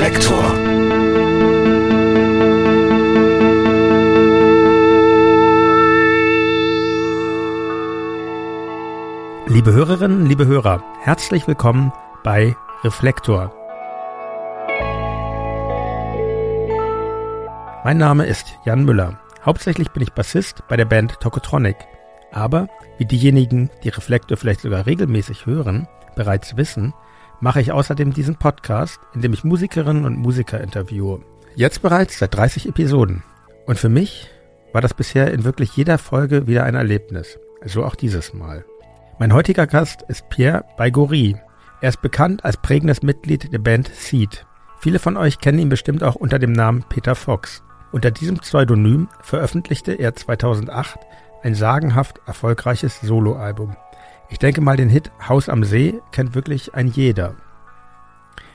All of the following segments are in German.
Reflektor. Liebe Hörerinnen, liebe Hörer, herzlich willkommen bei Reflektor. Mein Name ist Jan Müller. Hauptsächlich bin ich Bassist bei der Band Tokotronic. Aber, wie diejenigen, die Reflektor vielleicht sogar regelmäßig hören, bereits wissen, mache ich außerdem diesen Podcast, in dem ich Musikerinnen und Musiker interviewe. Jetzt bereits seit 30 Episoden. Und für mich war das bisher in wirklich jeder Folge wieder ein Erlebnis. So auch dieses Mal. Mein heutiger Gast ist Pierre Baigori. Er ist bekannt als prägendes Mitglied der Band Seed. Viele von euch kennen ihn bestimmt auch unter dem Namen Peter Fox. Unter diesem Pseudonym veröffentlichte er 2008 ein sagenhaft erfolgreiches Soloalbum. Ich denke mal, den Hit Haus am See kennt wirklich ein jeder.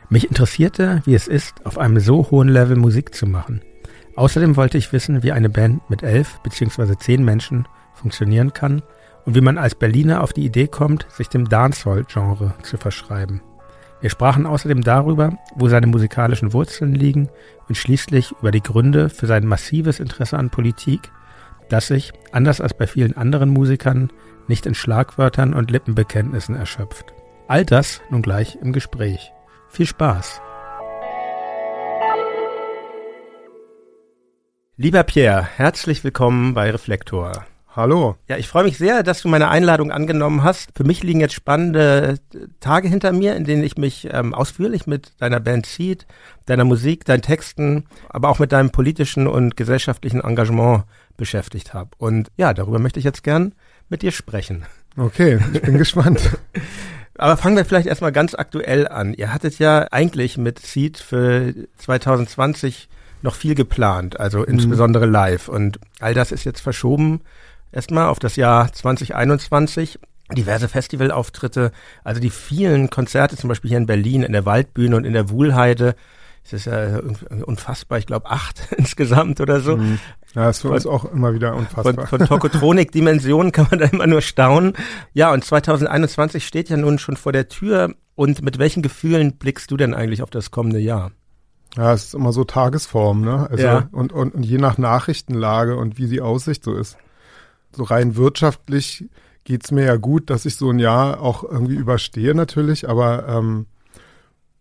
Mich interessierte, wie es ist, auf einem so hohen Level Musik zu machen. Außerdem wollte ich wissen, wie eine Band mit elf bzw. zehn Menschen funktionieren kann und wie man als Berliner auf die Idee kommt, sich dem Dancehall-Genre zu verschreiben. Wir sprachen außerdem darüber, wo seine musikalischen Wurzeln liegen und schließlich über die Gründe für sein massives Interesse an Politik, das sich, anders als bei vielen anderen Musikern, nicht in Schlagwörtern und Lippenbekenntnissen erschöpft. All das nun gleich im Gespräch. Viel Spaß! Lieber Pierre, herzlich willkommen bei Reflektor. Hallo. Ja, ich freue mich sehr, dass du meine Einladung angenommen hast. Für mich liegen jetzt spannende Tage hinter mir, in denen ich mich ähm, ausführlich mit deiner Band Seed, deiner Musik, deinen Texten, aber auch mit deinem politischen und gesellschaftlichen Engagement beschäftigt habe. Und ja, darüber möchte ich jetzt gern mit dir sprechen. Okay, ich bin gespannt. Aber fangen wir vielleicht erstmal ganz aktuell an. Ihr hattet ja eigentlich mit Seed für 2020 noch viel geplant, also mhm. insbesondere live. Und all das ist jetzt verschoben erstmal auf das Jahr 2021 diverse Festivalauftritte, also die vielen Konzerte, zum Beispiel hier in Berlin, in der Waldbühne und in der Wuhlheide. Es ist ja unfassbar, ich glaube acht insgesamt oder so. Mhm. Ja, ist für von, uns auch immer wieder unfassbar. Von, von Tokotronik-Dimensionen kann man da immer nur staunen. Ja, und 2021 steht ja nun schon vor der Tür. Und mit welchen Gefühlen blickst du denn eigentlich auf das kommende Jahr? Ja, es ist immer so Tagesform, ne? Also ja. und, und, und je nach Nachrichtenlage und wie die Aussicht so ist so rein wirtschaftlich geht's mir ja gut, dass ich so ein Jahr auch irgendwie überstehe natürlich, aber ähm,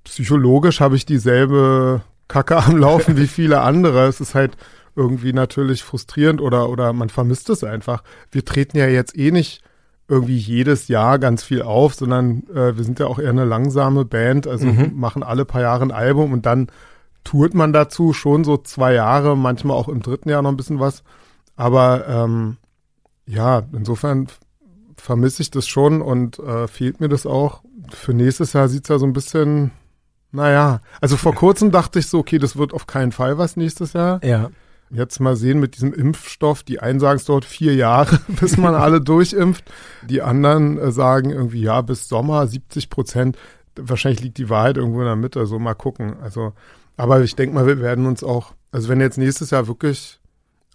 psychologisch habe ich dieselbe Kacke am Laufen wie viele andere. Es ist halt irgendwie natürlich frustrierend oder, oder man vermisst es einfach. Wir treten ja jetzt eh nicht irgendwie jedes Jahr ganz viel auf, sondern äh, wir sind ja auch eher eine langsame Band, also mhm. machen alle paar Jahre ein Album und dann tourt man dazu schon so zwei Jahre, manchmal auch im dritten Jahr noch ein bisschen was. Aber ähm, ja, insofern vermisse ich das schon und äh, fehlt mir das auch. Für nächstes Jahr sieht's ja so ein bisschen, naja, also vor kurzem dachte ich so, okay, das wird auf keinen Fall was nächstes Jahr. Ja. Jetzt mal sehen mit diesem Impfstoff, die einen sagen es dort vier Jahre, bis man alle durchimpft. Die anderen äh, sagen irgendwie, ja, bis Sommer 70 Prozent. Wahrscheinlich liegt die Wahrheit irgendwo in der Mitte, so mal gucken. Also, aber ich denke mal, wir werden uns auch, also wenn jetzt nächstes Jahr wirklich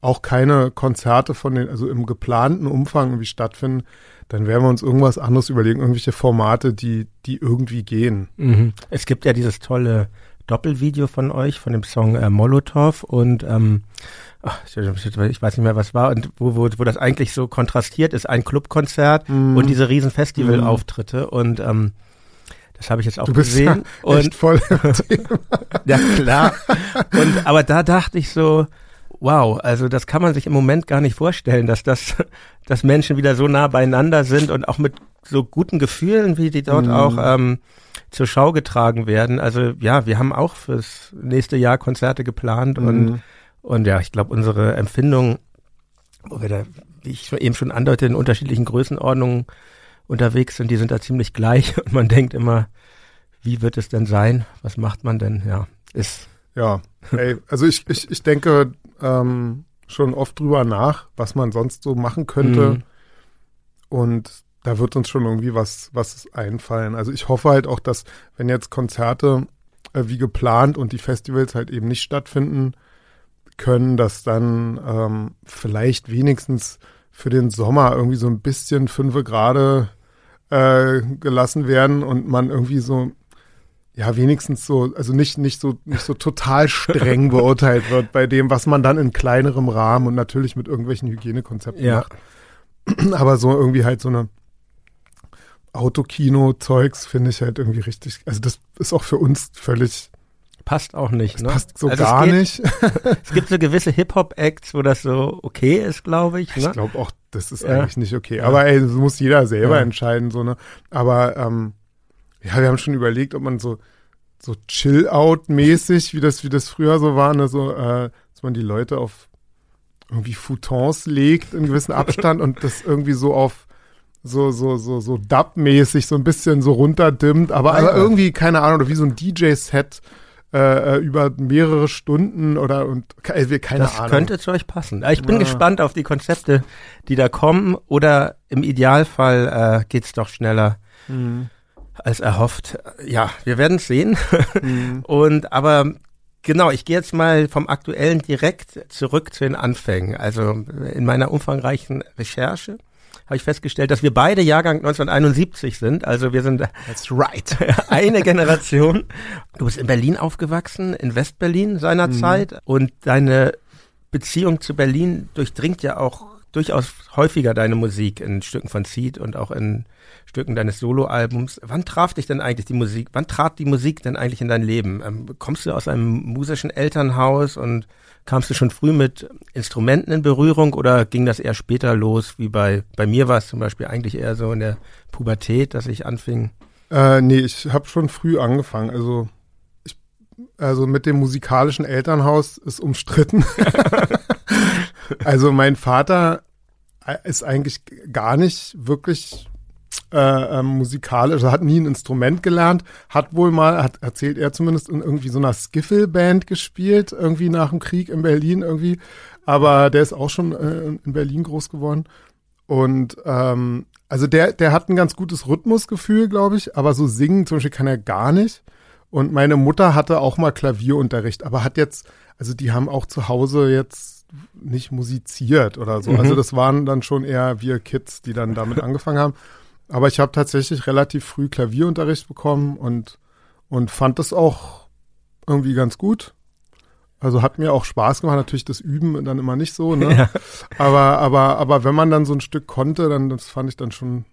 auch keine Konzerte von den, also im geplanten Umfang irgendwie stattfinden, dann werden wir uns irgendwas anderes überlegen, irgendwelche Formate, die, die irgendwie gehen. Mhm. Es gibt ja dieses tolle Doppelvideo von euch, von dem Song äh, Molotow und ähm, ach, ich weiß nicht mehr, was war, und wo, wo, wo das eigentlich so kontrastiert ist, ein Clubkonzert mhm. und diese riesen Festivalauftritte mhm. und ähm, das habe ich jetzt auch du bist gesehen. Ja echt und, voll ja klar. Und aber da dachte ich so, wow, also das kann man sich im Moment gar nicht vorstellen, dass das, dass Menschen wieder so nah beieinander sind und auch mit so guten Gefühlen, wie die dort mhm. auch ähm, zur Schau getragen werden. Also ja, wir haben auch fürs nächste Jahr Konzerte geplant mhm. und und ja, ich glaube, unsere Empfindungen, wo wir da, wie ich eben schon andeute, in unterschiedlichen Größenordnungen unterwegs sind, die sind da ziemlich gleich und man denkt immer, wie wird es denn sein? Was macht man denn? Ja, ist ja, ey, also ich, ich, ich denke, ähm, schon oft drüber nach, was man sonst so machen könnte. Mhm. Und da wird uns schon irgendwie was, was einfallen. Also ich hoffe halt auch, dass, wenn jetzt Konzerte äh, wie geplant und die Festivals halt eben nicht stattfinden können, dass dann ähm, vielleicht wenigstens für den Sommer irgendwie so ein bisschen fünfe Grade äh, gelassen werden und man irgendwie so ja wenigstens so, also nicht, nicht so, nicht so total streng beurteilt wird bei dem, was man dann in kleinerem Rahmen und natürlich mit irgendwelchen Hygienekonzepten Ja. macht. Aber so irgendwie halt so eine Autokino-Zeugs finde ich halt irgendwie richtig, also das ist auch für uns völlig, Passt auch nicht, ne? passt so Also es gar geht- nicht. Es gibt so gewisse Hip-Hop-Acts, wo das so okay ist, glaube ich. Ich Ne? glaube auch, das ist Ja. eigentlich nicht okay. Aber ey, das muss jeder selber Ja. entscheiden, so, ne? Aber ähm, ja, wir haben schon überlegt, ob man so, so Chill-Out-mäßig, wie das, wie das früher so war, ne, so, äh, dass man die Leute auf irgendwie Futons legt in gewissen Abstand und das irgendwie so auf so, so, so, so Dub-mäßig so ein bisschen so runterdimmt, aber, aber Ja. irgendwie, keine Ahnung, oder wie so ein DJ-Set äh, äh, über mehrere Stunden oder und äh, keine das Ahnung. könnte zu euch passen. Ich bin Ja. gespannt auf die Konzepte, die da kommen. Oder im Idealfall äh, geht's doch schneller Mhm. Als erhofft. Ja, wir werden es sehen. Mhm. Und aber genau, ich gehe jetzt mal vom Aktuellen direkt zurück zu den Anfängen. Also in meiner umfangreichen Recherche habe ich festgestellt, dass wir beide Jahrgang 1971 sind. Also wir sind That's right. eine Generation. Du bist in Berlin aufgewachsen, in Westberlin seinerzeit. Und deine Beziehung zu Berlin durchdringt ja auch durchaus häufiger deine Musik in Stücken von Seed und auch in Stücken deines Soloalbums. Wann traf dich denn eigentlich die Musik? Wann trat die Musik denn eigentlich in dein Leben? Ähm, kommst du aus einem musischen Elternhaus und kamst du schon früh mit Instrumenten in Berührung oder ging das eher später los? Wie bei, bei mir war es zum Beispiel eigentlich eher so in der Pubertät, dass ich anfing. Äh, nee, ich habe schon früh angefangen. Also, ich, also mit dem musikalischen Elternhaus ist umstritten. also mein Vater äh, ist eigentlich gar nicht wirklich äh, ähm, musikalisch, also hat nie ein Instrument gelernt, hat wohl mal, hat erzählt er zumindest in irgendwie so einer Skiffle-Band gespielt, irgendwie nach dem Krieg in Berlin irgendwie. Aber der ist auch schon äh, in Berlin groß geworden. Und ähm, also der, der hat ein ganz gutes Rhythmusgefühl, glaube ich, aber so singen zum Beispiel kann er gar nicht. Und meine Mutter hatte auch mal Klavierunterricht, aber hat jetzt, also die haben auch zu Hause jetzt nicht musiziert oder so. Mhm. Also das waren dann schon eher wir Kids, die dann damit angefangen haben. Aber ich habe tatsächlich relativ früh Klavierunterricht bekommen und, und fand das auch irgendwie ganz gut. Also hat mir auch Spaß gemacht, natürlich das Üben dann immer nicht so, ne? Ja. Aber, aber, aber wenn man dann so ein Stück konnte, dann das fand ich dann schon,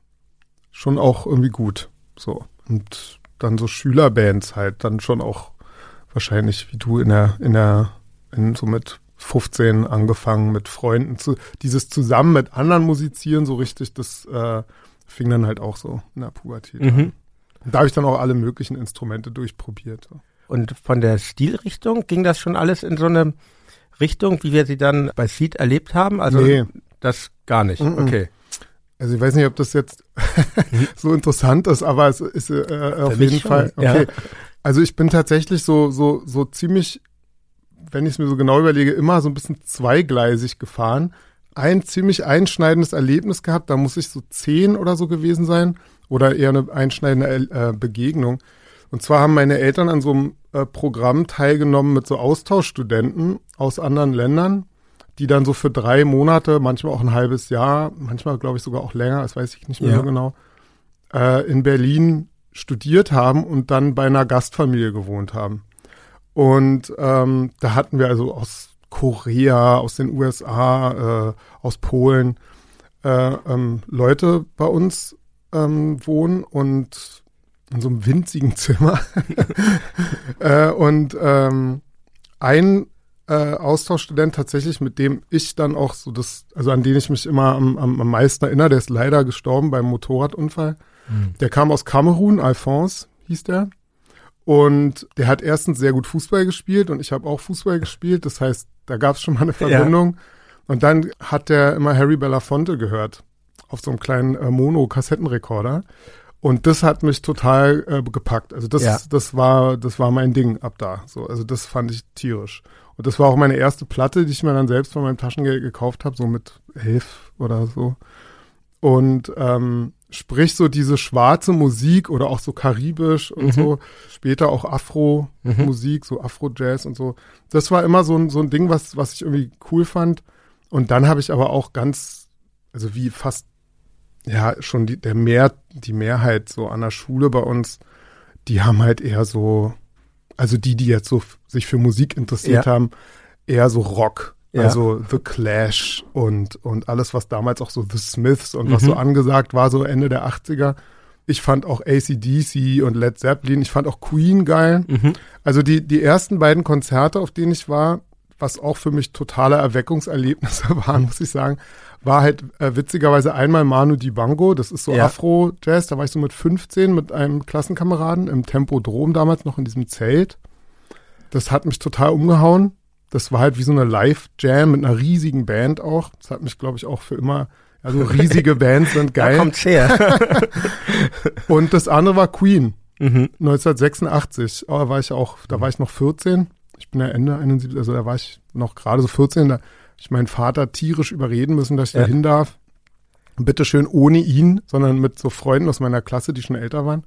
schon auch irgendwie gut. So. Und dann so Schülerbands halt, dann schon auch wahrscheinlich wie du in der, in der, in so mit 15 angefangen mit Freunden zu, dieses zusammen mit anderen musizieren, so richtig, das äh, fing dann halt auch so in der Pubertät an. Mhm. Und Da habe ich dann auch alle möglichen Instrumente durchprobiert. So. Und von der Stilrichtung ging das schon alles in so eine Richtung, wie wir sie dann bei Seed erlebt haben? Also Nee. das gar nicht. Mhm. Okay. Also ich weiß nicht, ob das jetzt so interessant ist, aber es ist äh, auf jeden schon, Fall. ja. Okay. Also ich bin tatsächlich so so so ziemlich, wenn ich es mir so genau überlege, immer so ein bisschen zweigleisig gefahren. Ein ziemlich einschneidendes Erlebnis gehabt, da muss ich so zehn oder so gewesen sein oder eher eine einschneidende äh, Begegnung. Und zwar haben meine Eltern an so einem äh, Programm teilgenommen mit so Austauschstudenten aus anderen Ländern, die dann so für drei Monate, manchmal auch ein halbes Jahr, manchmal glaube ich sogar auch länger, das weiß ich nicht mehr Ja. genau, äh, in Berlin studiert haben und dann bei einer Gastfamilie gewohnt haben. Und ähm, da hatten wir also aus Korea, aus den USA, äh, aus Polen äh, ähm, Leute bei uns ähm, wohnen und in so einem winzigen Zimmer. äh, und ähm, ein äh, Austauschstudent tatsächlich, mit dem ich dann auch so das, also an den ich mich immer am, am, am meisten erinnere, der ist leider gestorben beim Motorradunfall. Der kam aus Kamerun, Alphonse hieß der. Und der hat erstens sehr gut Fußball gespielt und ich habe auch Fußball gespielt. Das heißt, da gab es schon mal eine Verbindung. Und dann hat der immer Harry Belafonte gehört auf so einem kleinen äh, Mono-Kassettenrekorder. Und das hat mich total äh, gepackt. Also das, Ja. das war, das war mein Ding ab da. So, also das fand ich tierisch. Und das war auch meine erste Platte, die ich mir dann selbst von meinem Taschengeld gekauft habe, so mit elf oder so. Und ähm, sprich so diese schwarze Musik oder auch so karibisch und Mhm. so, später auch Afro-Musik, so Afro-Jazz und so. Das war immer so ein, so ein Ding, was, was ich irgendwie cool fand. Und dann habe ich aber auch ganz, also wie fast, ja, schon die, der Mehr, die Mehrheit so an der Schule bei uns, die haben halt eher so, also die, die jetzt so sich für Musik interessiert ja. haben, eher so Rock. Ja. Also The Clash und, und alles, was damals auch so The Smiths und mhm. was so mhm. angesagt war, so Ende der 80er. Ich fand auch ACDC und Led Zeppelin. Ich fand auch Queen geil. Mhm. Also die, die ersten beiden Konzerte, auf denen ich war, was auch für mich totale Erweckungserlebnisse waren, muss ich sagen, war halt äh, witzigerweise einmal Manu Dibango, das ist so ja. Afro-Jazz, da war ich so mit 15 mit einem Klassenkameraden im Tempodrom damals noch in diesem Zelt. Das hat mich total umgehauen. Das war halt wie so eine Live-Jam mit einer riesigen Band auch. Das hat mich, glaube ich, auch für immer, also riesige Bands sind geil. Da kommt's her. Und das andere war Queen. Mhm. 1986. Oh, da war ich auch, da war ich noch 14. Ich bin ja Ende 71, also da war ich noch gerade so 14. Da ich meinen Vater tierisch überreden müssen, dass ich ja. da hin darf. Bitte schön ohne ihn, sondern mit so Freunden aus meiner Klasse, die schon älter waren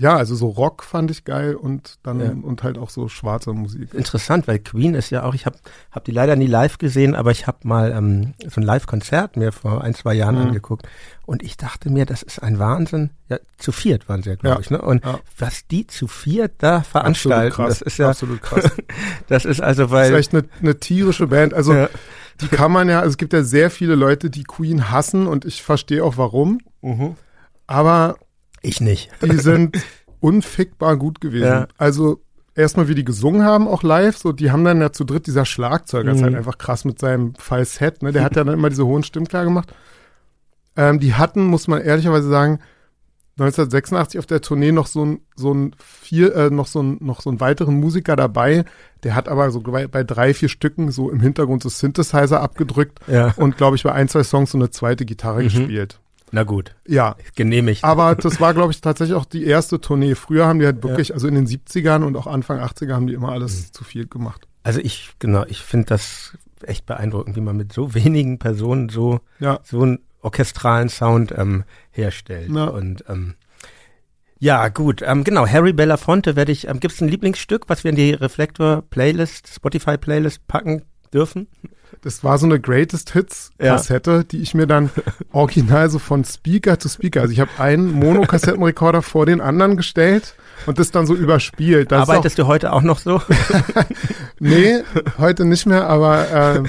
ja, also so Rock fand ich geil und dann ja. und halt auch so schwarze Musik. Interessant, weil Queen ist ja auch, ich habe hab die leider nie live gesehen, aber ich habe mal ähm, so ein Live-Konzert mir vor ein, zwei Jahren mhm. angeguckt und ich dachte mir, das ist ein Wahnsinn. Ja, zu viert waren sie ja, glaube ja. ich. Ne? Und ja. was die zu viert da veranstalten, krass, das ist ja absolut krass. das ist also, weil. Das ist echt eine, eine tierische Band. Also die kann man ja, also es gibt ja sehr viele Leute, die Queen hassen und ich verstehe auch warum. Mhm. Aber ich nicht. Die sind unfickbar gut gewesen. Ja. Also erstmal, wie die gesungen haben, auch live, so, die haben dann ja zu dritt, dieser Schlagzeuger mhm. ist halt einfach krass mit seinem Falsett, ne? Der hat ja dann immer diese hohen Stimmen klar gemacht. Ähm, die hatten, muss man ehrlicherweise sagen, 1986 auf der Tournee noch so ein, so ein vier, äh, noch so ein, noch so einen weiteren Musiker dabei. Der hat aber so bei, bei drei, vier Stücken so im Hintergrund so Synthesizer abgedrückt ja. und glaube ich bei ein, zwei Songs so eine zweite Gitarre mhm. gespielt. Na gut. Ja. Genehmigt. Aber das war, glaube ich, tatsächlich auch die erste Tournee. Früher haben die halt wirklich, ja. also in den 70ern und auch Anfang 80er haben die immer alles mhm. zu viel gemacht. Also ich, genau, ich finde das echt beeindruckend, wie man mit so wenigen Personen so, ja. so einen orchestralen Sound ähm, herstellt. Ja. Und ähm, ja, gut. Ähm, genau, Harry Belafonte werde ich, ähm, gibt es ein Lieblingsstück, was wir in die Reflektor-Playlist, Spotify-Playlist packen dürfen? Das war so eine Greatest Hits Kassette, ja. die ich mir dann original so von Speaker zu Speaker, also ich habe einen Monokassettenrekorder vor den anderen gestellt und das dann so überspielt. Das Arbeitest auch, du heute auch noch so? nee, heute nicht mehr, aber äh,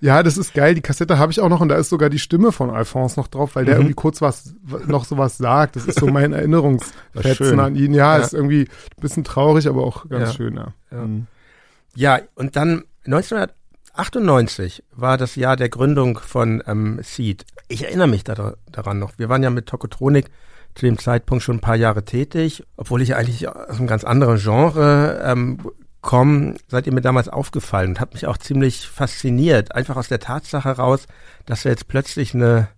ja, das ist geil. Die Kassette habe ich auch noch und da ist sogar die Stimme von Alphonse noch drauf, weil der mhm. irgendwie kurz was noch sowas sagt. Das ist so mein Erinnerungsfetzen an ihn. Ja, ja, ist irgendwie ein bisschen traurig, aber auch ganz ja. schön. Ja. Ja. Mhm. ja, und dann 1900 98 war das Jahr der Gründung von ähm, Seed. Ich erinnere mich da, daran noch. Wir waren ja mit Tokotronik zu dem Zeitpunkt schon ein paar Jahre tätig, obwohl ich eigentlich aus einem ganz anderen Genre ähm, komme, seid ihr mir damals aufgefallen und hat mich auch ziemlich fasziniert. Einfach aus der Tatsache heraus, dass wir jetzt plötzlich eine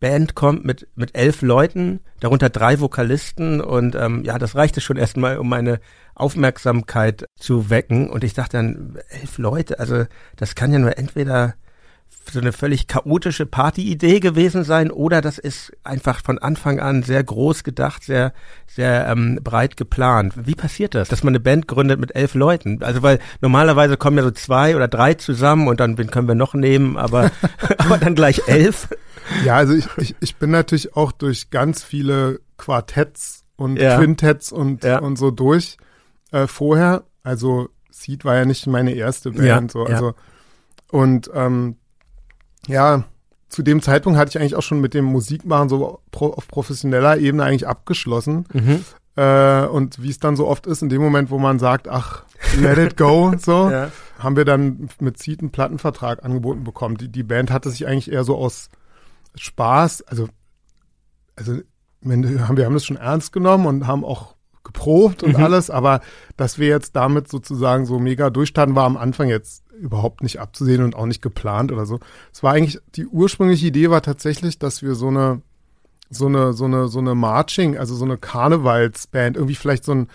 Band kommt mit, mit elf Leuten, darunter drei Vokalisten und ähm, ja, das reichte schon erstmal, um meine Aufmerksamkeit zu wecken. Und ich dachte dann, elf Leute, also das kann ja nur entweder so eine völlig chaotische Partyidee gewesen sein oder das ist einfach von Anfang an sehr groß gedacht, sehr, sehr ähm, breit geplant. Wie passiert das, dass man eine Band gründet mit elf Leuten? Also weil normalerweise kommen ja so zwei oder drei zusammen und dann wen können wir noch nehmen, aber, aber dann gleich elf. Ja, also ich, ich, ich bin natürlich auch durch ganz viele Quartetts und ja. Quintetts und, ja. und so durch äh, vorher. Also Seed war ja nicht meine erste Band. Ja, so, also, Und ähm, ja, zu dem Zeitpunkt hatte ich eigentlich auch schon mit dem Musikmachen so pro, auf professioneller Ebene eigentlich abgeschlossen. Mhm. Äh, und wie es dann so oft ist, in dem Moment, wo man sagt, ach, let it go, so, ja. haben wir dann mit Seed einen Plattenvertrag angeboten bekommen. Die, die Band hatte sich eigentlich eher so aus Spaß, also, also haben wir haben das schon ernst genommen und haben auch geprobt und mhm. alles, aber dass wir jetzt damit sozusagen so mega durchstarten, war am Anfang jetzt überhaupt nicht abzusehen und auch nicht geplant oder so. Es war eigentlich, die ursprüngliche Idee war tatsächlich, dass wir so eine, so eine, so eine, so eine Marching, also so eine Karnevalsband, irgendwie vielleicht so ein,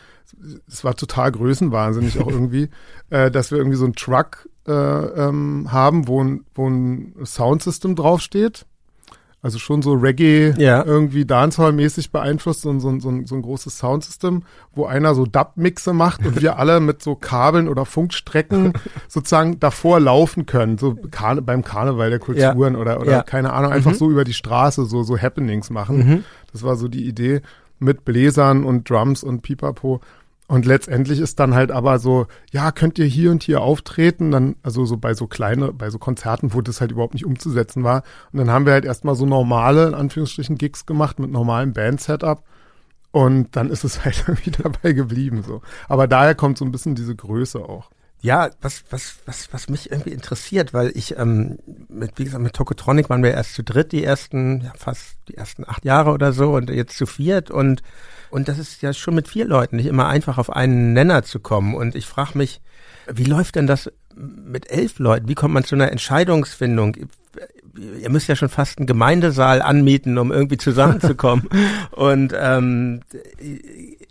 es war total größenwahnsinnig auch irgendwie, äh, dass wir irgendwie so ein Truck äh, ähm, haben, wo ein, wo ein Soundsystem draufsteht also schon so Reggae, ja. irgendwie Dancehall-mäßig beeinflusst und so, so, so ein großes Soundsystem, wo einer so Dub-Mixe macht und wir alle mit so Kabeln oder Funkstrecken sozusagen davor laufen können, so Karne beim Karneval der Kulturen ja. oder, oder ja. keine Ahnung, einfach mhm. so über die Straße so, so Happenings machen. Mhm. Das war so die Idee. mit Bläsern und Drums und Pipapo. Und letztendlich ist dann halt aber so, ja, könnt ihr hier und hier auftreten? Dann, also so bei so kleine, bei so Konzerten, wo das halt überhaupt nicht umzusetzen war. Und dann haben wir halt erstmal so normale, in Anführungsstrichen, Gigs gemacht mit normalem Band-Setup. Und dann ist es halt irgendwie dabei geblieben, so. Aber daher kommt so ein bisschen diese Größe auch. Ja, was, was, was, was mich irgendwie interessiert, weil ich, ähm, mit, wie gesagt, mit Tokotronic waren wir erst zu dritt die ersten, ja, fast die ersten acht Jahre oder so und jetzt zu viert und und das ist ja schon mit vier Leuten nicht immer einfach auf einen Nenner zu kommen. Und ich frage mich, wie läuft denn das mit elf Leuten? Wie kommt man zu einer Entscheidungsfindung? Ihr müsst ja schon fast einen Gemeindesaal anmieten, um irgendwie zusammenzukommen. und ähm,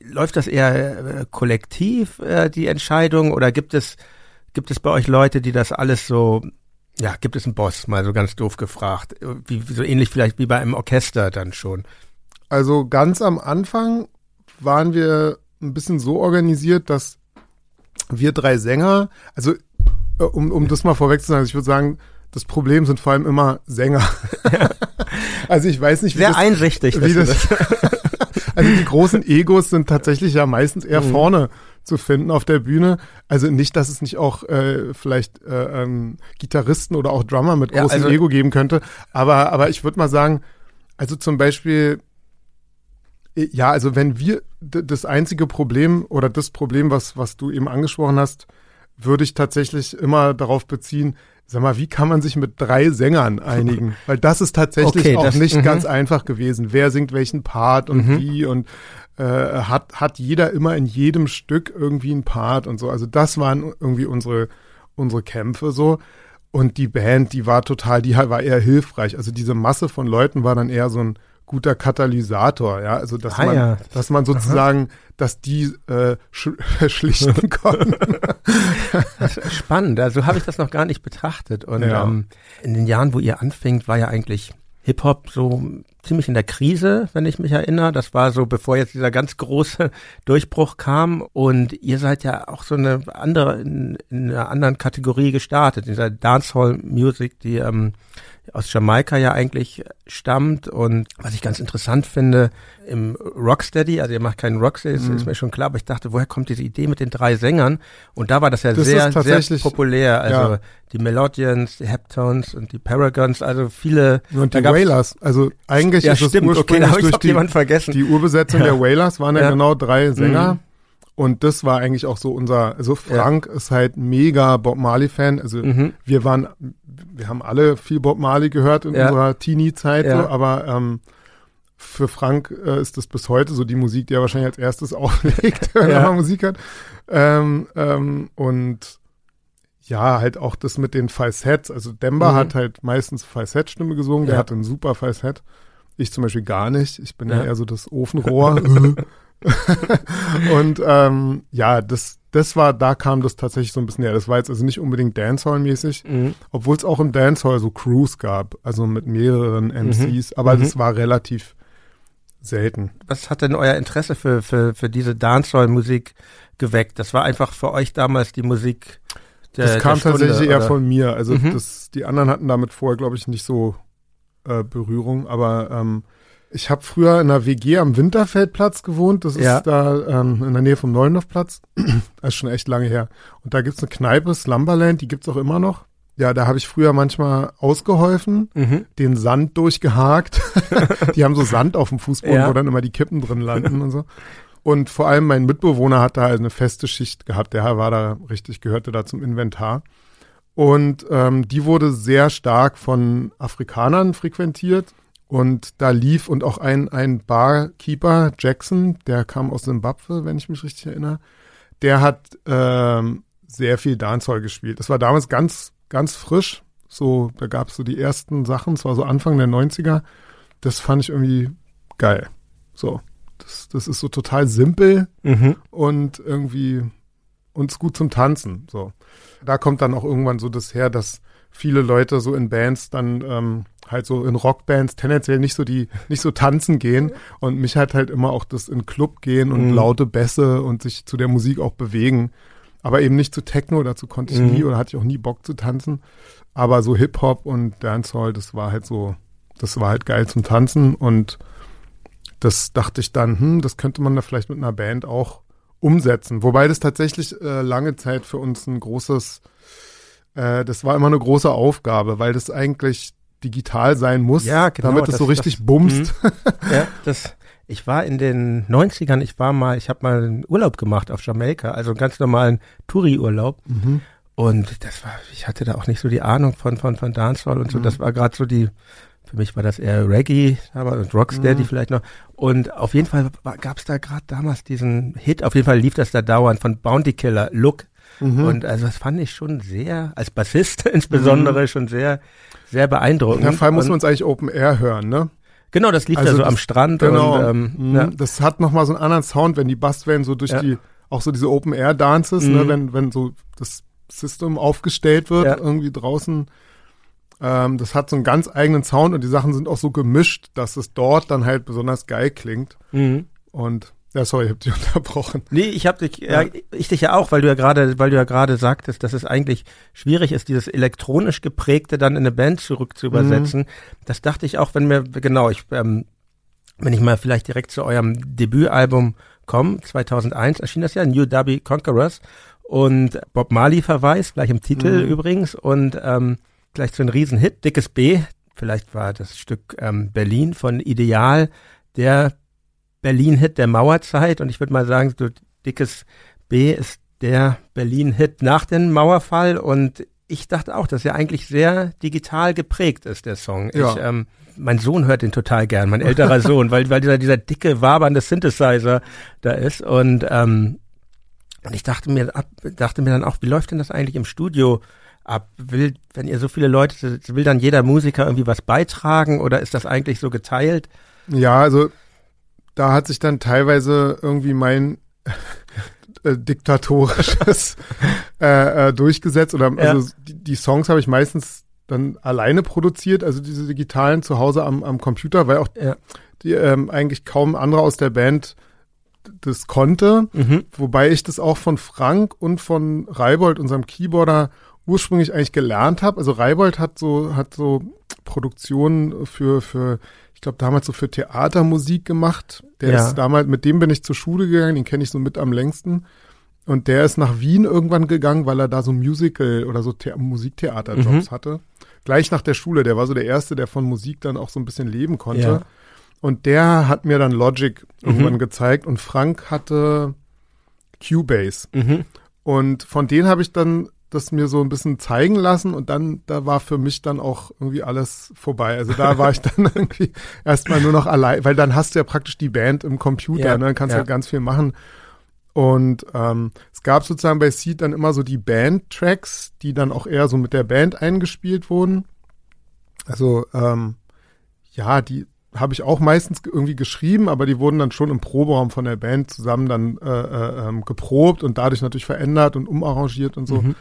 läuft das eher äh, kollektiv, äh, die Entscheidung, oder gibt es, gibt es bei euch Leute, die das alles so ja, gibt es einen Boss, mal so ganz doof gefragt. Wie, so ähnlich vielleicht wie bei einem Orchester dann schon. Also ganz am Anfang waren wir ein bisschen so organisiert, dass wir drei Sänger, also äh, um, um das mal vorweg zu sagen, ich würde sagen, das Problem sind vor allem immer Sänger. Ja. also ich weiß nicht, wie Sehr das, einsichtig. Wie das, also die großen Egos sind tatsächlich ja meistens eher mhm. vorne zu finden auf der Bühne. Also nicht, dass es nicht auch äh, vielleicht äh, ähm, Gitarristen oder auch Drummer mit großem ja, also, Ego geben könnte. Aber, aber ich würde mal sagen, also zum Beispiel ja, also wenn wir das einzige Problem oder das Problem, was, was du eben angesprochen hast, würde ich tatsächlich immer darauf beziehen, sag mal, wie kann man sich mit drei Sängern einigen? Weil das ist tatsächlich okay, auch das, nicht -hmm. ganz einfach gewesen. Wer singt welchen Part und -hmm. wie und äh, hat, hat jeder immer in jedem Stück irgendwie einen Part und so. Also das waren irgendwie unsere, unsere Kämpfe so. Und die Band, die war total, die war eher hilfreich. Also diese Masse von Leuten war dann eher so ein, guter Katalysator, ja, also dass ah, man, ja. dass man sozusagen, Aha. dass die äh, sch schlichten konnten. Spannend, also habe ich das noch gar nicht betrachtet und ja. ähm, in den Jahren, wo ihr anfängt, war ja eigentlich Hip-Hop so ziemlich in der Krise, wenn ich mich erinnere. Das war so, bevor jetzt dieser ganz große Durchbruch kam. Und ihr seid ja auch so eine andere, in, in einer anderen Kategorie gestartet, dieser Dancehall-Music, die ähm, aus Jamaika ja eigentlich stammt und was ich ganz interessant finde, im Rocksteady, also ihr macht keinen Rocksteady, mhm. ist mir schon klar, aber ich dachte, woher kommt diese Idee mit den drei Sängern? Und da war das ja das sehr, sehr populär. Also ja. die Melodians, die Heptones und die Paragons, also viele. Und die Wailers, also eigentlich ja, ist stimmt, es ursprünglich okay, durch die, vergessen. die Urbesetzung ja. der Wailers waren ja, ja, genau drei Sänger. Mhm. Und das war eigentlich auch so unser, also Frank ja. ist halt mega Bob Marley-Fan. Also mhm. wir waren, wir haben alle viel Bob Marley gehört in ja. unserer Teenie-Zeit, ja. so, aber ähm, für Frank äh, ist das bis heute so die Musik, die er wahrscheinlich als erstes auflegt, wenn er mal Musik hat. Ähm, ähm, und ja, halt auch das mit den Falsetts. Also Demba mhm. hat halt meistens Falsettstimme gesungen, der hat einen super Falsett. Ich zum Beispiel gar nicht. Ich bin ja, eher so das Ofenrohr. und ähm, ja, das, das war, da kam das tatsächlich so ein bisschen her. Das war jetzt also nicht unbedingt Dancehall-mäßig, mhm. obwohl es auch im Dancehall so Crews gab, also mit mehreren MCs, mhm. aber mhm. das war relativ selten. Was hat denn euer Interesse für, für, für diese Dancehall-Musik geweckt? Das war einfach für euch damals die Musik der, Das kam Stunde, tatsächlich eher von mir. Also mhm. das, die anderen hatten damit vorher, glaube ich, nicht so äh, Berührung, aber ähm, ich habe früher in einer WG am Winterfeldplatz gewohnt. Das ist ja. da ähm, in der Nähe vom Neulendorfplatz. das ist schon echt lange her. Und da gibt's eine Kneipe, Slumberland, die gibt's auch immer noch. Ja, da habe ich früher manchmal ausgeholfen, mhm. den Sand durchgehakt. die haben so Sand auf dem Fußboden, ja. wo dann immer die Kippen drin landen und so. Und vor allem mein Mitbewohner hat da halt eine feste Schicht gehabt. Der war da richtig, gehörte da zum Inventar. Und ähm, die wurde sehr stark von Afrikanern frequentiert und da lief und auch ein, ein Barkeeper, Jackson, der kam aus Zimbabwe, wenn ich mich richtig erinnere, der hat ähm, sehr viel Dancehall gespielt. Das war damals ganz, ganz frisch. So, da gab es so die ersten Sachen, es war so Anfang der 90er. Das fand ich irgendwie geil. So, das, das ist so total simpel mhm. und irgendwie uns gut zum Tanzen. So, da kommt dann auch irgendwann so das her, dass viele Leute so in Bands dann ähm, halt so in Rockbands tendenziell nicht so die, nicht so tanzen gehen. Und mich hat halt immer auch das in Club gehen und mhm. laute Bässe und sich zu der Musik auch bewegen. Aber eben nicht zu Techno, dazu konnte ich mhm. nie oder hatte ich auch nie Bock zu tanzen. Aber so Hip-Hop und Dancehall, das war halt so, das war halt geil zum Tanzen und das dachte ich dann, hm, das könnte man da vielleicht mit einer Band auch umsetzen. Wobei das tatsächlich äh, lange Zeit für uns ein großes, äh, das war immer eine große Aufgabe, weil das eigentlich digital sein muss, ja, genau, damit es so richtig das, bumst. Mh. ja, das, ich war in den 90ern, ich war mal, ich habe mal einen Urlaub gemacht auf Jamaika, also einen ganz normalen Touri-Urlaub. Mhm. Und das war, ich hatte da auch nicht so die Ahnung von, von, von Dancehall und so. Mhm. Das war gerade so die, für mich war das eher Reggae aber, und Rocksteady mhm. vielleicht noch. Und auf jeden Fall gab es da gerade damals diesen Hit, auf jeden Fall lief das da dauernd von Bounty Killer, Look. Mhm. Und also das fand ich schon sehr, als Bassist insbesondere, mhm. schon sehr, sehr beeindruckend. Ja, vor allem muss man uns eigentlich Open Air hören, ne? Genau, das lief also da so das, am Strand. Genau. Und, ähm, mhm. ja. Das hat nochmal so einen anderen Sound, wenn die Basswellen so durch ja. die, auch so diese Open Air Dances, ne, mhm. wenn, wenn so das System aufgestellt wird, ja. irgendwie draußen. Ähm, das hat so einen ganz eigenen Sound und die Sachen sind auch so gemischt, dass es dort dann halt besonders geil klingt. Mhm. Und ja, sorry, ich hab dich unterbrochen. Nee, ich hab dich, ja. ich dich ja auch, weil du ja gerade, weil du ja gerade sagtest, dass es eigentlich schwierig ist, dieses elektronisch geprägte dann in eine Band zurück zu übersetzen. Mhm. Das dachte ich auch, wenn mir, genau, ich, ähm, wenn ich mal vielleicht direkt zu eurem Debütalbum komme, 2001 erschien das ja, New Derby Conquerors und Bob Marley verweist, gleich im Titel mhm. übrigens und ähm, gleich zu einem Riesenhit, Dickes B, vielleicht war das Stück ähm, Berlin von Ideal, der Berlin-Hit der Mauerzeit und ich würde mal sagen, so Dickes B ist der Berlin-Hit nach dem Mauerfall und ich dachte auch, dass er eigentlich sehr digital geprägt ist, der Song. Ja. Ich, ähm, mein Sohn hört den total gern, mein älterer Sohn, weil, weil dieser, dieser dicke, wabernde Synthesizer da ist und ähm, und ich dachte mir, dachte mir dann auch, wie läuft denn das eigentlich im Studio ab? Will, wenn ihr so viele Leute, will dann jeder Musiker irgendwie was beitragen oder ist das eigentlich so geteilt? Ja, also da hat sich dann teilweise irgendwie mein äh, diktatorisches äh, äh, durchgesetzt oder ja. also die, die Songs habe ich meistens dann alleine produziert, also diese digitalen zu Hause am, am Computer, weil auch ja. die ähm, eigentlich kaum andere aus der Band das konnte, mhm. wobei ich das auch von Frank und von Reibold, unserem Keyboarder, ursprünglich eigentlich gelernt habe. Also Reibold hat so, hat so Produktionen für, für, ich glaube damals so für Theatermusik gemacht. Der ja. ist damals, mit dem bin ich zur Schule gegangen, den kenne ich so mit am längsten. Und der ist nach Wien irgendwann gegangen, weil er da so Musical oder so The Musiktheaterjobs mhm. hatte. Gleich nach der Schule. Der war so der Erste, der von Musik dann auch so ein bisschen leben konnte. Ja. Und der hat mir dann Logic mhm. irgendwann gezeigt und Frank hatte Cubase. Mhm. Und von denen habe ich dann das mir so ein bisschen zeigen lassen und dann, da war für mich dann auch irgendwie alles vorbei. Also da war ich dann irgendwie erstmal nur noch allein, weil dann hast du ja praktisch die Band im Computer, ja, ne? dann kannst du ja. halt ganz viel machen. Und ähm, es gab sozusagen bei Seed dann immer so die Band-Tracks, die dann auch eher so mit der Band eingespielt wurden. Also ähm, ja, die habe ich auch meistens irgendwie geschrieben, aber die wurden dann schon im Proberaum von der Band zusammen dann äh, äh, ähm, geprobt und dadurch natürlich verändert und umarrangiert und so. Mhm.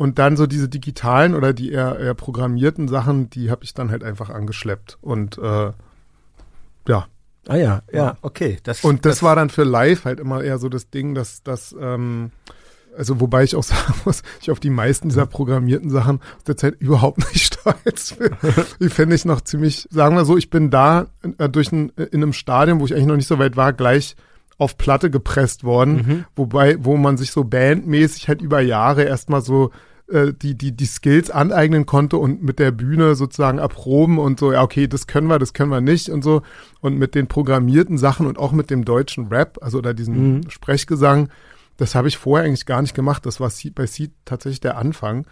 Und dann so diese digitalen oder die eher, eher programmierten Sachen, die habe ich dann halt einfach angeschleppt. Und äh, ja. Ah ja, ja, okay. Das, und das, das war dann für live halt immer eher so das Ding, dass das ähm, also wobei ich auch sagen muss, ich auf die meisten dieser programmierten Sachen aus der Zeit überhaupt nicht stolz bin. Die finde ich noch ziemlich, sagen wir so, ich bin da äh, durch ein, äh, in einem Stadion, wo ich eigentlich noch nicht so weit war, gleich auf Platte gepresst worden, mhm. wobei, wo man sich so bandmäßig halt über Jahre erstmal so äh, die, die, die Skills aneignen konnte und mit der Bühne sozusagen erproben und so, ja, okay, das können wir, das können wir nicht und so. Und mit den programmierten Sachen und auch mit dem deutschen Rap, also oder diesen mhm. Sprechgesang, das habe ich vorher eigentlich gar nicht gemacht. Das war bei Seed tatsächlich der Anfang.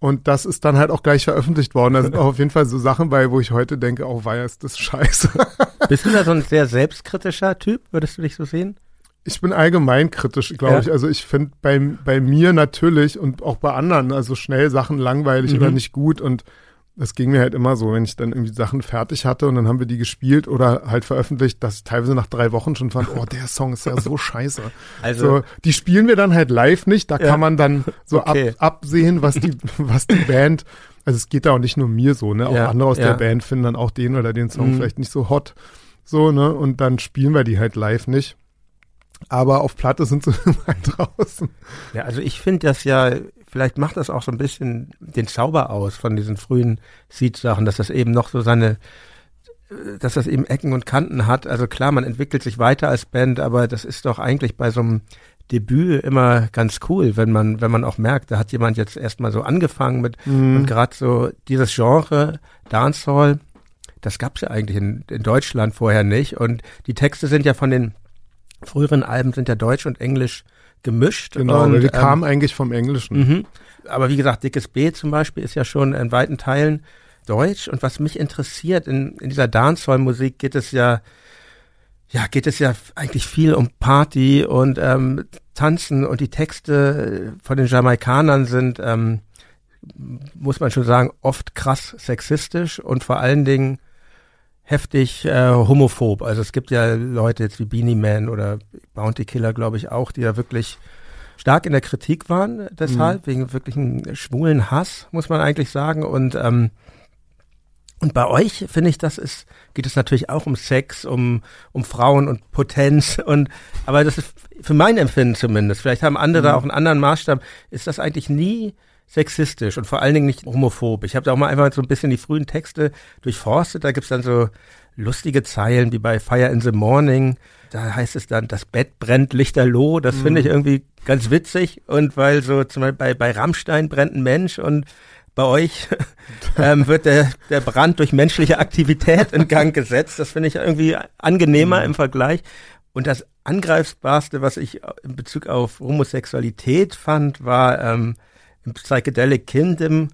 Und das ist dann halt auch gleich veröffentlicht worden. Da sind auch auf jeden Fall so Sachen bei, wo ich heute denke, oh, war ist das scheiße. Bist du da so ein sehr selbstkritischer Typ? Würdest du dich so sehen? Ich bin allgemein kritisch, glaube ja. ich. Also ich finde bei, bei mir natürlich und auch bei anderen, also schnell Sachen langweilig mhm. oder nicht gut und das ging mir halt immer so, wenn ich dann irgendwie Sachen fertig hatte und dann haben wir die gespielt oder halt veröffentlicht, dass ich teilweise nach drei Wochen schon fand, oh, der Song ist ja so scheiße. Also so, die spielen wir dann halt live nicht, da ja. kann man dann so okay. ab, absehen, was die, was die Band, also es geht da auch nicht nur mir so, ne, auch ja, andere aus ja. der Band finden dann auch den oder den Song mhm. vielleicht nicht so hot, so, ne, und dann spielen wir die halt live nicht. Aber auf Platte sind sie halt draußen. Ja, also ich finde das ja vielleicht macht das auch so ein bisschen den Zauber aus von diesen frühen Seed-Sachen, dass das eben noch so seine dass das eben Ecken und Kanten hat. Also klar, man entwickelt sich weiter als Band, aber das ist doch eigentlich bei so einem Debüt immer ganz cool, wenn man, wenn man auch merkt, da hat jemand jetzt erstmal so angefangen mit mhm. und gerade so dieses Genre Dancehall, das gab's ja eigentlich in, in Deutschland vorher nicht. Und die Texte sind ja von den früheren Alben sind ja Deutsch und Englisch gemischt. Genau, und, die ähm, kamen eigentlich vom Englischen. Mhm. Aber wie gesagt, Dickes B zum Beispiel ist ja schon in weiten Teilen Deutsch. Und was mich interessiert, in, in dieser Dancehall-Musik geht es ja ja, geht es ja eigentlich viel um Party und ähm, Tanzen und die Texte von den Jamaikanern sind, ähm, muss man schon sagen, oft krass sexistisch und vor allen Dingen heftig äh, homophob. Also es gibt ja Leute jetzt wie Beanie Man oder Bounty Killer, glaube ich, auch, die da wirklich stark in der Kritik waren, deshalb, mhm. wegen wirklich einem schwulen Hass, muss man eigentlich sagen. Und ähm, und bei euch finde ich, das ist, geht es natürlich auch um Sex, um, um Frauen und Potenz und, aber das ist für mein Empfinden zumindest, vielleicht haben andere mhm. auch einen anderen Maßstab, ist das eigentlich nie sexistisch und vor allen Dingen nicht homophob. Ich habe da auch mal einfach so ein bisschen die frühen Texte durchforstet, da gibt's dann so lustige Zeilen wie bei Fire in the Morning, da heißt es dann, das Bett brennt lichterloh, das mhm. finde ich irgendwie ganz witzig und weil so zum Beispiel bei, bei Rammstein brennt ein Mensch und bei euch ähm, wird der, der Brand durch menschliche Aktivität in Gang gesetzt. Das finde ich irgendwie angenehmer mhm. im Vergleich. Und das Angreifbarste, was ich in Bezug auf Homosexualität fand, war ähm, im Psychedelic Kingdom,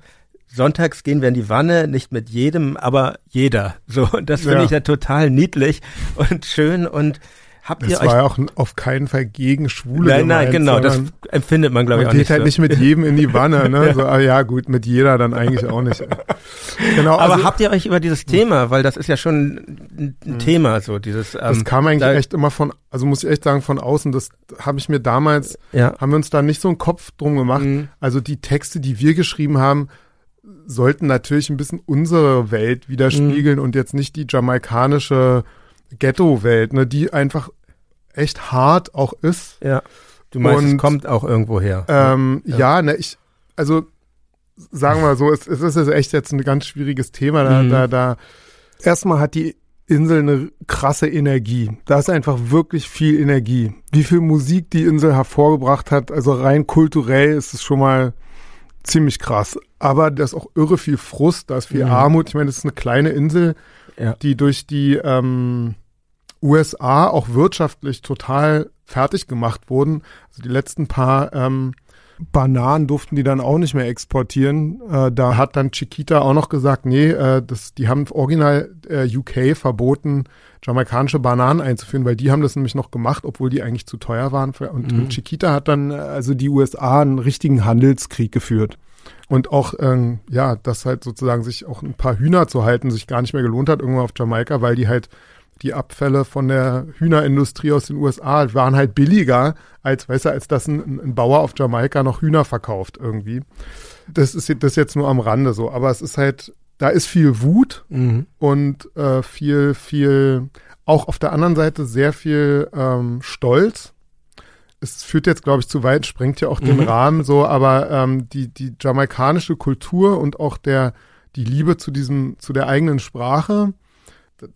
sonntags gehen wir in die Wanne, nicht mit jedem, aber jeder. So, und das finde ja. ich ja total niedlich und schön und Habt das ihr war ja auch auf keinen Fall gegen Schwule. Nein, nein, genau, das empfindet man, glaube ich, auch nicht. Man geht halt so. nicht mit jedem in die Wanne, ne? ja. So, ah, ja, gut, mit jeder dann eigentlich auch nicht. Genau, Aber also, habt ihr euch über dieses Thema, weil das ist ja schon ein, mhm. Thema, so dieses. Ähm, das kam eigentlich da, echt immer von, also muss ich echt sagen, von außen. Das habe ich mir damals, ja. haben wir uns da nicht so einen Kopf drum gemacht. Mhm. Also die Texte, die wir geschrieben haben, sollten natürlich ein bisschen unsere Welt widerspiegeln mhm. und jetzt nicht die jamaikanische Ghetto-Welt, ne, die einfach echt hart auch ist. Ja. Du meinst, und, es kommt auch irgendwo her. Ähm, ja. ja, ne, ich, also sagen wir mal so, es, es ist echt jetzt ein ganz schwieriges Thema. Da, mhm. da, da. Erstmal hat die Insel eine krasse Energie. Da ist einfach wirklich viel Energie. Wie viel Musik die Insel hervorgebracht hat, also rein kulturell ist es schon mal ziemlich krass. Aber da ist auch irre viel Frust, da ist viel mhm. Armut. Ich meine, das ist eine kleine Insel, ja. die durch die ähm, USA auch wirtschaftlich total fertig gemacht wurden. Also die letzten paar ähm, Bananen durften die dann auch nicht mehr exportieren. Äh, da hat dann Chiquita auch noch gesagt, nee, äh, das, die haben original äh, UK verboten, jamaikanische Bananen einzuführen, weil die haben das nämlich noch gemacht, obwohl die eigentlich zu teuer waren. Und, mhm. und Chiquita hat dann äh, also die USA einen richtigen Handelskrieg geführt. Und auch, ähm, ja, dass halt sozusagen sich auch ein paar Hühner zu halten, sich gar nicht mehr gelohnt hat, irgendwann auf Jamaika, weil die halt die Abfälle von der Hühnerindustrie aus den USA waren halt billiger, als, weißt du, als dass ein, ein Bauer auf Jamaika noch Hühner verkauft irgendwie. Das ist das ist jetzt nur am Rande so, aber es ist halt, da ist viel Wut mhm. und äh, viel, viel, auch auf der anderen Seite sehr viel ähm, Stolz es führt jetzt, glaube ich, zu weit, sprengt ja auch den mhm. Rahmen so, aber ähm, die, die jamaikanische Kultur und auch der, die Liebe zu diesem, zu der eigenen Sprache.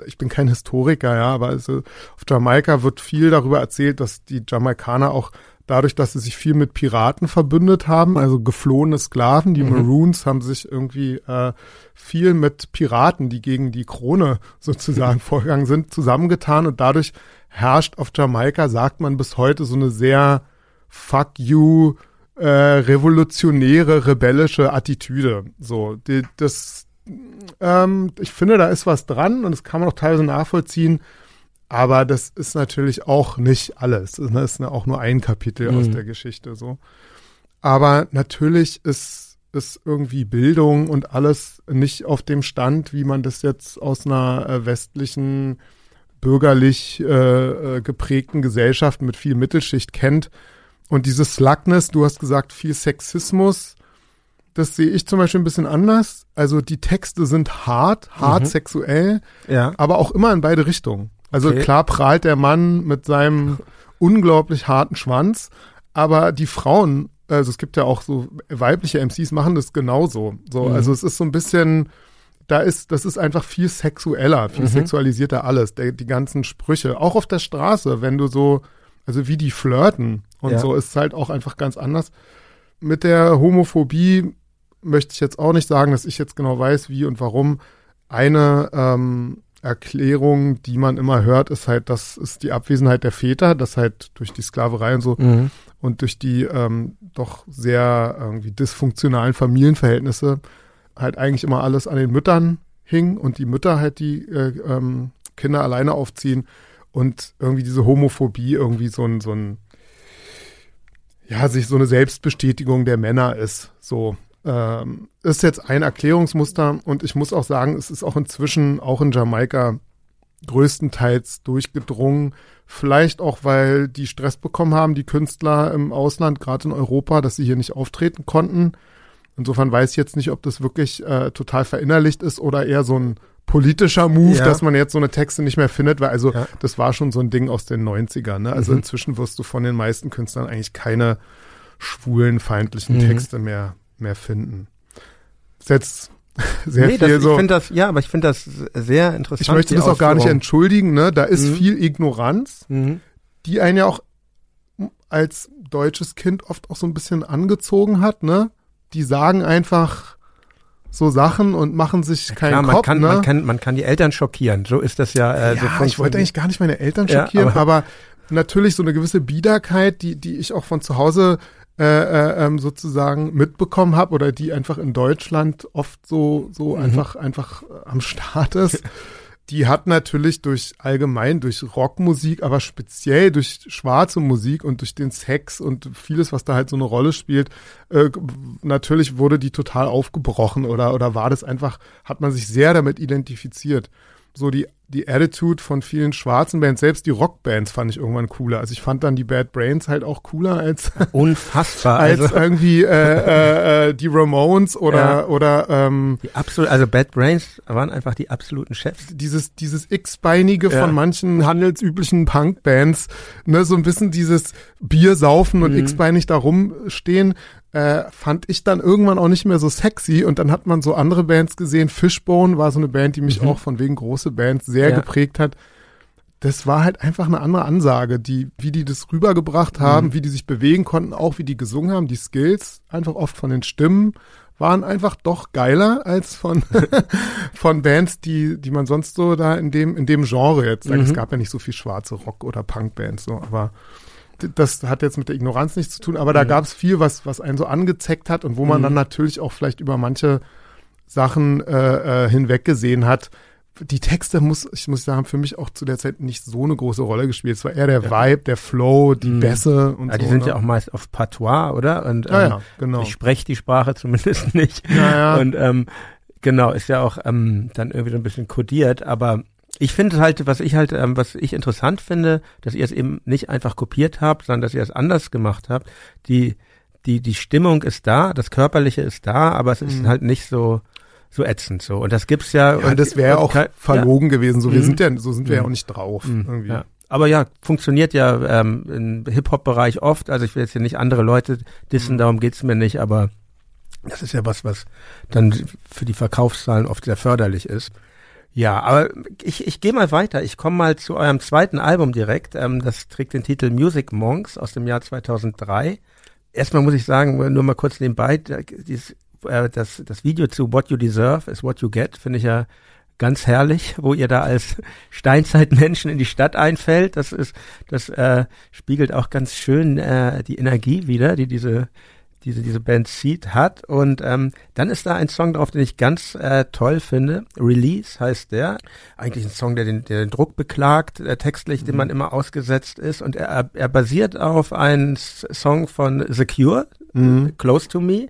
Ich bin kein Historiker, ja, aber also auf Jamaika wird viel darüber erzählt, dass die Jamaikaner auch dadurch, dass sie sich viel mit Piraten verbündet haben, also geflohene Sklaven, die mhm. Maroons haben sich irgendwie äh, viel mit Piraten, die gegen die Krone sozusagen vorgegangen sind, zusammengetan und dadurch herrscht auf Jamaika, sagt man bis heute, so eine sehr fuck you, äh, revolutionäre, rebellische Attitüde. So, die, das, ähm, ich finde, da ist was dran und das kann man auch teilweise nachvollziehen. Aber das ist natürlich auch nicht alles. Das ist auch nur ein Kapitel mhm. aus der Geschichte, so. Aber natürlich ist, ist irgendwie Bildung und alles nicht auf dem Stand, wie man das jetzt aus einer äh, westlichen bürgerlich äh, äh, geprägten Gesellschaften mit viel Mittelschicht kennt. Und dieses Slackness, du hast gesagt, viel Sexismus, das sehe ich zum Beispiel ein bisschen anders. Also die Texte sind hart, hart mhm. sexuell, ja. aber auch immer in beide Richtungen. Also okay. klar prahlt der Mann mit seinem unglaublich harten Schwanz, aber die Frauen, also es gibt ja auch so weibliche MCs machen das genauso. So, mhm. also es ist so ein bisschen, da ist, das ist einfach viel sexueller, viel mhm. sexualisierter alles, der, die ganzen Sprüche. Auch auf der Straße, wenn du so, also wie die flirten und ja. so, ist halt auch einfach ganz anders. Mit der Homophobie möchte ich jetzt auch nicht sagen, dass ich jetzt genau weiß, wie und warum. Eine ähm, Erklärung, die man immer hört, ist halt, das ist die Abwesenheit der Väter, das halt durch die Sklaverei und so mhm. und durch die ähm, doch sehr irgendwie dysfunktionalen Familienverhältnisse halt eigentlich immer alles an den Müttern hing und die Mütter halt die äh, ähm, Kinder alleine aufziehen und irgendwie diese Homophobie irgendwie so ein, so ein, ja, sich so eine Selbstbestätigung der Männer ist, so. Ähm, ist jetzt ein Erklärungsmuster und ich muss auch sagen, es ist auch inzwischen auch in Jamaika größtenteils durchgedrungen. Vielleicht auch, weil die Stress bekommen haben, die Künstler im Ausland, gerade in Europa, dass sie hier nicht auftreten konnten. Insofern weiß ich jetzt nicht, ob das wirklich äh, total verinnerlicht ist oder eher so ein politischer Move, ja. dass man jetzt so eine Texte nicht mehr findet, weil also ja. das war schon so ein Ding aus den 90ern. Ne? Also mhm. inzwischen wirst du von den meisten Künstlern eigentlich keine schwulen, feindlichen mhm. Texte mehr, mehr finden. Ist jetzt sehr nee, viel das, so. Ich finde das, ja, aber ich finde das sehr interessant. Ich möchte das auch gar nicht entschuldigen, ne? Da ist mhm. viel Ignoranz, mhm. die einen ja auch als deutsches Kind oft auch so ein bisschen angezogen hat, ne? Die sagen einfach so Sachen und machen sich ja, keinen klar, man Kopf. Kann, ne? man, kann, man kann die Eltern schockieren. So ist das ja. Äh, ja, so ich wollte eigentlich gar nicht meine Eltern schockieren, ja, aber, aber, natürlich so eine gewisse Biederkeit, die, die ich auch von zu Hause äh, äh, ähm, sozusagen mitbekommen habe oder die einfach in Deutschland oft so so mhm. einfach einfach am Start ist. die hat natürlich durch allgemein, durch Rockmusik, aber speziell durch schwarze Musik und durch den Sex und vieles, was da halt so eine Rolle spielt, äh, natürlich wurde die total aufgebrochen oder, oder war das einfach, hat man sich sehr damit identifiziert. So die die Attitude von vielen schwarzen Bands, selbst die Rockbands fand ich irgendwann cooler. Also ich fand dann die Bad Brains halt auch cooler als unfassbar als also. irgendwie äh, äh, äh, die Ramones oder ja. oder ähm, die absolut also Bad Brains waren einfach die absoluten Chefs. Dieses dieses x-beinige ja. von manchen handelsüblichen Punkbands, ne, so ein bisschen dieses Bier saufen und mhm. x-beinig da rumstehen äh, fand ich dann irgendwann auch nicht mehr so sexy und dann hat man so andere Bands gesehen. Fishbone war so eine Band, die mich mhm. auch von wegen große Bands sehr ja. geprägt hat. Das war halt einfach eine andere Ansage, die, wie die das rübergebracht haben, mhm. wie die sich bewegen konnten, auch wie die gesungen haben, die Skills, einfach oft von den Stimmen, waren einfach doch geiler als von, von Bands, die, die man sonst so da in dem, in dem Genre jetzt, mhm. es gab ja nicht so viel schwarze Rock- oder Punkbands, so, aber das hat jetzt mit der Ignoranz nichts zu tun, aber da mhm. gab es viel, was, was einen so angezeckt hat und wo man mhm. dann natürlich auch vielleicht über manche Sachen äh, äh, hinweggesehen hat. Die Texte muss, ich muss sagen, für mich auch zu der Zeit nicht so eine große Rolle gespielt. Es war eher der ja. Vibe, der Flow, die mhm. Bässe und ja, so. Die sind ne? ja auch meist auf Patois, oder? Und ähm, ja, ja, genau. ich spreche die Sprache zumindest nicht. Ja, ja. Und ähm, genau, ist ja auch ähm, dann irgendwie so ein bisschen kodiert, aber ich finde halt, was ich halt, ähm, was ich interessant finde, dass ihr es eben nicht einfach kopiert habt, sondern dass ihr es anders gemacht habt. Die, die, die Stimmung ist da, das Körperliche ist da, aber es ist mhm. halt nicht so, so ätzend so. Und das gibt's ja. Ja, und, das wäre ja auch verlogen ja. gewesen. So, wir mhm. sind ja, so sind wir ja mhm. auch nicht drauf. Mhm. Irgendwie. Ja. Aber ja, funktioniert ja ähm, im Hip-Hop-Bereich oft. Also ich will jetzt hier nicht andere Leute dissen, darum geht's mir nicht, aber das ist ja was, was dann für die Verkaufszahlen oft sehr förderlich ist. Ja, aber ich, ich gehe mal weiter. Ich komme mal zu eurem zweiten Album direkt. Ähm, das trägt den Titel Music Monks aus dem Jahr 2003. Erstmal muss ich sagen, nur mal kurz nebenbei, dieses, äh, das, das Video zu What You Deserve is What You Get finde ich ja ganz herrlich, wo ihr da als Steinzeitmenschen in die Stadt einfällt. Das ist, das äh, spiegelt auch ganz schön äh, die Energie wieder, die diese diese, diese Band Seed hat. Und ähm, dann ist da ein Song drauf, den ich ganz äh, toll finde. Release heißt der. Eigentlich ein Song, der den, der den Druck beklagt, äh, textlich, mhm. dem man immer ausgesetzt ist. Und er, er basiert auf einem Song von The Cure, mhm. Close to Me.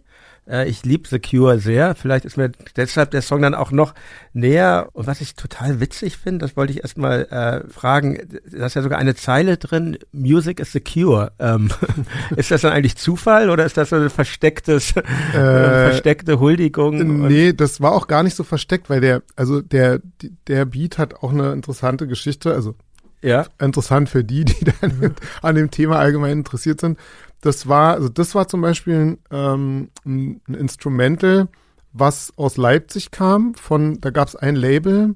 Äh, ich liebe The Cure sehr. Vielleicht ist mir deshalb der Song dann auch noch näher. Und was ich total witzig finde, das wollte ich erstmal äh, fragen, da ist ja sogar eine Zeile drin, Music is the Cure. Ähm, ist das dann eigentlich Zufall oder ist das so eine verstecktes, äh, versteckte Huldigung? Nee, das war auch gar nicht so versteckt, weil der, also der, der Beat hat auch eine interessante Geschichte, also ja. interessant für die, die dann an dem Thema allgemein interessiert sind das war, also das war zum Beispiel ähm, ein, Instrumental, was aus Leipzig kam. Von, da gab es ein Label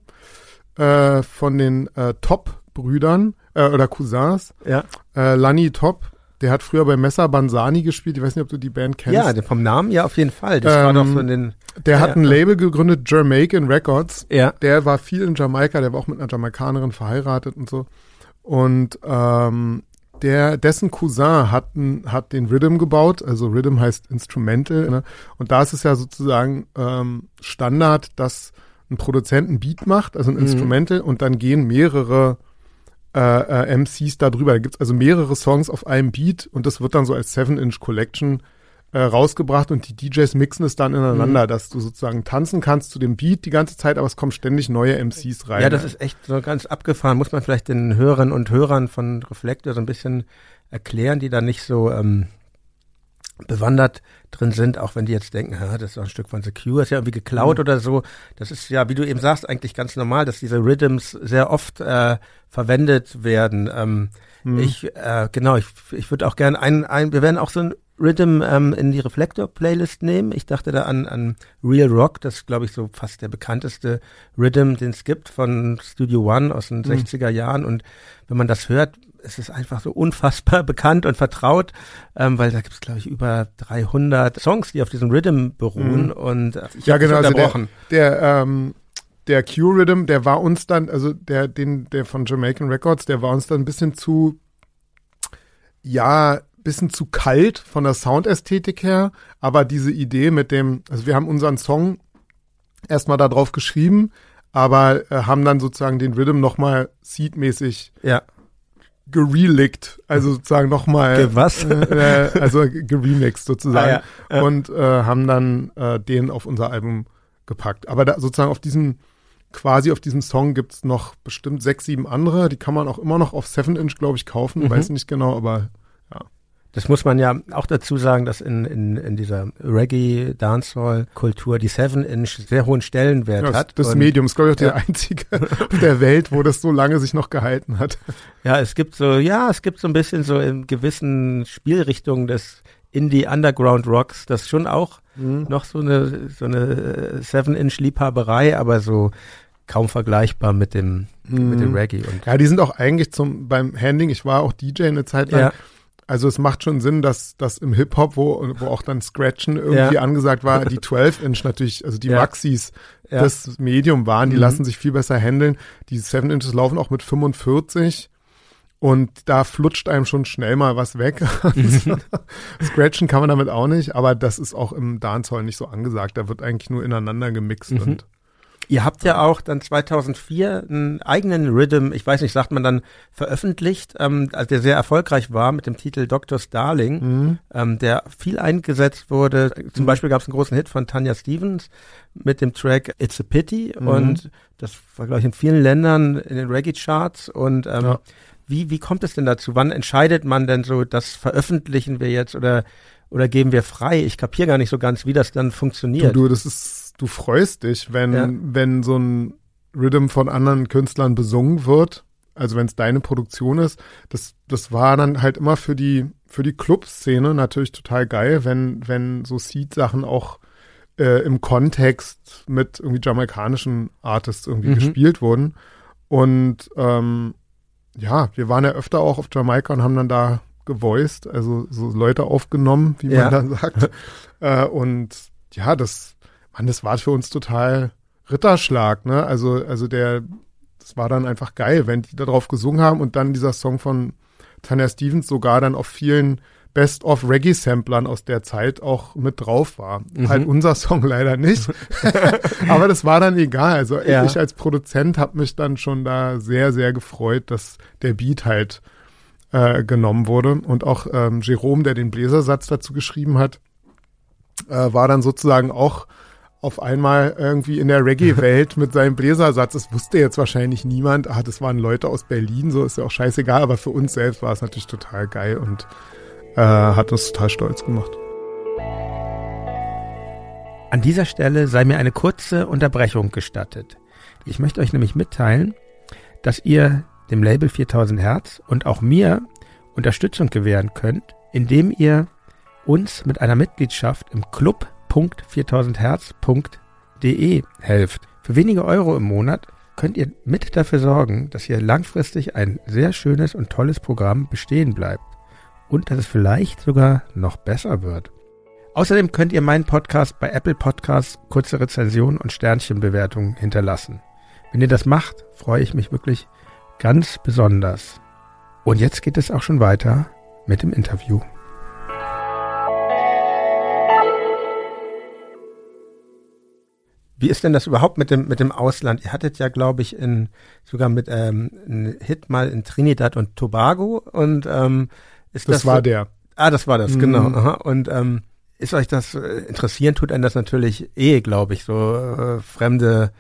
äh, von den äh, Top-Brüdern äh, oder Cousins. Ja. Äh, Lani Top, der hat früher bei Messer Banzani gespielt. Ich weiß nicht, ob du die Band kennst. Ja, vom Namen ja auf jeden Fall. Das war Ähm, doch so in den. Der Ja, hat ein ja. Label gegründet, Jamaican Records. Ja. Der war viel in Jamaika, der war auch mit einer Jamaikanerin verheiratet und so. Und ähm, der, dessen Cousin hat, hat den Rhythm gebaut, also Rhythm heißt Instrumental. Ne? Und da ist es ja sozusagen ähm, Standard, dass ein Produzent ein Beat macht, also ein Mhm. Instrumental, und dann gehen mehrere äh, äh, MCs da drüber. Da gibt's also mehrere Songs auf einem Beat und das wird dann so als 7-Inch Collection äh, rausgebracht und die DJs mixen es dann Mhm. ineinander, dass du sozusagen tanzen kannst zu dem Beat die ganze Zeit, aber es kommen ständig neue MCs rein. Ja, das ist echt so ganz abgefahren. Muss man vielleicht den Hörern und Hörern von Reflektor so ein bisschen erklären, die da nicht so ähm, bewandert drin sind, auch wenn die jetzt denken, "Hä, das ist doch ein Stück von Secure, ist ja irgendwie geklaut oder so. Das ist ja, wie du eben sagst, eigentlich ganz normal, dass diese Rhythms sehr oft äh, verwendet werden. Ähm, Mhm. Ich, äh, genau, ich, ich würde auch gerne ein, ein, wir werden auch so ein Rhythm ähm, in die Reflektor-Playlist nehmen. Ich dachte da an, an Real Rock, das ist, glaube ich, so fast der bekannteste Rhythm, den es gibt von Studio One aus den Mhm. 60er Jahren. Und wenn man das hört, es ist einfach so unfassbar bekannt und vertraut, ähm, weil da gibt es, glaube ich, über 300 Songs, die auf diesem Rhythm beruhen. Mhm. Und äh, ich Ja, hab dich genau, also unterbrochen. der, ähm, der Q-Rhythm, der war uns dann, also der, den, der von Jamaican Records, der war uns dann ein bisschen zu, ja, bisschen zu kalt von der Soundästhetik her, aber diese Idee mit dem, also wir haben unseren Song erstmal da drauf geschrieben, aber äh, haben dann sozusagen den Rhythm nochmal seedmäßig ja. gerelickt, also sozusagen nochmal Ge- was? äh, also geremixed sozusagen Ah, ja, und äh, haben dann äh, den auf unser Album gepackt. Aber da sozusagen auf diesem quasi auf diesem Song gibt's noch bestimmt sechs, sieben andere. Die kann man auch immer noch auf 7-Inch, glaube ich, kaufen. Mhm. Weiß nicht genau, aber Das muss man ja auch dazu sagen, dass in, in, in dieser Reggae-Dancehall-Kultur die 7-Inch sehr hohen Stellenwert ja, hat. das Medium ist, glaube ich, auch ja. der einzige der Welt, wo das so lange sich noch gehalten hat. Ja, es gibt so, ja, es gibt so ein bisschen so in gewissen Spielrichtungen des Indie-Underground-Rocks, das schon auch noch so eine, so eine 7-Inch-Liebhaberei, aber so kaum vergleichbar mit dem, mit dem Reggae. Und Ja, die sind auch eigentlich zum beim Handling. Ich war auch DJ eine Zeit lang. Ja. Also es macht schon Sinn, dass dass im Hip Hop, wo wo auch dann Scratchen irgendwie Ja. angesagt war, die 12 Inch natürlich, also die Ja. Maxis Ja. das Medium waren, die Mhm. lassen sich viel besser handeln. Die 7 Inches laufen auch mit 45 und da flutscht einem schon schnell mal was weg. Scratchen kann man damit auch nicht, aber das ist auch im Dancehall nicht so angesagt. Da wird eigentlich nur ineinander gemixt Mhm. und Ihr habt ja auch dann 2004 einen eigenen Rhythm, ich weiß nicht, sagt man dann veröffentlicht, ähm, also der sehr erfolgreich war mit dem Titel Dr. Starling, Mhm. ähm, der viel eingesetzt wurde. Zum Beispiel gab es einen großen Hit von Tanya Stevens mit dem Track It's a Pity Mhm. und das war, glaube ich, in vielen Ländern in den Reggae-Charts und ähm, Ja. wie, wie kommt es denn dazu? Wann entscheidet man denn so, das veröffentlichen wir jetzt oder, oder geben wir frei? Ich kapiere gar nicht so ganz, wie das dann Du, funktioniert. du, das ist, du freust dich, wenn, Ja. wenn so ein Rhythm von anderen Künstlern besungen wird. Also wenn es deine Produktion ist. Das, das war dann halt immer für die, für die Clubszene natürlich total geil, wenn, wenn so Seed-Sachen auch äh, im Kontext mit irgendwie jamaikanischen Artists irgendwie Mhm. gespielt wurden. Und ähm, ja, wir waren ja öfter auch auf Jamaika und haben dann da gevoiced, also so Leute aufgenommen, wie Ja. man dann sagt. äh, und ja, das, Mann, das war für uns total Ritterschlag, ne? Also, also der, das war dann einfach geil, wenn die da drauf gesungen haben und dann dieser Song von Tanya Stevens sogar dann auf vielen Best-of Reggae-Samplern aus der Zeit auch mit drauf war. Mhm. Halt unser Song leider nicht. Aber das war dann egal. Also Ja. ich als Produzent habe mich dann schon da sehr, sehr gefreut, dass der Beat halt äh, genommen wurde. Und auch ähm, Jerome, der den Bläsersatz dazu geschrieben hat, äh, war dann sozusagen auch auf einmal irgendwie in der Reggae-Welt mit seinem Bläsersatz. Das wusste jetzt wahrscheinlich niemand. Ah, das waren Leute aus Berlin, so ist ja auch scheißegal. Aber für uns selbst war es natürlich total geil und äh, hat uns total stolz gemacht. An dieser Stelle sei mir eine kurze Unterbrechung gestattet. Ich möchte euch nämlich mitteilen, dass ihr dem Label 4000 Hertz und auch mir Unterstützung gewähren könnt, indem ihr uns mit einer Mitgliedschaft im Club www.4000herz.de helft. Für wenige Euro im Monat könnt ihr mit dafür sorgen, dass hier langfristig ein sehr schönes und tolles Programm bestehen bleibt und dass es vielleicht sogar noch besser wird. Außerdem könnt ihr meinen Podcast bei Apple Podcasts kurze Rezensionen und Sternchenbewertungen hinterlassen. Wenn ihr das macht, freue ich mich wirklich ganz besonders. Und jetzt geht es auch schon weiter mit dem Interview. Wie ist denn das überhaupt mit dem, mit dem Ausland? Ihr hattet ja, glaube ich, in, sogar mit ähm, einen Hit mal in Trinidad und Tobago und ähm, ist das. Das war so, der. Ah, das war das, genau. mhm. genau. Aha. Und ähm, ist euch das äh, interessieren, tut einen das natürlich eh, glaube ich, so äh, fremde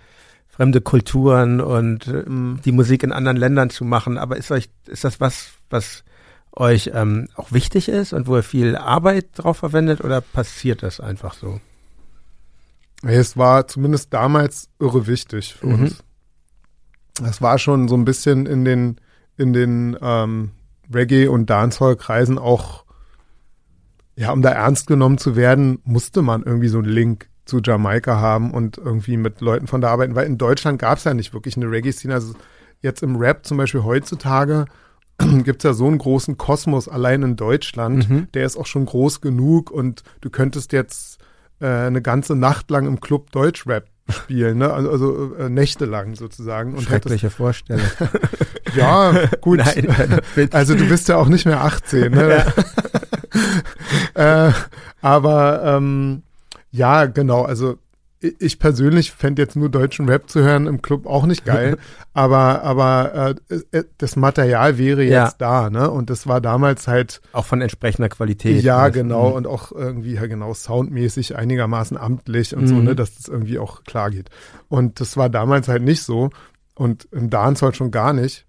fremde Kulturen und äh, die Musik in anderen Ländern zu machen. Aber ist euch, ist das was, was euch ähm, auch wichtig ist und wo ihr viel Arbeit drauf verwendet oder passiert das einfach so? Es war zumindest damals irre wichtig für mhm. uns. Das war schon so ein bisschen in den, in den ähm, Reggae- und Dancehall-Kreisen auch, ja, um da ernst genommen zu werden, musste man irgendwie so einen Link zu Jamaika haben und irgendwie mit Leuten von da arbeiten, weil in Deutschland gab es ja nicht wirklich eine Reggae-Szene. Also jetzt im Rap zum Beispiel heutzutage gibt es ja so einen großen Kosmos allein in Deutschland, mhm. der ist auch schon groß genug und du könntest jetzt äh, eine ganze Nacht lang im Club Deutschrap spielen, ne? also, also äh, nächtelang sozusagen. Und Schreckliche Vorstellung. ja, gut. Nein, also du bist ja auch nicht mehr 18. Ne? Ja. äh, aber ähm, ja, genau, also ich persönlich fände jetzt nur deutschen Rap zu hören im Club auch nicht geil, aber aber äh, äh, das Material wäre jetzt ja. da, ne? Und das war damals halt auch von entsprechender Qualität. Ja, also, genau mhm. und auch irgendwie ja genau soundmäßig einigermaßen amtlich und mhm. so, ne, dass das irgendwie auch klar geht. Und das war damals halt nicht so und im Dancehall schon gar nicht.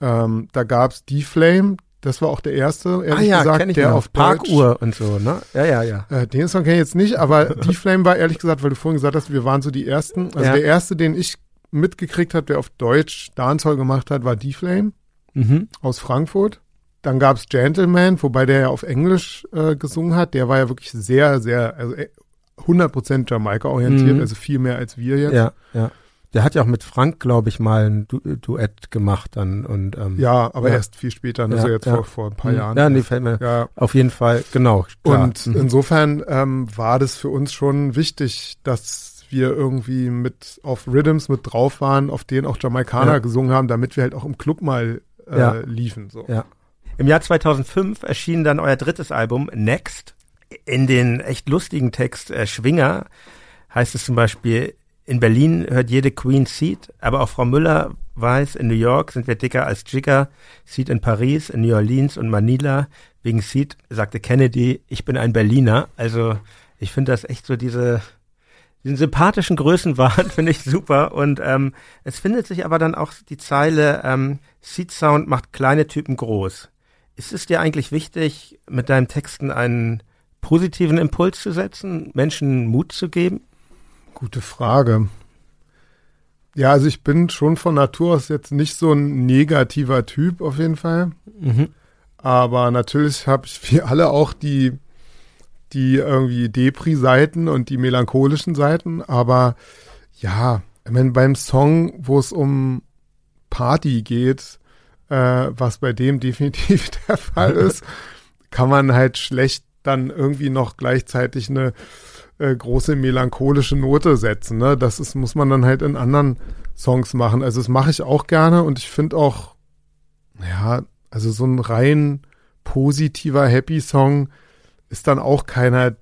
Ähm, da gab's D-Flame, das war auch der erste, ehrlich ah, ja, gesagt, ich der noch. auf Parkuhr und so, ne? Ja, ja, ja. Äh, den Song kenne ich jetzt nicht, aber Die Flame war ehrlich gesagt, weil du vorhin gesagt hast, wir waren so die ersten. Also ja. der erste, den ich mitgekriegt habe, der auf Deutsch Dancehall gemacht hat, war Die Flame mhm. aus Frankfurt. Dann gab's Gentleman, wobei der ja auf Englisch äh, gesungen hat. Der war ja wirklich sehr, sehr, also 100% äh, Jamaika orientiert, mhm. also viel mehr als wir jetzt. Ja, ja. Der hat ja auch mit Frank, glaube ich, mal ein du Duett gemacht dann und ähm, ja, aber ja. erst viel später, also ja, jetzt ja. Vor, vor ein paar Jahren. Ja, nee, fällt mir ja. auf jeden Fall genau. Klar. Und mhm. insofern ähm, war das für uns schon wichtig, dass wir irgendwie mit auf Rhythms mit drauf waren, auf denen auch Jamaikaner gesungen haben, damit wir halt auch im Club mal äh, liefen. So. Ja. Im Jahr 2005 erschien dann euer drittes Album Next. In den echt lustigen Text äh, Schwinger heißt es zum Beispiel in Berlin hört jede Queen Seed, aber auch Frau Müller weiß, in New York sind wir dicker als Jigger, Seed in Paris, in New Orleans und Manila. Wegen Seed sagte Kennedy, ich bin ein Berliner. Also ich finde das echt so diese, diesen sympathischen Größenwahn finde ich super. Und ähm, es findet sich aber dann auch die Zeile, ähm, Seed Sound macht kleine Typen groß. Ist es dir eigentlich wichtig, mit deinen Texten einen positiven Impuls zu setzen, Menschen Mut zu geben? Gute Frage. Ja, also ich bin schon von Natur aus jetzt nicht so ein negativer Typ auf jeden Fall. Mhm. Aber natürlich habe ich wie alle auch die, die irgendwie Depri-Seiten und die melancholischen Seiten. Aber ja, ich meine, beim Song, wo es um Party geht, äh, was bei dem definitiv der Fall ist, kann man halt schlecht dann irgendwie noch gleichzeitig eine äh, große melancholische Note setzen. Ne? Das ist, muss man dann halt in anderen Songs machen. Also das mache ich auch gerne und ich finde auch, ja, also so ein rein positiver Happy-Song ist dann auch keiner,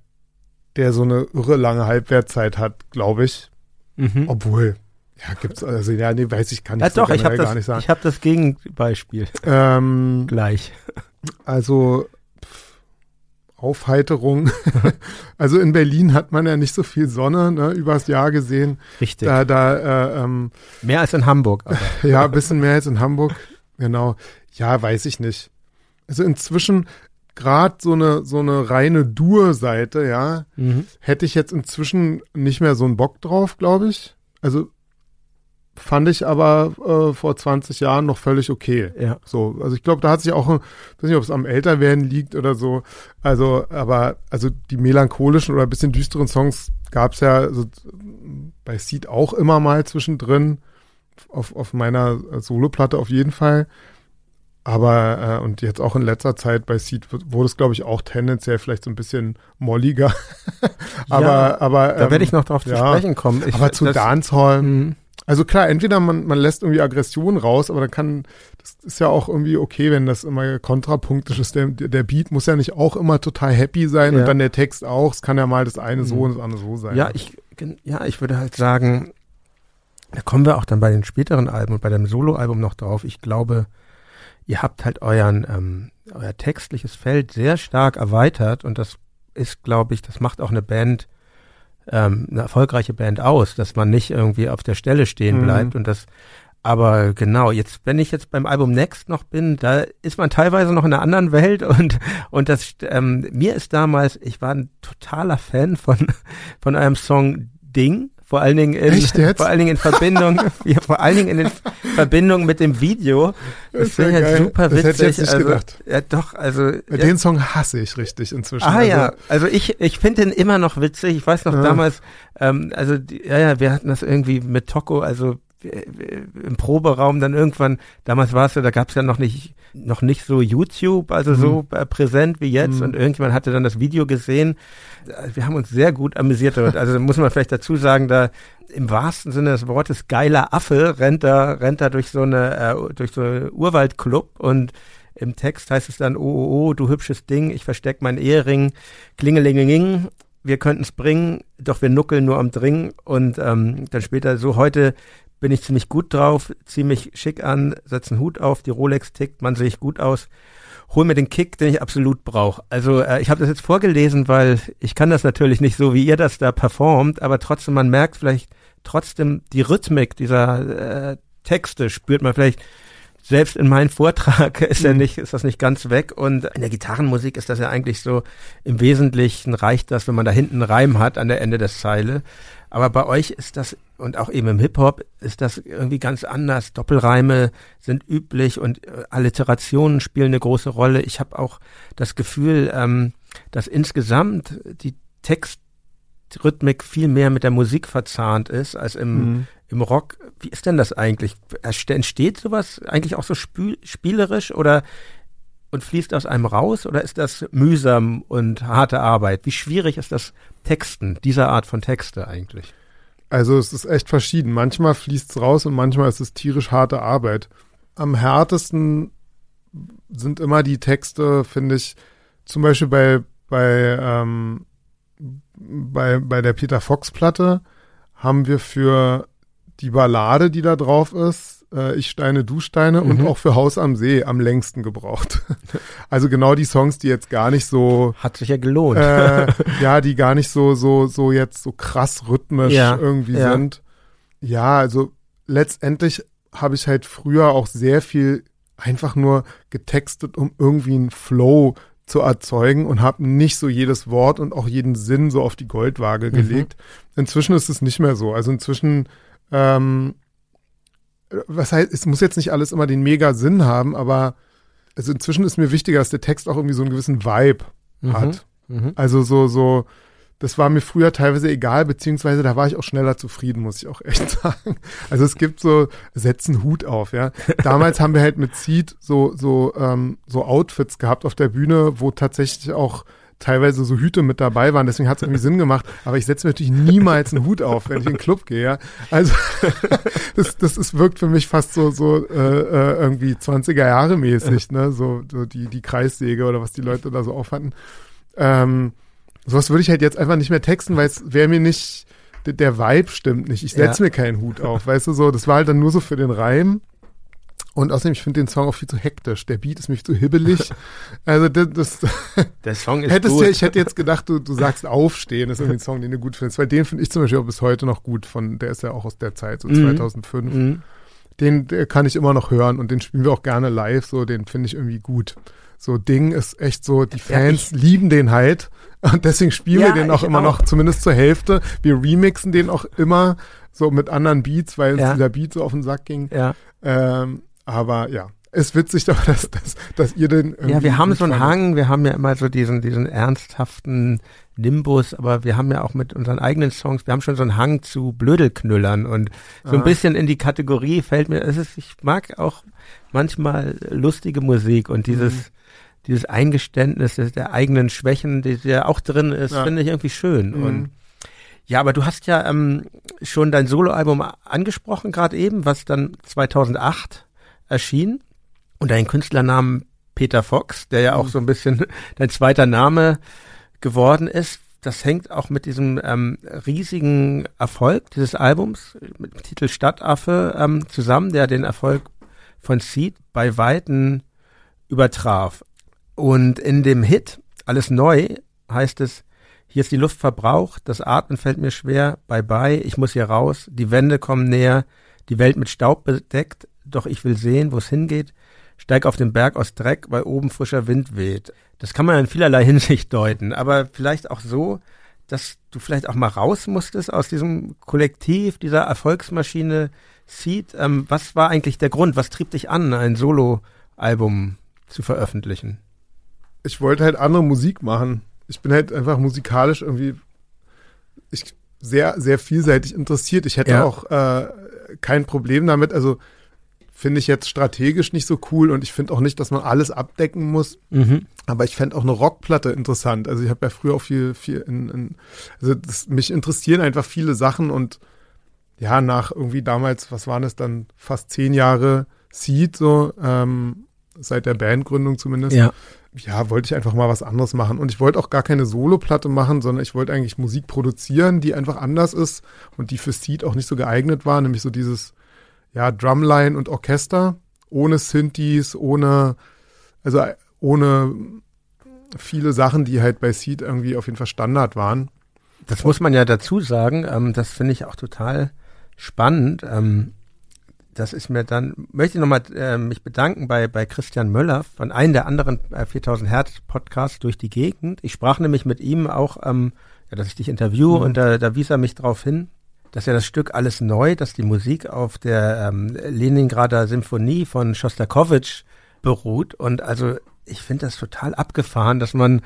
der so eine irre lange Halbwertzeit hat, glaube ich. Mhm. Obwohl, ja, gibt's, also ja, nee, weiß ich, kann ich ja, doch, ich hab gar das, nicht sagen. Ich habe das Gegenbeispiel. Ähm, Gleich. Also Aufheiterung. also in Berlin hat man ja nicht so viel Sonne, ne, übers Jahr gesehen. Richtig. Da, da, äh, ähm, mehr als in Hamburg. Ja, ein bisschen mehr als in Hamburg. Genau. Ja, weiß ich nicht. Also inzwischen gerade so eine so eine reine Dur-Seite, ja, mhm. hätte ich jetzt inzwischen nicht mehr so einen Bock drauf, glaube ich. Also fand ich aber äh, vor 20 Jahren noch völlig okay. Ja. So, also ich glaube, da hat sich auch, ich weiß nicht, ob es am Älterwerden liegt oder so. Also, aber also die melancholischen oder ein bisschen düsteren Songs gab es ja also, bei Seed auch immer mal zwischendrin. Auf, auf meiner Soloplatte auf jeden Fall. Aber äh, und jetzt auch in letzter Zeit bei Seed wurde es, glaube ich, auch tendenziell vielleicht so ein bisschen molliger. aber, ja, aber da ähm, werde ich noch drauf ja, zu sprechen kommen. Ich, aber zu Dancehall, Mhm. Also klar, entweder man, man lässt irgendwie Aggression raus, aber dann kann, das ist ja auch irgendwie okay, wenn das immer kontrapunktisch ist. Der, der Beat muss ja nicht auch immer total happy sein Ja. und dann der Text auch. Es kann ja mal das eine so Mhm. und das andere so sein. Ja, ich, ja, ich würde halt sagen, da kommen wir auch dann bei den späteren Alben und bei dem Soloalbum noch drauf. Ich glaube, ihr habt halt euren, ähm, euer textliches Feld sehr stark erweitert und das ist, glaube ich, das macht auch eine Band, ähm, eine erfolgreiche Band aus, dass man nicht irgendwie auf der Stelle stehen Mhm. bleibt und das aber genau, jetzt, wenn ich jetzt beim Album Next noch bin, da ist man teilweise noch in einer anderen Welt und, und das, ähm, mir ist damals, ich war ein totaler Fan von, von eurem Song Ding, vor allen Dingen in, vor allen Dingen in Verbindung, ja, vor allen Dingen in den Verbindung mit dem Video. Das ist ja finde ich halt super Das witzig. hätte ich jetzt nicht also, gedacht. Ja, doch, also. Ja, ja, Den Song hasse ich richtig inzwischen. Ah also, ja, also ich, ich finde den immer noch witzig. Ich weiß noch Ja. damals, ähm, also die, ja, ja, wir hatten das irgendwie mit Toko, also im Proberaum dann irgendwann, damals war es ja, da gab es ja noch nicht, noch nicht so YouTube, also so äh, präsent wie jetzt Mhm. und irgendjemand hatte dann das Video gesehen. Äh, Wir haben uns sehr gut amüsiert dort. Also muss man vielleicht dazu sagen, da im wahrsten Sinne des Wortes geiler Affe rennt da, rennt da durch so eine, äh, durch so einen Urwaldclub und im Text heißt es dann, oh, oh, oh, du hübsches Ding, ich versteck meinen Ehering, klingelingeling, wir können's bringen, doch wir nuckeln nur am Dring und ähm, dann später so, heute bin ich ziemlich gut drauf, zieh mich schick an, setz einen Hut auf, die Rolex tickt, man sehe ich gut aus, hol mir den Kick, den ich absolut brauche. Also äh, ich habe das jetzt vorgelesen, weil ich kann das natürlich nicht so, wie ihr das da performt, aber trotzdem, man merkt vielleicht trotzdem die Rhythmik dieser äh, Texte, spürt man vielleicht selbst in meinem Vortrag ist ja Mhm. nicht, ist das nicht ganz weg. Und in der Gitarrenmusik ist das ja eigentlich so, im Wesentlichen reicht das, wenn man da hinten einen Reim hat an der Ende der Zeile. Aber bei euch ist das, und auch eben im Hip-Hop, ist das irgendwie ganz anders. Doppelreime sind üblich und äh, Alliterationen spielen eine große Rolle. Ich habe auch das Gefühl, ähm, dass insgesamt die Textrhythmik viel mehr mit der Musik verzahnt ist als im, Mhm. im Rock. Wie ist denn das eigentlich? Entsteht sowas eigentlich auch so spielerisch oder und fließt aus einem raus oder ist das mühsam und harte Arbeit? Wie schwierig ist das Texten, dieser Art von Texte eigentlich? Also es ist echt verschieden. Manchmal fließt es raus und manchmal ist es tierisch harte Arbeit. Am härtesten sind immer die Texte, finde ich, zum Beispiel bei, bei, ähm, bei, bei der Peter Fox Platte haben wir für die Ballade, die da drauf ist, äh, Ich Steine, Du Steine und Mhm. auch für Haus am See am längsten gebraucht. also genau die Songs, die jetzt gar nicht so Hat sich ja gelohnt. äh, ja, die gar nicht so, so, so jetzt so krass rhythmisch Ja, irgendwie ja. sind. Ja, also letztendlich habe ich halt früher auch sehr viel einfach nur getextet, um irgendwie einen Flow zu erzeugen und habe nicht so jedes Wort und auch jeden Sinn so auf die Goldwaage Mhm. gelegt. Inzwischen ist es nicht mehr so. Also inzwischen, ähm, was heißt, es muss jetzt nicht alles immer den mega Sinn haben, aber also inzwischen ist mir wichtiger, dass der Text auch irgendwie so einen gewissen Vibe hat. Mhm. Also so, so, das war mir früher teilweise egal, beziehungsweise da war ich auch schneller zufrieden, muss ich auch echt sagen. Also es gibt so, setzen Hut auf, ja. Damals haben wir halt mit Seed so, so, ähm, so Outfits gehabt auf der Bühne, wo tatsächlich auch teilweise so Hüte mit dabei waren, deswegen hat es irgendwie Sinn gemacht. Aber ich setze mir natürlich niemals einen Hut auf, wenn ich in den Club gehe. Ja? Also das, das ist, wirkt für mich fast so, so äh, äh, irgendwie 20er Jahre mäßig, ne? So, so die, die Kreissäge oder was die Leute da so aufhatten. Ähm, sowas würde ich halt jetzt einfach nicht mehr texten, weil es wäre mir nicht, der, der Vibe stimmt nicht. Ich setze Ja. mir keinen Hut auf, weißt du so. Das war halt dann nur so für den Reim. Und außerdem, ich finde den Song auch viel zu hektisch. Der Beat ist mich zu hibbelig. Also das, das Der Song ist hättest gut. du, ich hätte jetzt gedacht, du, du sagst Aufstehen, ist irgendwie ein Song, den du gut findest. Weil den finde ich zum Beispiel auch bis heute noch gut. Von, der ist ja auch aus der Zeit, so Mhm. 2005. Mhm. Den der kann ich immer noch hören und den spielen wir auch gerne live. So, den finde ich irgendwie gut. So Ding ist echt so, die Ja, Fans lieben den halt. Und deswegen spielen Ja, wir den auch immer auch. noch, zumindest zur Hälfte. Wir remixen den auch immer. so mit anderen Beats, weil uns dieser Beat so auf den Sack ging. Ja. Ähm, aber ja, ist witzig doch, dass, dass, dass ihr den. Ja, wir haben so einen Hang, wir haben ja immer so diesen, diesen ernsthaften Nimbus, aber wir haben ja auch mit unseren eigenen Songs, wir haben schon so einen Hang zu Blödelknüllern und so ein ah. bisschen in die Kategorie fällt mir, es ist, ich mag auch manchmal lustige Musik und dieses, mhm. dieses Eingeständnis der eigenen Schwächen, die ja auch drin ist, ja. finde ich irgendwie schön mhm. und ja, aber du hast ja ähm, schon dein Soloalbum angesprochen gerade eben, was dann 2008 erschien und deinen Künstlernamen Peter Fox, der ja auch so ein bisschen dein zweiter Name geworden ist. Das hängt auch mit diesem ähm, riesigen Erfolg dieses Albums mit dem Titel Stadtaffe ähm, zusammen, der den Erfolg von Seed bei Weitem übertraf. Und in dem Hit Alles neu heißt es, hier ist die Luft verbraucht, das Atmen fällt mir schwer, bye bye, ich muss hier raus, die Wände kommen näher, die Welt mit Staub bedeckt, doch ich will sehen, wo es hingeht, steig auf den Berg aus Dreck, weil oben frischer Wind weht. Das kann man in vielerlei Hinsicht deuten, aber vielleicht auch so, dass du vielleicht auch mal raus musstest aus diesem Kollektiv, dieser Erfolgsmaschine Seed. Ähm, was war eigentlich der Grund? Was trieb dich an, ein Solo-Album zu veröffentlichen? Ich wollte halt andere Musik machen. Ich bin halt einfach musikalisch irgendwie ich, sehr, sehr vielseitig interessiert. Ich hätte ja. auch äh, kein Problem damit. Also finde ich jetzt strategisch nicht so cool und ich finde auch nicht, dass man alles abdecken muss. Mhm. Aber ich fände auch eine Rockplatte interessant. Also ich habe ja früher auch viel, viel in, in also das, mich interessieren einfach viele Sachen und ja, nach irgendwie damals, was waren es dann, fast zehn Jahre Seed, so, ähm, seit der Bandgründung zumindest. Ja. Ja, wollte ich einfach mal was anderes machen. Und ich wollte auch gar keine Soloplatte machen, sondern ich wollte eigentlich Musik produzieren, die einfach anders ist und die für Seed auch nicht so geeignet war, nämlich so dieses ja, Drumline und Orchester, ohne Synthes, ohne, also ohne viele Sachen, die halt bei Seed irgendwie auf jeden Fall Standard waren. Das muss man ja dazu sagen, ähm, das finde ich auch total spannend. Ähm, das ist mir dann, möchte ich nochmal äh, mich bedanken bei, bei Christian Möller von einem der anderen äh, 4000 Hertz Podcasts durch die Gegend. Ich sprach nämlich mit ihm auch, ähm, ja, dass ich dich interviewe mhm. und da, da wies er mich drauf hin, dass ja das Stück alles neu, dass die Musik auf der ähm, Leningrader Symphonie von Schostakowitsch beruht. Und also ich finde das total abgefahren, dass man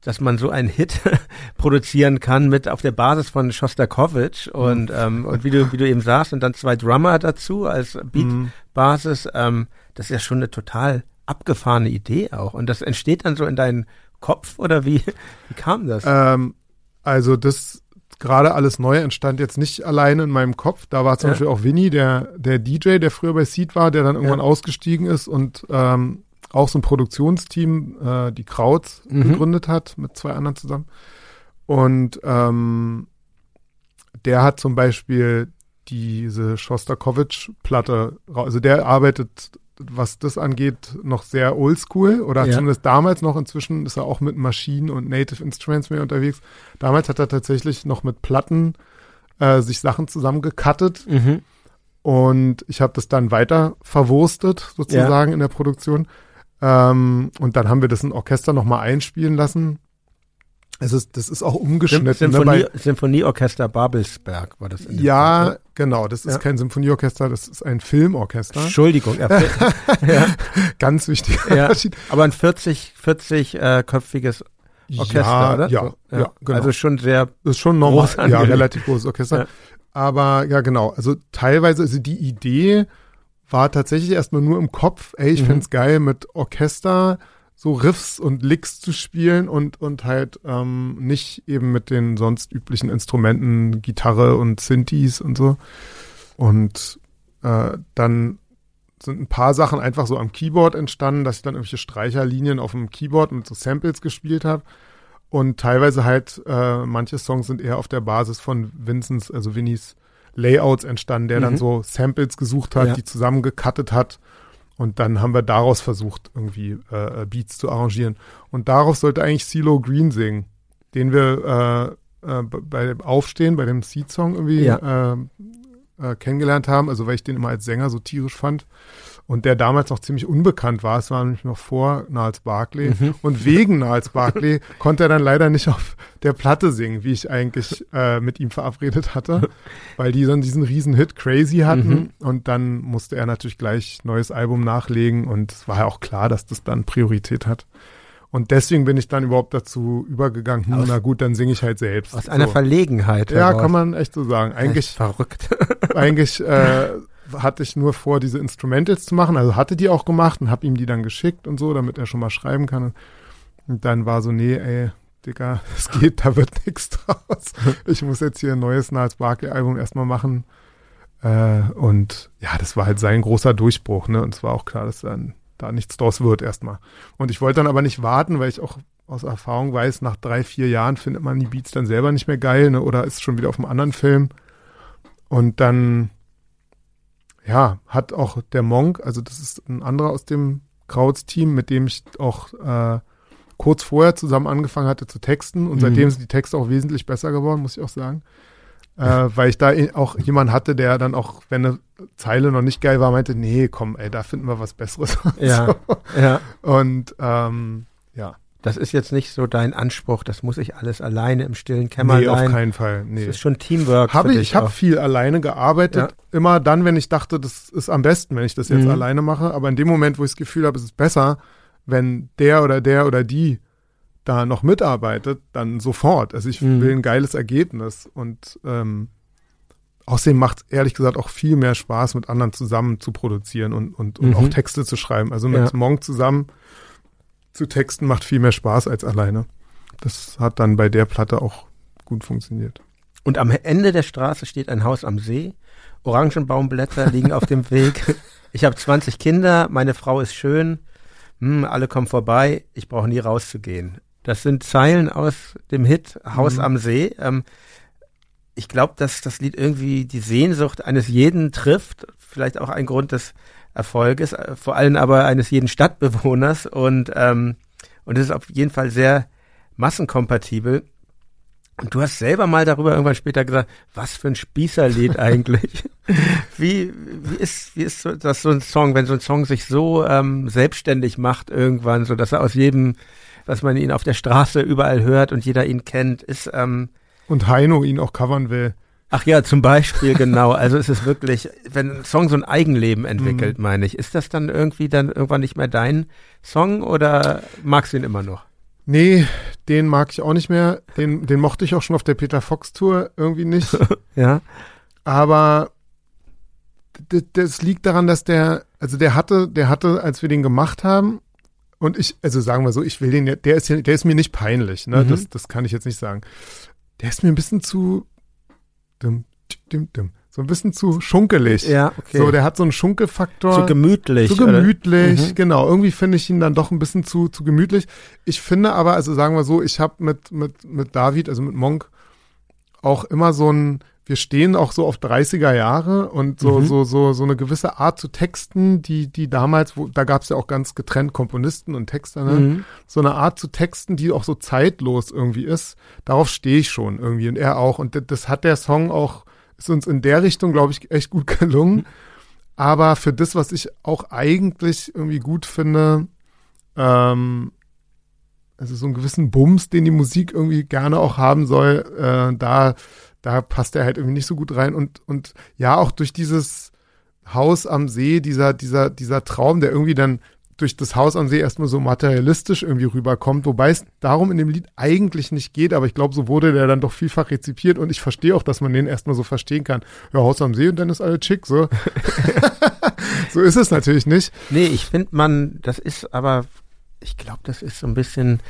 dass man so einen Hit produzieren kann mit auf der Basis von Schostakowitsch und mhm. ähm, und wie du wie du eben sagst und dann zwei Drummer dazu als Beatbasis, ähm, das ist ja schon eine total abgefahrene Idee auch und das entsteht dann so in deinem Kopf oder wie wie kam das? Ähm, also das gerade alles Neue entstand jetzt nicht alleine in meinem Kopf. Da war zum ja. Beispiel auch Winnie, der, der DJ, der früher bei Seed war, der dann irgendwann ja. ausgestiegen ist und ähm, auch so ein Produktionsteam, äh, die Krauts, mhm. gegründet hat, mit zwei anderen zusammen. Und ähm, der hat zum Beispiel diese Shostakovich-Platte, also der arbeitet was das angeht, noch sehr oldschool oder ja. zumindest damals noch. Inzwischen ist er auch mit Maschinen und Native Instruments mehr unterwegs. Damals hat er tatsächlich noch mit Platten äh, sich Sachen zusammengekattet. Mhm. Und ich habe das dann weiter verwurstet, sozusagen, ja. in der Produktion. Ähm, und dann haben wir das in Orchester nochmal einspielen lassen. Es ist, das ist auch umgeschnitten. Ne, Symphonie, ne, Symphonieorchester Babelsberg war das. In ja, Fall, genau. Das ist ja. kein Symphonieorchester, das ist ein Filmorchester. Entschuldigung. Ja, ja. Ganz wichtig. Ja, aber ein 40, 40 äh, köpfiges Orchester, ja, oder? Ja, so, ja, ja, genau. Also schon sehr ist schon normal, ja, relativ großes Orchester. Aber ja, genau. Also teilweise, also die Idee war tatsächlich erstmal nur im Kopf. Ey, ich mhm. find's geil mit Orchester so Riffs und Licks zu spielen und, und halt ähm, nicht eben mit den sonst üblichen Instrumenten, Gitarre und Synthes und so. Und äh, dann sind ein paar Sachen einfach so am Keyboard entstanden, dass ich dann irgendwelche Streicherlinien auf dem Keyboard mit so Samples gespielt habe. Und teilweise halt, äh, manche Songs sind eher auf der Basis von Vincents, also Winnies Layouts entstanden, der mhm. dann so Samples gesucht hat, ja. die zusammengekattet hat und dann haben wir daraus versucht, irgendwie äh, äh, Beats zu arrangieren. Und darauf sollte eigentlich CeeLo Green singen, den wir äh, äh, bei dem Aufstehen, bei dem Seed-Song irgendwie ja. äh, äh, kennengelernt haben, also weil ich den immer als Sänger so tierisch fand. Und der damals noch ziemlich unbekannt war. Es war nämlich noch vor Niles Barkley. Mhm. Und wegen Niles Barkley konnte er dann leider nicht auf der Platte singen, wie ich eigentlich äh, mit ihm verabredet hatte, weil die dann diesen riesen Hit Crazy hatten. Mhm. Und dann musste er natürlich gleich neues Album nachlegen und es war ja auch klar, dass das dann Priorität hat. Und deswegen bin ich dann überhaupt dazu übergegangen, aus, na gut, dann singe ich halt selbst. Aus so. einer Verlegenheit. Ja, kann man echt so sagen. Eigentlich verrückt. eigentlich äh, hatte ich nur vor, diese Instrumentals zu machen. Also hatte die auch gemacht und habe ihm die dann geschickt und so, damit er schon mal schreiben kann. Und dann war so, nee, ey, Digga, es geht, da wird nichts draus. Ich muss jetzt hier ein neues Niles Barkley-Album erstmal machen. Äh, und ja, das war halt sein großer Durchbruch, ne? Und es war auch klar, dass dann da nichts draus wird erstmal. Und ich wollte dann aber nicht warten, weil ich auch aus Erfahrung weiß, nach drei, vier Jahren findet man die Beats dann selber nicht mehr geil, ne? Oder ist schon wieder auf einem anderen Film. Und dann ja, hat auch der Monk, also das ist ein anderer aus dem Krauts-Team, mit dem ich auch äh, kurz vorher zusammen angefangen hatte zu texten und mhm. seitdem sind die Texte auch wesentlich besser geworden, muss ich auch sagen. Äh, weil ich da auch jemanden hatte, der dann auch, wenn eine Zeile noch nicht geil war, meinte, nee, komm, ey, da finden wir was Besseres. Ja, so. ja. Und ähm. Das ist jetzt nicht so dein Anspruch, das muss ich alles alleine im stillen Kämmerlein. Nee, auf keinen Fall. Nee. Das ist schon Teamwork. Hab ich ich habe viel alleine gearbeitet. Ja. Immer dann, wenn ich dachte, das ist am besten, wenn ich das jetzt mhm. alleine mache. Aber in dem Moment, wo ich das Gefühl habe, es ist besser, wenn der oder der oder die da noch mitarbeitet, dann sofort. Also ich mhm. will ein geiles Ergebnis. Und ähm, außerdem macht es ehrlich gesagt auch viel mehr Spaß, mit anderen zusammen zu produzieren und, und, und mhm. auch Texte zu schreiben. Also mit ja. Monk zusammen zu texten macht viel mehr Spaß als alleine. Das hat dann bei der Platte auch gut funktioniert. Und am Ende der Straße steht ein Haus am See. Orangenbaumblätter liegen auf dem Weg. Ich habe 20 Kinder, meine Frau ist schön. Hm, alle kommen vorbei, ich brauche nie rauszugehen. Das sind Zeilen aus dem Hit Haus mhm. am See. Ähm, ich glaube, dass das Lied irgendwie die Sehnsucht eines jeden trifft. Vielleicht auch ein Grund des Erfolges, äh, vor allem aber eines jeden Stadtbewohners und ähm, und es ist auf jeden Fall sehr massenkompatibel. Und du hast selber mal darüber irgendwann später gesagt, was für ein Spießerlied eigentlich. wie, wie ist, wie ist das so ein Song, wenn so ein Song sich so ähm, selbstständig macht irgendwann, so dass er aus jedem, was man ihn auf der Straße überall hört und jeder ihn kennt, ist ähm, und Heino ihn auch covern will. Ach ja, zum Beispiel, genau. Also es ist wirklich, wenn ein Song so ein Eigenleben entwickelt, mhm. meine ich, ist das dann irgendwie dann irgendwann nicht mehr dein Song oder magst du ihn immer noch? Nee, den mag ich auch nicht mehr. Den, den mochte ich auch schon auf der Peter Fox Tour irgendwie nicht. ja. Aber das liegt daran, dass der, also der hatte, der hatte, als wir den gemacht haben, und ich, also sagen wir so, ich will den, der ist, der ist mir nicht peinlich, ne? Mhm. Das, das kann ich jetzt nicht sagen. Der ist mir ein bisschen zu, dim, dim, dim. So ein bisschen zu schunkelig. Ja, okay. So, der hat so einen Schunkelfaktor. Zu gemütlich. Zu gemütlich, mhm. genau. Irgendwie finde ich ihn dann doch ein bisschen zu, zu gemütlich. Ich finde aber, also sagen wir so, ich habe mit, mit, mit David, also mit Monk, auch immer so ein, wir stehen auch so auf 30er Jahre und so, mhm. so, so, so eine gewisse Art zu texten, die, die damals, wo, da gab es ja auch ganz getrennt Komponisten und Texter, ne? Mhm. So eine Art zu texten, die auch so zeitlos irgendwie ist. Darauf stehe ich schon irgendwie und er auch. Und das, hat der Song auch, ist uns in der Richtung, glaube ich, echt gut gelungen. Mhm. Aber für das, was ich auch eigentlich irgendwie gut finde, ähm, also so einen gewissen Bums, den die Musik irgendwie gerne auch haben soll, äh, da da passt er halt irgendwie nicht so gut rein und, und ja, auch durch dieses Haus am See, dieser, dieser, dieser Traum, der irgendwie dann durch das Haus am See erstmal so materialistisch irgendwie rüberkommt, wobei es darum in dem Lied eigentlich nicht geht, aber ich glaube, so wurde der dann doch vielfach rezipiert und ich verstehe auch, dass man den erstmal so verstehen kann. Ja, Haus am See und dann ist alles schick, so. so ist es natürlich nicht. Nee, ich finde man, das ist aber, ich glaube, das ist so ein bisschen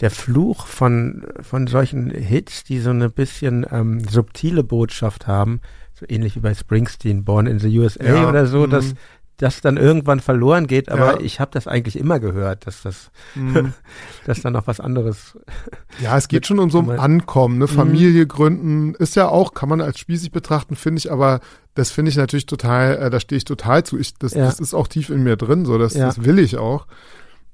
der Fluch von, von solchen Hits, die so eine bisschen ähm, subtile Botschaft haben, so ähnlich wie bei Springsteen, Born in the USA ja, oder so, dass mhm. das dann irgendwann verloren geht, aber ja. ich habe das eigentlich immer gehört, dass das, mhm. dass dann noch was anderes. Ja, es geht schon um so ein Ankommen, ne? Familie mhm. gründen, ist ja auch, kann man als spießig betrachten, finde ich, aber das finde ich natürlich total, äh, da stehe ich total zu. Ich, das, ja. das ist auch tief in mir drin, so, das, das will ich auch.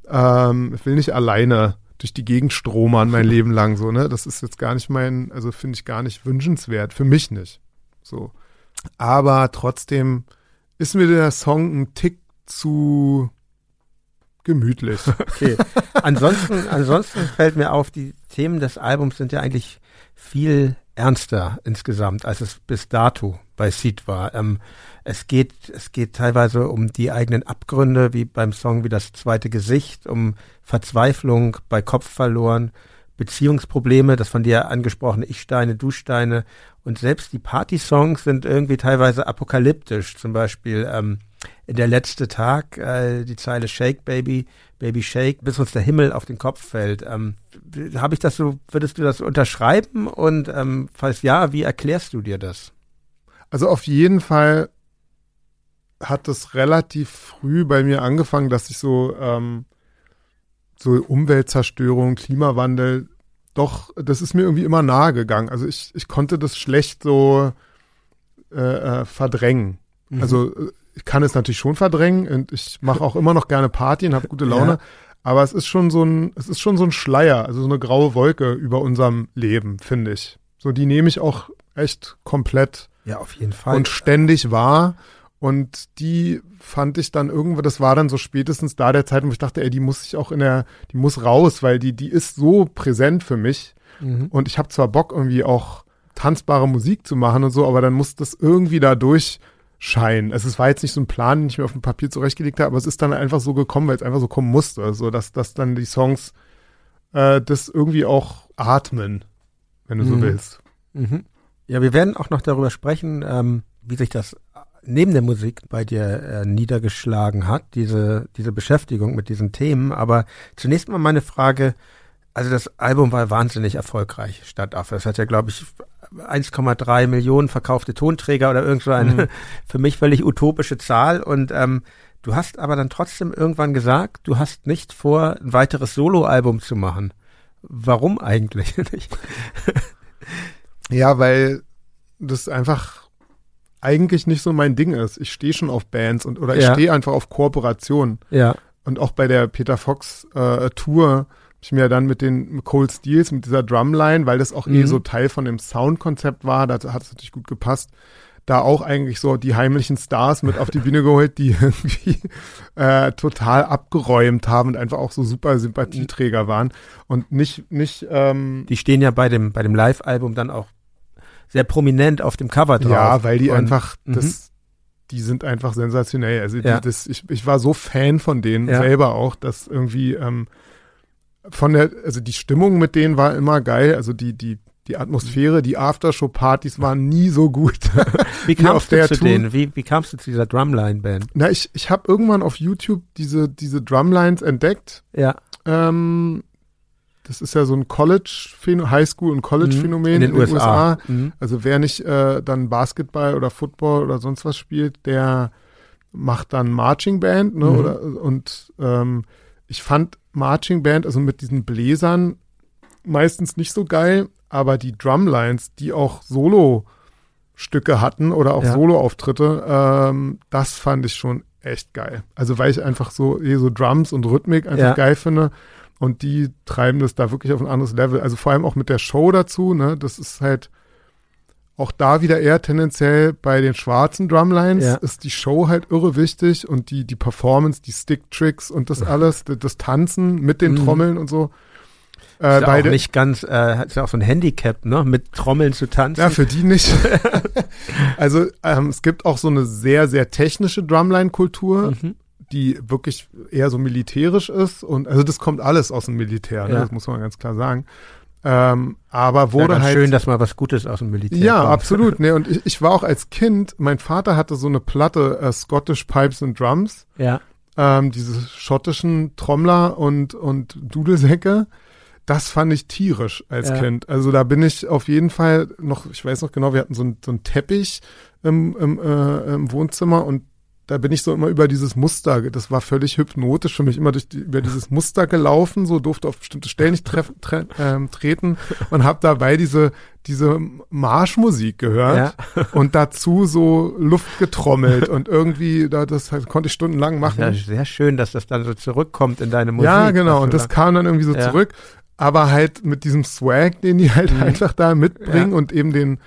Ähm, ich will nicht alleine durch die Gegend stromern mein Leben lang so, ne? Das ist jetzt gar nicht mein, also finde ich gar nicht wünschenswert, für mich nicht. So. Aber trotzdem ist mir der Song ein Tick zu gemütlich. Okay. Ansonsten, ansonsten fällt mir auf, die Themen des Albums sind ja eigentlich viel ernster insgesamt, als es bis dato bei Seed war. Ähm, es geht, es geht teilweise um die eigenen Abgründe, wie beim Song wie das zweite Gesicht, um Verzweiflung bei Kopf verloren, Beziehungsprobleme, das von dir angesprochene Ich-Steine, Du-Steine und selbst die Party-Songs sind irgendwie teilweise apokalyptisch. Zum Beispiel ähm, der letzte Tag, äh, die Zeile Shake Baby, Baby Shake, bis uns der Himmel auf den Kopf fällt. Ähm, Habe ich das so, würdest du das unterschreiben? Und ähm, falls ja, wie erklärst du dir das? Also auf jeden Fall hat es relativ früh bei mir angefangen, dass ich so ähm, so Umweltzerstörung, Klimawandel, doch, das ist mir irgendwie immer nahe gegangen. Also ich, ich konnte das schlecht so äh, äh, verdrängen. Mhm. Also äh, ich kann es natürlich schon verdrängen und ich mache auch immer noch gerne Party und habe gute Laune. Ja. Aber es ist schon so ein, es ist schon so ein Schleier, also so eine graue Wolke über unserem Leben, finde ich. So, die nehme ich auch echt komplett ja, auf jeden Fall. und ständig wahr. Und die fand ich dann irgendwo, das war dann so spätestens da der Zeit, wo ich dachte, ey, die muss ich auch in der, die muss raus, weil die, die ist so präsent für mich. Mhm. Und ich habe zwar Bock, irgendwie auch tanzbare Musik zu machen und so, aber dann muss das irgendwie da durchscheinen. Also es war jetzt nicht so ein Plan, den ich mir auf dem Papier zurechtgelegt habe, aber es ist dann einfach so gekommen, weil es einfach so kommen musste. Also dass, dass dann die Songs äh, das irgendwie auch atmen, wenn du mhm. so willst. Mhm. Ja, wir werden auch noch darüber sprechen, ähm, wie sich das neben der Musik bei dir äh, niedergeschlagen hat, diese, diese Beschäftigung mit diesen Themen. Aber zunächst mal meine Frage, also das Album war wahnsinnig erfolgreich, Stadtaffe. Es hat ja, glaube ich, 1,3 Millionen verkaufte Tonträger oder irgend so eine mhm. für mich völlig utopische Zahl. Und ähm, du hast aber dann trotzdem irgendwann gesagt, du hast nicht vor, ein weiteres Soloalbum zu machen. Warum eigentlich nicht? Ja, weil das einfach eigentlich nicht so mein Ding ist. Ich stehe schon auf Bands und oder ich ja. stehe einfach auf Kooperation. Ja. Und auch bei der Peter Fox äh, Tour habe ich mir dann mit den Cold Steels, mit dieser Drumline, weil das auch eh mhm. eh so Teil von dem Soundkonzept war, da hat es natürlich gut gepasst, da auch eigentlich so die heimlichen Stars mit auf die Bühne geholt, die irgendwie äh, total abgeräumt haben und einfach auch so super Sympathieträger waren und nicht nicht ähm, die stehen ja bei dem bei dem Live-Album dann auch sehr prominent auf dem Cover drauf. Ja, weil die und, einfach, mhm. das, die sind einfach sensationell. Also die, ja. das, ich, ich war so Fan von denen ja. selber auch, dass irgendwie ähm, von der, also die Stimmung mit denen war immer geil. Also die, die, die Atmosphäre, die Aftershow-Partys waren nie so gut. wie kamst du zu Tour. denen? Wie, wie kamst du zu dieser Drumline-Band? Na, ich, ich habe irgendwann auf YouTube diese, diese Drumlines entdeckt. Ja. Ähm, das ist ja so ein College, Highschool- und College-Phänomen mhm. in, in, den, USA. USA. Mhm. Also wer nicht äh, dann Basketball oder Football oder sonst was spielt, der macht dann Marching Band, ne? Mhm. Oder, und ähm, ich fand Marching Band, also mit diesen Bläsern, meistens nicht so geil, aber die Drumlines, die auch Solo-Stücke hatten oder auch ja. Solo-Auftritte, ähm, das fand ich schon echt geil. Also weil ich einfach so, eh so Drums und Rhythmik einfach ja. geil finde. Und die treiben das da wirklich auf ein anderes Level. Also vor allem auch mit der Show dazu, ne? Das ist halt auch da wieder eher tendenziell bei den schwarzen Drumlines ja. ist die Show halt irre wichtig und die, die Performance, die Stick-Tricks und das alles, das, das Tanzen mit den mhm. Trommeln und so. Äh, ist ja auch nicht ganz, äh, ist ja auch so ein Handicap, ne, mit Trommeln zu tanzen. Ja, für die nicht. also ähm, es gibt auch so eine sehr, sehr technische Drumline-Kultur. Mhm die wirklich eher so militärisch ist. Und also das kommt alles aus dem Militär, ne? ja. das muss man ganz klar sagen. Ähm, aber wurde ja, halt. Schön, dass mal was Gutes aus dem Militär Ja, kommt. absolut. Ne, und ich, ich war auch als Kind, mein Vater hatte so eine Platte äh, Scottish Pipes and Drums. Ja. Ähm, diese schottischen Trommler und, und Dudelsäcke. Das fand ich tierisch als ja. Kind. Also da bin ich auf jeden Fall noch, ich weiß noch genau, wir hatten so, ein, so einen Teppich im, im, äh, im Wohnzimmer und da bin ich so immer über dieses Muster, das war völlig hypnotisch für mich, immer durch die, über dieses Muster gelaufen, so durfte auf bestimmte Stellen nicht treff, tre, ähm, treten und habe dabei diese, diese Marschmusik gehört ja. und dazu so Luft getrommelt und irgendwie, da, das konnte ich stundenlang machen. Ja, sehr schön, dass das dann so zurückkommt in deine Musik. Ja, genau, und das kam dann irgendwie so ja. zurück, aber halt mit diesem Swag, den die halt mhm. einfach da mitbringen und eben den,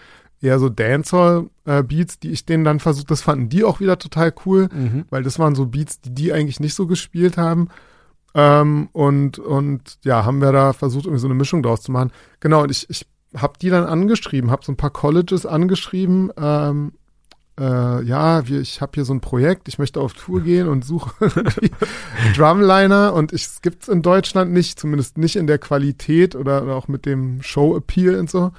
eher so Dancehall-Beats, die ich denen dann versucht, das fanden die auch wieder total cool, mhm. weil das waren so Beats, die die eigentlich nicht so gespielt haben. Ähm, und, und ja, haben wir da versucht, irgendwie so eine Mischung draus zu machen. Genau, und ich, ich habe die dann angeschrieben, habe so ein paar Colleges angeschrieben, ähm, äh, ja, wir, ich habe hier so ein Projekt, ich möchte auf Tour gehen und suche Drumliner und es gibt's in Deutschland nicht, zumindest nicht in der Qualität oder, oder auch mit dem Show-Appeal und so.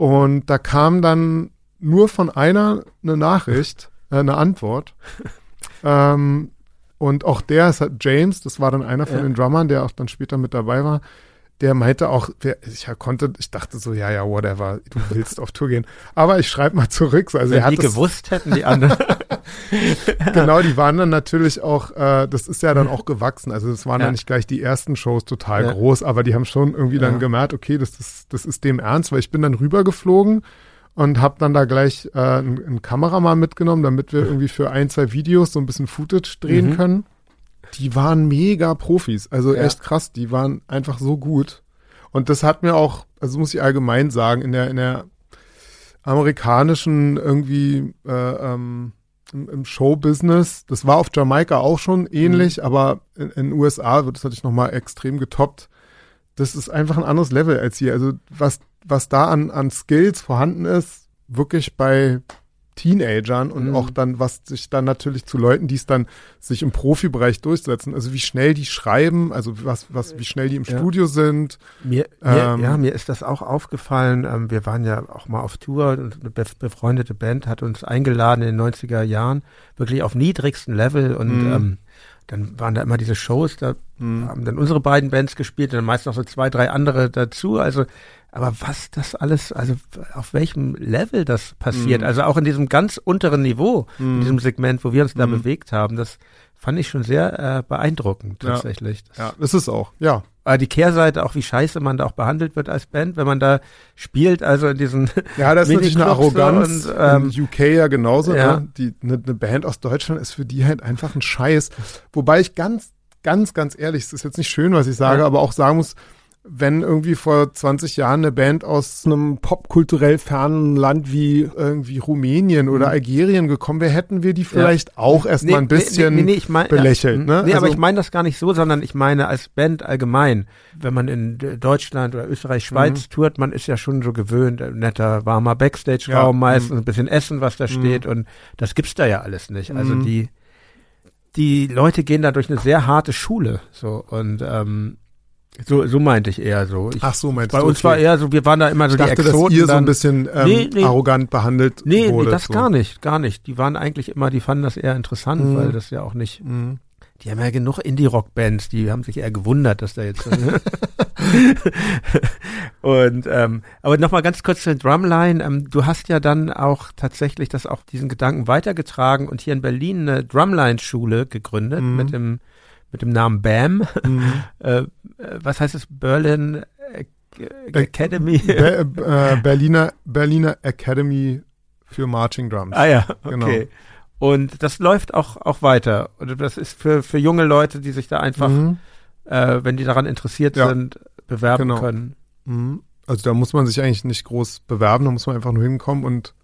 Und da kam dann nur von einer eine Nachricht, äh, eine Antwort. ähm, und auch der James, das war dann einer von ja. den Drummern, der auch dann später mit dabei war der meinte auch, ich konnte, ich dachte so, ja, ja, whatever, du willst auf Tour gehen. Aber ich schreibe mal zurück. Also Wenn die gewusst hätten, die anderen. genau, die waren dann natürlich auch, äh, das ist ja dann auch gewachsen. Also das waren ja, ja nicht gleich die ersten Shows total ja. groß, aber die haben schon irgendwie ja. dann gemerkt, okay, das ist, das ist dem ernst, weil ich bin dann rübergeflogen und habe dann da gleich äh, einen, einen Kameramann mitgenommen, damit wir irgendwie für ein, zwei Videos so ein bisschen Footage drehen mhm. können die waren mega Profis. Also ja. echt krass. Die waren einfach so gut. Und das hat mir auch, also muss ich allgemein sagen, in der, in der amerikanischen irgendwie äh, ähm, im, im Showbusiness, das war auf Jamaika auch schon ähnlich, mhm. aber in, den USA wird das natürlich nochmal extrem getoppt. Das ist einfach ein anderes Level als hier. Also was, was da an, an Skills vorhanden ist, wirklich bei Teenagern und mhm. auch dann, was sich dann natürlich zu Leuten, die es dann sich im Profibereich durchsetzen, also wie schnell die schreiben, also was, was, wie schnell die im ja. Studio sind. Mir, ähm, ja, mir ist das auch aufgefallen. Ähm, wir waren ja auch mal auf Tour und eine befreundete Band hat uns eingeladen in den 90er Jahren, wirklich auf niedrigsten Level und mhm. ähm, dann waren da immer diese Shows, da mhm. haben dann unsere beiden Bands gespielt und dann meist noch so zwei, drei andere dazu. Also aber was das alles, also auf welchem Level das passiert, mm. also auch in diesem ganz unteren Niveau, mm. in mhm. diesem Segment, wo wir uns da mm. bewegt haben, das fand ich schon sehr äh, beeindruckend tatsächlich. Ja, ja, ist es auch, ja. Aber die Kehrseite, auch wie scheiße man da auch behandelt wird als Band, wenn man da spielt, also in diesen Ja, das ist natürlich eine Arroganz. Und, ähm, in UK ja genauso. Ja. Ne? Die, eine, eine Band aus Deutschland ist für die halt einfach ein Scheiß. Wobei ich ganz, ganz, ganz ehrlich, es ist jetzt nicht schön, was ich sage, ja. aber auch sagen muss, wenn irgendwie vor 20 Jahren eine Band aus einem popkulturell fernen Land wie irgendwie Rumänien oder mhm. Algerien gekommen wäre, hätten wir die vielleicht ja. auch erstmal nee, ein bisschen nee, nee, ich mein, belächelt. Ja, ne? Nee, also, aber ich meine das gar nicht so, sondern ich meine als Band allgemein. Wenn man in Deutschland oder Österreich, Schweiz mhm. tourt, man ist ja schon so gewöhnt, äh, netter, warmer Backstage-Raum ja. meistens, mhm. ein bisschen Essen, was da mhm. steht und das gibt's da ja alles nicht. Also mhm. die die Leute gehen da durch eine sehr harte Schule so und ähm, so, so meinte ich eher so. Ich, Ach so, meinst bei du? Bei uns okay. war eher so, wir waren da immer so ich dachte, die Exoten. dass ihr so ein bisschen ähm, nee, nee, arrogant behandelt nee, wurde. Nee, das so. gar nicht, gar nicht. Die waren eigentlich immer, die fanden das eher interessant, mhm. weil das ja auch nicht, mhm. die haben ja genug Indie-Rock-Bands, die haben sich eher gewundert, dass da jetzt und ähm, aber nochmal ganz kurz zur Drumline. Ähm, du hast ja dann auch tatsächlich das auch diesen Gedanken weitergetragen und hier in Berlin eine Drumline-Schule gegründet mhm. mit dem mit dem Namen BAM. Mhm. Äh, was heißt es? Berlin Academy? Be äh, Berliner, Berliner Academy für Marching Drums. Ah ja, genau. okay. Genau. Und das läuft auch, auch weiter. Und das ist für, für junge Leute, die sich da einfach, mhm. äh, wenn die daran interessiert ja. sind, bewerben genau. können. Mhm. Also da muss man sich eigentlich nicht groß bewerben, da muss man einfach nur hinkommen und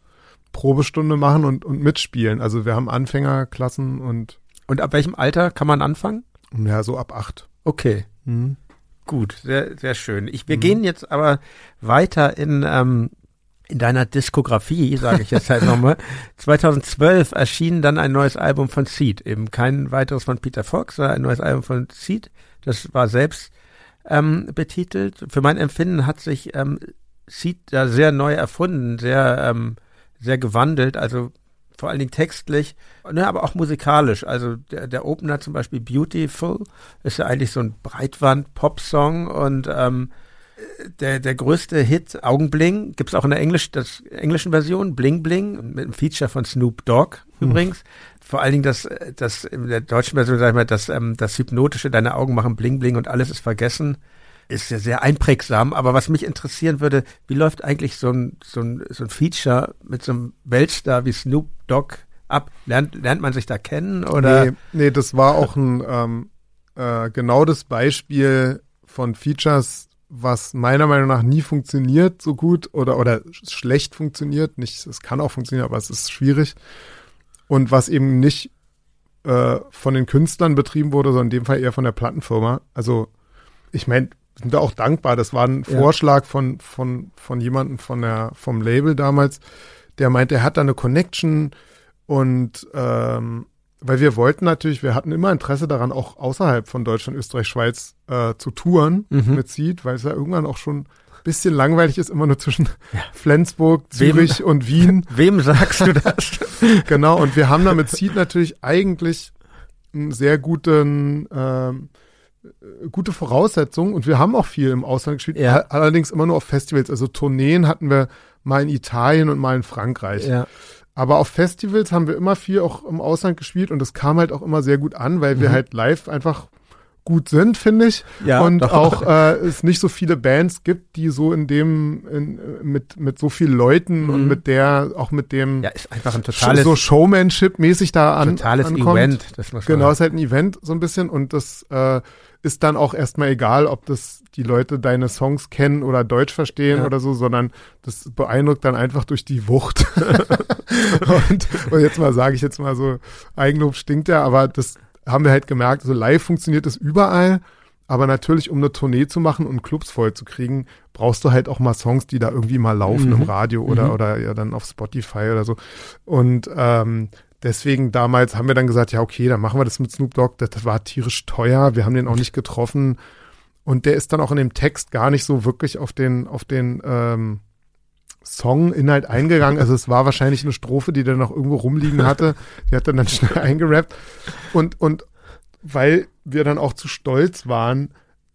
Probestunde machen und, und mitspielen. Also wir haben Anfängerklassen und. Und ab welchem Alter kann man anfangen? Ja, so ab acht. Okay. Mhm. Gut, sehr, sehr schön. Ich, wir mhm. gehen jetzt aber weiter in, ähm, in deiner Diskografie, sage ich jetzt halt nochmal. 2012 erschien dann ein neues Album von Seed. Eben kein weiteres von Peter Fox, sondern ein neues Album von Seed. Das war selbst ähm, betitelt. Für mein Empfinden hat sich ähm, Seed da sehr neu erfunden, sehr, ähm, sehr gewandelt. Also vor allen Dingen textlich, ne, aber auch musikalisch. Also der, der Opener zum Beispiel Beautiful ist ja eigentlich so ein Breitwand-Pop-Song und ähm, der, der größte Hit, Augenbling, gibt's auch in der Englisch, das, englischen Version, Bling Bling, mit einem Feature von Snoop Dogg hm. übrigens. Vor allen Dingen das, das in der deutschen Version, sag ich mal, das, ähm, das Hypnotische, deine Augen machen Bling Bling und alles ist vergessen ist ja sehr einprägsam, aber was mich interessieren würde, wie läuft eigentlich so ein, so ein, so ein Feature mit so einem Weltstar wie Snoop Dogg ab? Lernt, lernt man sich da kennen oder? Nee, nee das war auch ein ähm, äh, genau das Beispiel von Features, was meiner Meinung nach nie funktioniert so gut oder, oder schlecht funktioniert. Nicht, es kann auch funktionieren, aber es ist schwierig. Und was eben nicht äh, von den Künstlern betrieben wurde, sondern in dem Fall eher von der Plattenfirma. Also, ich meine, sind da auch dankbar. Das war ein ja. Vorschlag von, von, von jemandem von der, vom Label damals, der meinte, er hat da eine Connection und ähm, weil wir wollten natürlich, wir hatten immer Interesse daran, auch außerhalb von Deutschland, Österreich, Schweiz äh, zu touren mhm. mit Seed, weil es ja irgendwann auch schon ein bisschen langweilig ist, immer nur zwischen ja. Flensburg, Zürich wem, und Wien. Wem sagst du das? genau, und wir haben da mit Seed natürlich eigentlich einen sehr guten ähm, gute Voraussetzungen und wir haben auch viel im Ausland gespielt, ja. allerdings immer nur auf Festivals. Also Tourneen hatten wir mal in Italien und mal in Frankreich. Ja. Aber auf Festivals haben wir immer viel auch im Ausland gespielt und das kam halt auch immer sehr gut an, weil wir mhm. halt live einfach gut sind, finde ich. Ja, und doch. auch äh, es nicht so viele Bands gibt, die so in dem in, mit mit so vielen Leuten mhm. und mit der auch mit dem ja ist einfach ein totales so Showmanship mäßig da an totales ankommt. Event. Das muss genau, ist halt ein Event so ein bisschen und das äh, ist dann auch erstmal egal, ob das die Leute deine Songs kennen oder Deutsch verstehen ja. oder so, sondern das beeindruckt dann einfach durch die Wucht. und, und, jetzt mal sage ich jetzt mal so, Eigenlob stinkt ja, aber das haben wir halt gemerkt, so live funktioniert es überall. Aber natürlich, um eine Tournee zu machen und Clubs voll zu kriegen, brauchst du halt auch mal Songs, die da irgendwie mal laufen mhm. im Radio oder, mhm. oder ja dann auf Spotify oder so. Und ähm, deswegen damals haben wir dann gesagt, ja, okay, dann machen wir das mit Snoop Dogg. Das, das war tierisch teuer. Wir haben den auch nicht getroffen. Und der ist dann auch in dem Text gar nicht so wirklich auf den, auf den ähm, Song-Inhalt eingegangen. Also es war wahrscheinlich eine Strophe, die der noch irgendwo rumliegen hatte. Die hat er dann schnell eingerappt. Und, und weil wir dann auch zu stolz waren,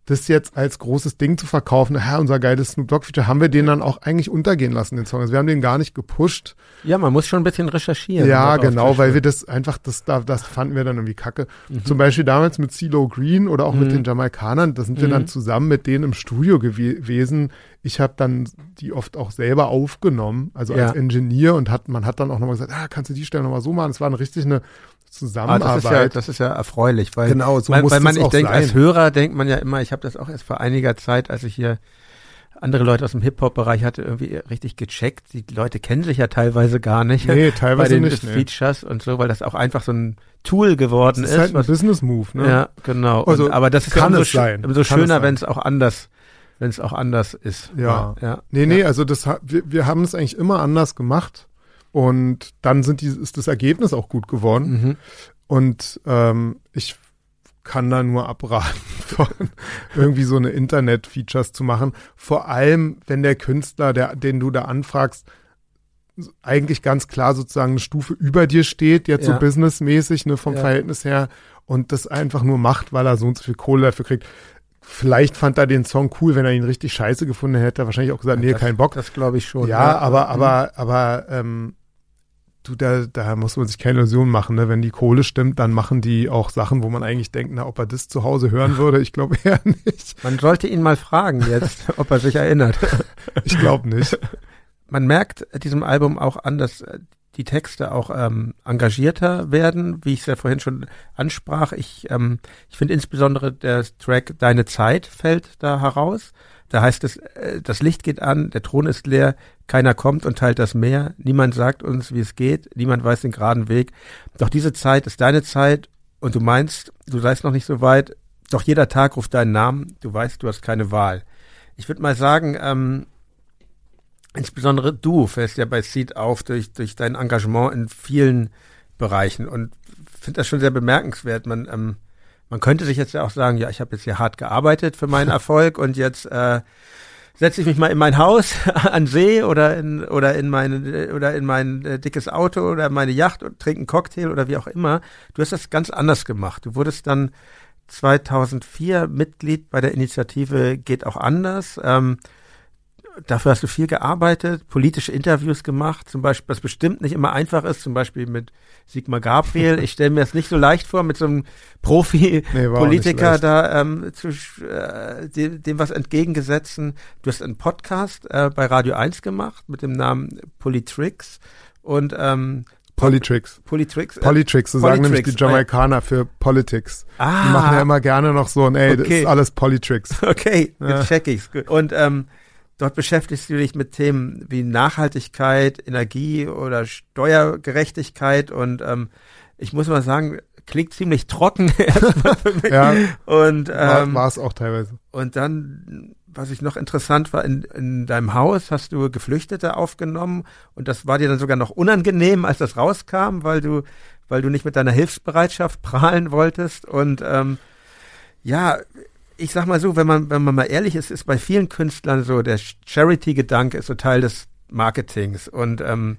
das jetzt als großes Ding zu verkaufen, ja, unser geiles Snoop Dogg-Feature, haben wir den dann auch eigentlich untergehen lassen, den Song. Also wir haben den gar nicht gepusht. Ja, man muss schon ein bisschen recherchieren. Ja, genau, weil wir das einfach, das, das fanden wir dann irgendwie kacke. Mhm. Zum Beispiel damals mit CeeLo Green oder auch mhm. mit den Jamaikanern, da sind mhm. wir dann mhm. zusammen mit denen im Studio gewesen. Ich habe dann die oft auch selber aufgenommen, also ja. als Ingenieur und hat, man hat dann auch nochmal gesagt, ah, kannst du die Stelle nochmal so machen? Es war eine richtig eine Zusammenarbeit. Ah, das, ist ja, das ist ja erfreulich, weil, genau, so weil, muss weil man, ich denke, als Hörer denkt man ja immer, ich habe das auch erst vor einiger Zeit, als ich hier andere Leute aus dem Hip-Hop-Bereich hatte, irgendwie richtig gecheckt. Die Leute kennen sich ja teilweise gar nicht. Nee, teilweise bei den nicht. Features nee. und so, weil das auch einfach so ein Tool geworden das ist. ist halt ein Business-Move, ne? Ja, genau. Also, und, aber das ist kann ja es so, sein. so schöner, wenn es auch anders wenn es auch anders ist. Ja. ja. Nee, nee, also das wir, wir haben es eigentlich immer anders gemacht. Und dann sind die, ist das Ergebnis auch gut geworden. Mhm. Und ähm, ich kann da nur abraten, von irgendwie so eine Internet-Features zu machen. Vor allem, wenn der Künstler, der, den du da anfragst, eigentlich ganz klar sozusagen eine Stufe über dir steht, jetzt ja. so businessmäßig, ne, vom ja. Verhältnis her, und das einfach nur macht, weil er so und so viel Kohle dafür kriegt. Vielleicht fand er den Song cool, wenn er ihn richtig scheiße gefunden hätte, wahrscheinlich auch gesagt, nee, das, kein Bock. Das glaube ich schon. Ja, ja, aber, aber, aber, ähm, du, da, da muss man sich keine Illusion machen. Ne? Wenn die Kohle stimmt, dann machen die auch Sachen, wo man eigentlich denkt, na, ob er das zu Hause hören würde. Ich glaube eher nicht. Man sollte ihn mal fragen jetzt, ob er sich erinnert. Ich glaube nicht. Man merkt diesem Album auch an, dass die Texte auch ähm, engagierter werden, wie ich es ja vorhin schon ansprach. Ich, ähm, ich finde insbesondere der Track Deine Zeit fällt da heraus. Da heißt es, äh, das Licht geht an, der Thron ist leer, keiner kommt und teilt das Meer, niemand sagt uns, wie es geht, niemand weiß den geraden Weg. Doch diese Zeit ist deine Zeit und du meinst, du seist noch nicht so weit, doch jeder Tag ruft deinen Namen, du weißt, du hast keine Wahl. Ich würde mal sagen, ähm, insbesondere du fällst ja bei Seed auf durch, durch dein Engagement in vielen Bereichen und finde das schon sehr bemerkenswert. Man, ähm, man könnte sich jetzt ja auch sagen, ja, ich habe jetzt hier hart gearbeitet für meinen Erfolg und jetzt äh, setze ich mich mal in mein Haus an See oder in oder in mein oder in mein äh, dickes Auto oder meine Yacht und trinke einen Cocktail oder wie auch immer. Du hast das ganz anders gemacht. Du wurdest dann 2004 Mitglied bei der Initiative Geht auch anders. Ähm, dafür hast du viel gearbeitet, politische Interviews gemacht, zum Beispiel, was bestimmt nicht immer einfach ist, zum Beispiel mit Sigmar Gabriel. Ich stelle mir das nicht so leicht vor, mit so einem Profi-Politiker nee, da ähm, zu, äh, dem, dem was entgegengesetzen. Du hast einen Podcast äh, bei Radio 1 gemacht mit dem Namen Politrix und ähm, Polytricks. Polytricks? Äh, Polytricks, so sagen nämlich die Jamaikaner für Politics. Ah. Die machen ja immer gerne noch so ein, ey, okay. das ist alles Polytricks. Okay, jetzt ja. check ich's. Und ähm, dort beschäftigst du dich mit Themen wie Nachhaltigkeit, Energie oder Steuergerechtigkeit und ähm, ich muss mal sagen, klingt ziemlich trocken erstmal für mich. ja, und ähm, war es auch teilweise. Und dann was ich noch interessant war, in, in deinem Haus hast du Geflüchtete aufgenommen und das war dir dann sogar noch unangenehm, als das rauskam, weil du, weil du nicht mit deiner Hilfsbereitschaft prahlen wolltest. Und ähm, ja, ich sag mal so, wenn man, wenn man mal ehrlich ist, ist bei vielen Künstlern so, der Charity-Gedanke ist so Teil des Marketings. Und ähm,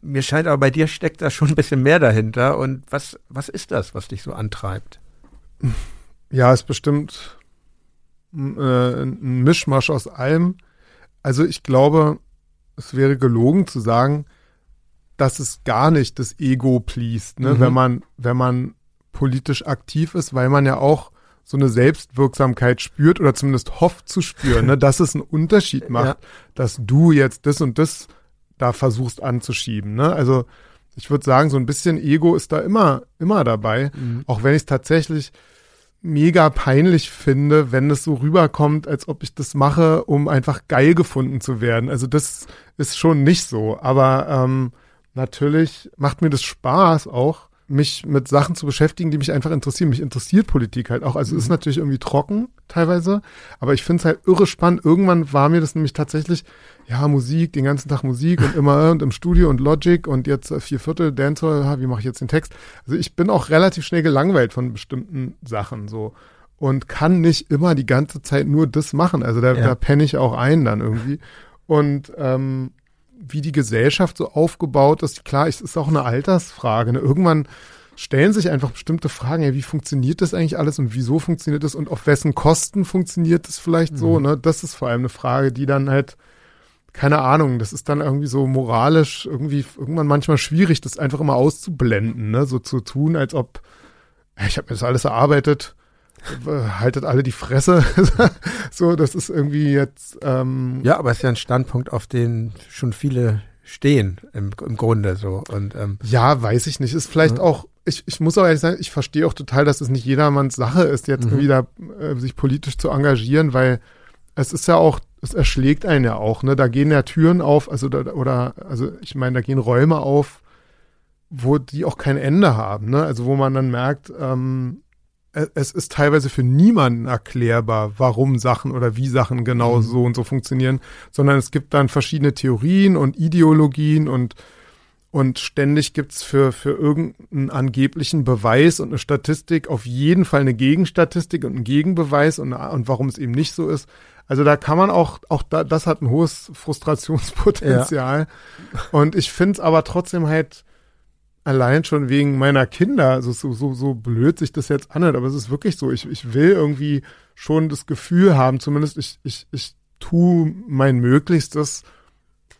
mir scheint aber bei dir steckt da schon ein bisschen mehr dahinter. Und was, was ist das, was dich so antreibt? Ja, ist bestimmt äh, ein Mischmasch aus allem. Also ich glaube, es wäre gelogen zu sagen, dass es gar nicht das Ego pleased, ne? Mhm. wenn man, wenn man politisch aktiv ist, weil man ja auch so eine Selbstwirksamkeit spürt oder zumindest hofft zu spüren, ne? dass es einen Unterschied macht, ja. dass du jetzt das und das da versuchst anzuschieben. Ne? Also ich würde sagen, so ein bisschen Ego ist da immer, immer dabei, mhm. auch wenn ich es tatsächlich mega peinlich finde, wenn es so rüberkommt, als ob ich das mache, um einfach geil gefunden zu werden. Also das ist schon nicht so. Aber ähm, natürlich macht mir das Spaß auch, mich mit Sachen zu beschäftigen, die mich einfach interessieren. Mich interessiert Politik halt auch. Also mhm. ist natürlich irgendwie trocken teilweise, aber ich finde es halt irre spannend. Irgendwann war mir das nämlich tatsächlich, ja, Musik, den ganzen Tag Musik und immer und im Studio und Logic und jetzt äh, vier Viertel Dancehall, wie mache ich jetzt den Text? Also ich bin auch relativ schnell gelangweilt von bestimmten Sachen so und kann nicht immer die ganze Zeit nur das machen. Also da, ja. da penne ich auch ein dann irgendwie. Und ähm, wie die Gesellschaft so aufgebaut ist, klar, es ist auch eine Altersfrage. Ne? Irgendwann stellen sich einfach bestimmte Fragen, ja, wie funktioniert das eigentlich alles und wieso funktioniert das und auf wessen Kosten funktioniert das vielleicht mhm. so, ne? Das ist vor allem eine Frage, die dann halt, keine Ahnung, das ist dann irgendwie so moralisch irgendwie irgendwann manchmal schwierig, das einfach immer auszublenden, ne? So zu tun, als ob, ich habe mir das alles erarbeitet, haltet alle die Fresse. so, das ist irgendwie jetzt. Ähm ja, aber es ist ja ein Standpunkt, auf den schon viele stehen im, im Grunde so. Und, ähm, ja, weiß ich nicht. Ist vielleicht ja. auch, ich, ich muss auch ehrlich sagen, ich verstehe auch total, dass es nicht jedermanns Sache ist, jetzt mhm. wieder äh, sich politisch zu engagieren, weil es ist ja auch, es erschlägt einen ja auch, ne? Da gehen ja Türen auf, also da, oder, also ich meine, da gehen Räume auf, wo die auch kein Ende haben, ne? Also wo man dann merkt, ähm, es ist teilweise für niemanden erklärbar, warum Sachen oder wie Sachen genau mhm. so und so funktionieren, sondern es gibt dann verschiedene Theorien und Ideologien und und ständig gibt's für, für irgendeinen angeblichen Beweis und eine Statistik auf jeden Fall eine Gegenstatistik und einen Gegenbeweis und, und warum es eben nicht so ist. Also da kann man auch, auch da, das hat ein hohes Frustrationspotenzial. Ja. Und ich finde es aber trotzdem halt, allein schon wegen meiner Kinder, so, so, so, so blöd sich das jetzt anhört, aber es ist wirklich so, ich, ich will irgendwie schon das Gefühl haben, zumindest ich, ich, ich tue mein Möglichstes,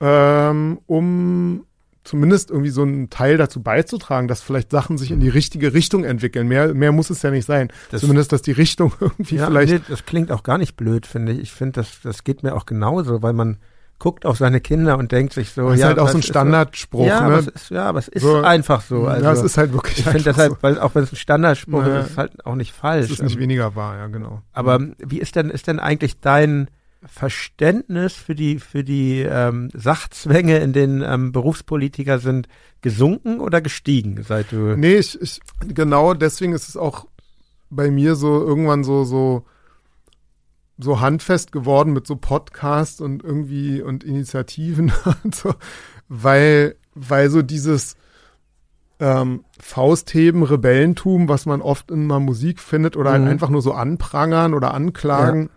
ähm, um zumindest irgendwie so einen Teil dazu beizutragen, dass vielleicht Sachen sich in die richtige Richtung entwickeln. Mehr, mehr muss es ja nicht sein. Das, zumindest, dass die Richtung irgendwie ja, vielleicht. Nee, das klingt auch gar nicht blöd, finde ich. Ich finde, das, das geht mir auch genauso, weil man, guckt auf seine Kinder und denkt sich so, das ja, ist halt auch so ein Standardspruch, ja, ne? ist, ja, aber es ist so, einfach so. Also, ja, es ist halt wirklich. Ich finde deshalb, weil auch wenn es ein Standardspruch naja, ist, ist es halt auch nicht falsch. Es ist nicht weniger wahr, ja, genau. Aber wie ist denn, ist denn eigentlich dein Verständnis für die, für die ähm, Sachzwänge, in denen ähm, Berufspolitiker sind, gesunken oder gestiegen, seit du. Nee, ich, ich, genau deswegen ist es auch bei mir so irgendwann so, so, so handfest geworden mit so Podcasts und irgendwie und Initiativen und so, weil, weil so dieses ähm, Faustheben, Rebellentum, was man oft in einer Musik findet oder halt mhm. halt einfach nur so anprangern oder anklagen, ja.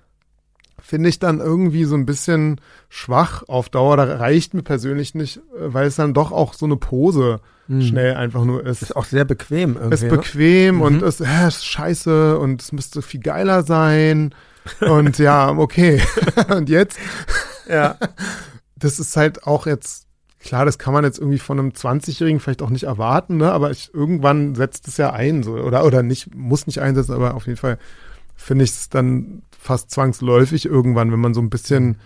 finde ich dann irgendwie so ein bisschen schwach auf Dauer. Da reicht mir persönlich nicht, äh, weil es dann doch auch so eine Pose mhm. schnell einfach nur ist. Ist auch sehr bequem irgendwie. Ist ne? bequem ne? und mhm. ist, äh, ist scheiße und es müsste viel geiler sein und ja, okay. und jetzt? Ja. Das ist halt auch jetzt, klar, das kann man jetzt irgendwie von einem 20-Jährigen vielleicht auch nicht erwarten, ne? Aber ich, irgendwann setzt es ja ein, so, oder, oder nicht, muss nicht einsetzen, aber auf jeden Fall finde ich es dann fast zwangsläufig irgendwann, wenn man so ein bisschen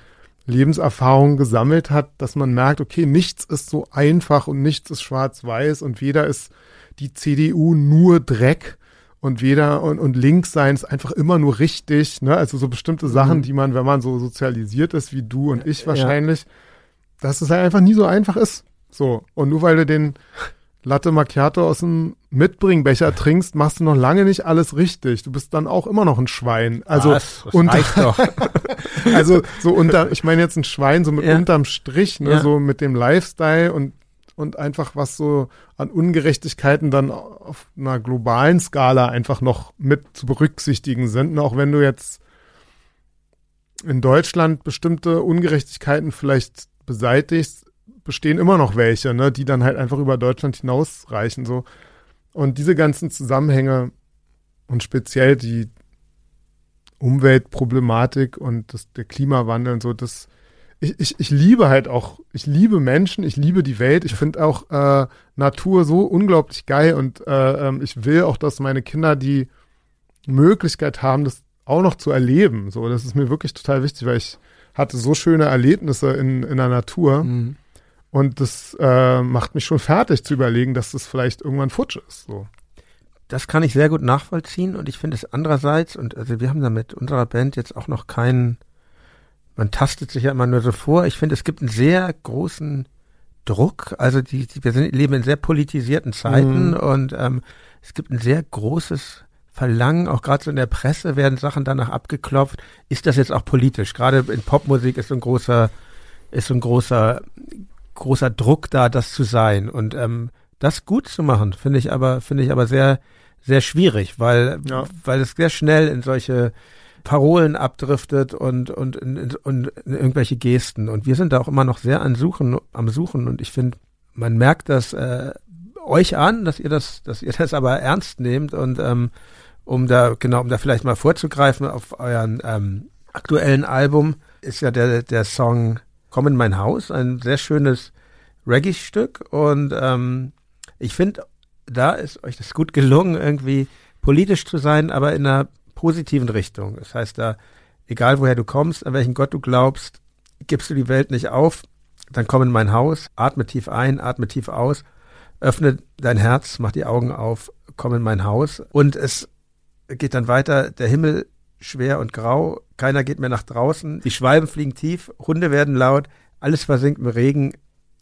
Lebenserfahrung gesammelt hat, dass man merkt, okay, nichts ist so einfach und nichts ist schwarz-weiß und weder ist die CDU nur Dreck und weder und, und links sein ist einfach immer nur richtig, ne? Also so bestimmte Sachen, mhm. die man, wenn man so sozialisiert ist wie du und ich wahrscheinlich, ja. dass es halt einfach nie so einfach ist. So. Und nur weil du den Latte Macchiato aus dem Mitbringbecher trinkst, machst du noch lange nicht alles richtig. Du bist dann auch immer noch ein Schwein. Also Was? Unter, doch. also so unter, ich meine jetzt ein Schwein so mit ja. unterm Strich, ne, ja. so mit dem Lifestyle und und einfach was so an Ungerechtigkeiten dann auf einer globalen Skala einfach noch mit zu berücksichtigen sind. Und auch wenn du jetzt in Deutschland bestimmte Ungerechtigkeiten vielleicht beseitigst, bestehen immer noch welche, ne, die dann halt einfach über Deutschland hinausreichen. So. Und diese ganzen Zusammenhänge und speziell die Umweltproblematik und das, der Klimawandel und so, das, ich, ich, ich liebe halt auch, ich liebe Menschen, ich liebe die Welt, ich finde auch äh, Natur so unglaublich geil und äh, ähm, ich will auch, dass meine Kinder die Möglichkeit haben, das auch noch zu erleben. So, das ist mir wirklich total wichtig, weil ich hatte so schöne Erlebnisse in, in der Natur. Mhm. Und das äh, macht mich schon fertig zu überlegen, dass das vielleicht irgendwann futsch ist. So. Das kann ich sehr gut nachvollziehen und ich finde es andererseits, und also wir haben da mit unserer Band jetzt auch noch keinen, man tastet sich ja immer nur so vor. Ich finde, es gibt einen sehr großen Druck. Also die, die wir sind, leben in sehr politisierten Zeiten mhm. und ähm, es gibt ein sehr großes Verlangen, auch gerade so in der Presse werden Sachen danach abgeklopft. Ist das jetzt auch politisch? Gerade in Popmusik ist so ein großer, ist so ein großer großer Druck da, das zu sein. Und ähm, das gut zu machen, finde ich aber, finde ich aber sehr, sehr schwierig, weil, ja. weil es sehr schnell in solche Parolen abdriftet und, und, und in irgendwelche Gesten. Und wir sind da auch immer noch sehr an Suchen, am Suchen. Und ich finde, man merkt das äh, euch an, dass ihr das, dass ihr das aber ernst nehmt und ähm, um da, genau, um da vielleicht mal vorzugreifen auf euren ähm, aktuellen Album, ist ja der, der Song Komm in mein Haus, ein sehr schönes Reggae-Stück und ähm, ich finde, da ist euch das gut gelungen, irgendwie politisch zu sein, aber in einer positiven Richtung. Das heißt, da, egal woher du kommst, an welchen Gott du glaubst, gibst du die Welt nicht auf, dann komm in mein Haus, atme tief ein, atme tief aus, öffne dein Herz, mach die Augen auf, komm in mein Haus. Und es geht dann weiter, der Himmel schwer und grau, keiner geht mehr nach draußen, die Schwalben fliegen tief, Hunde werden laut, alles versinkt im Regen,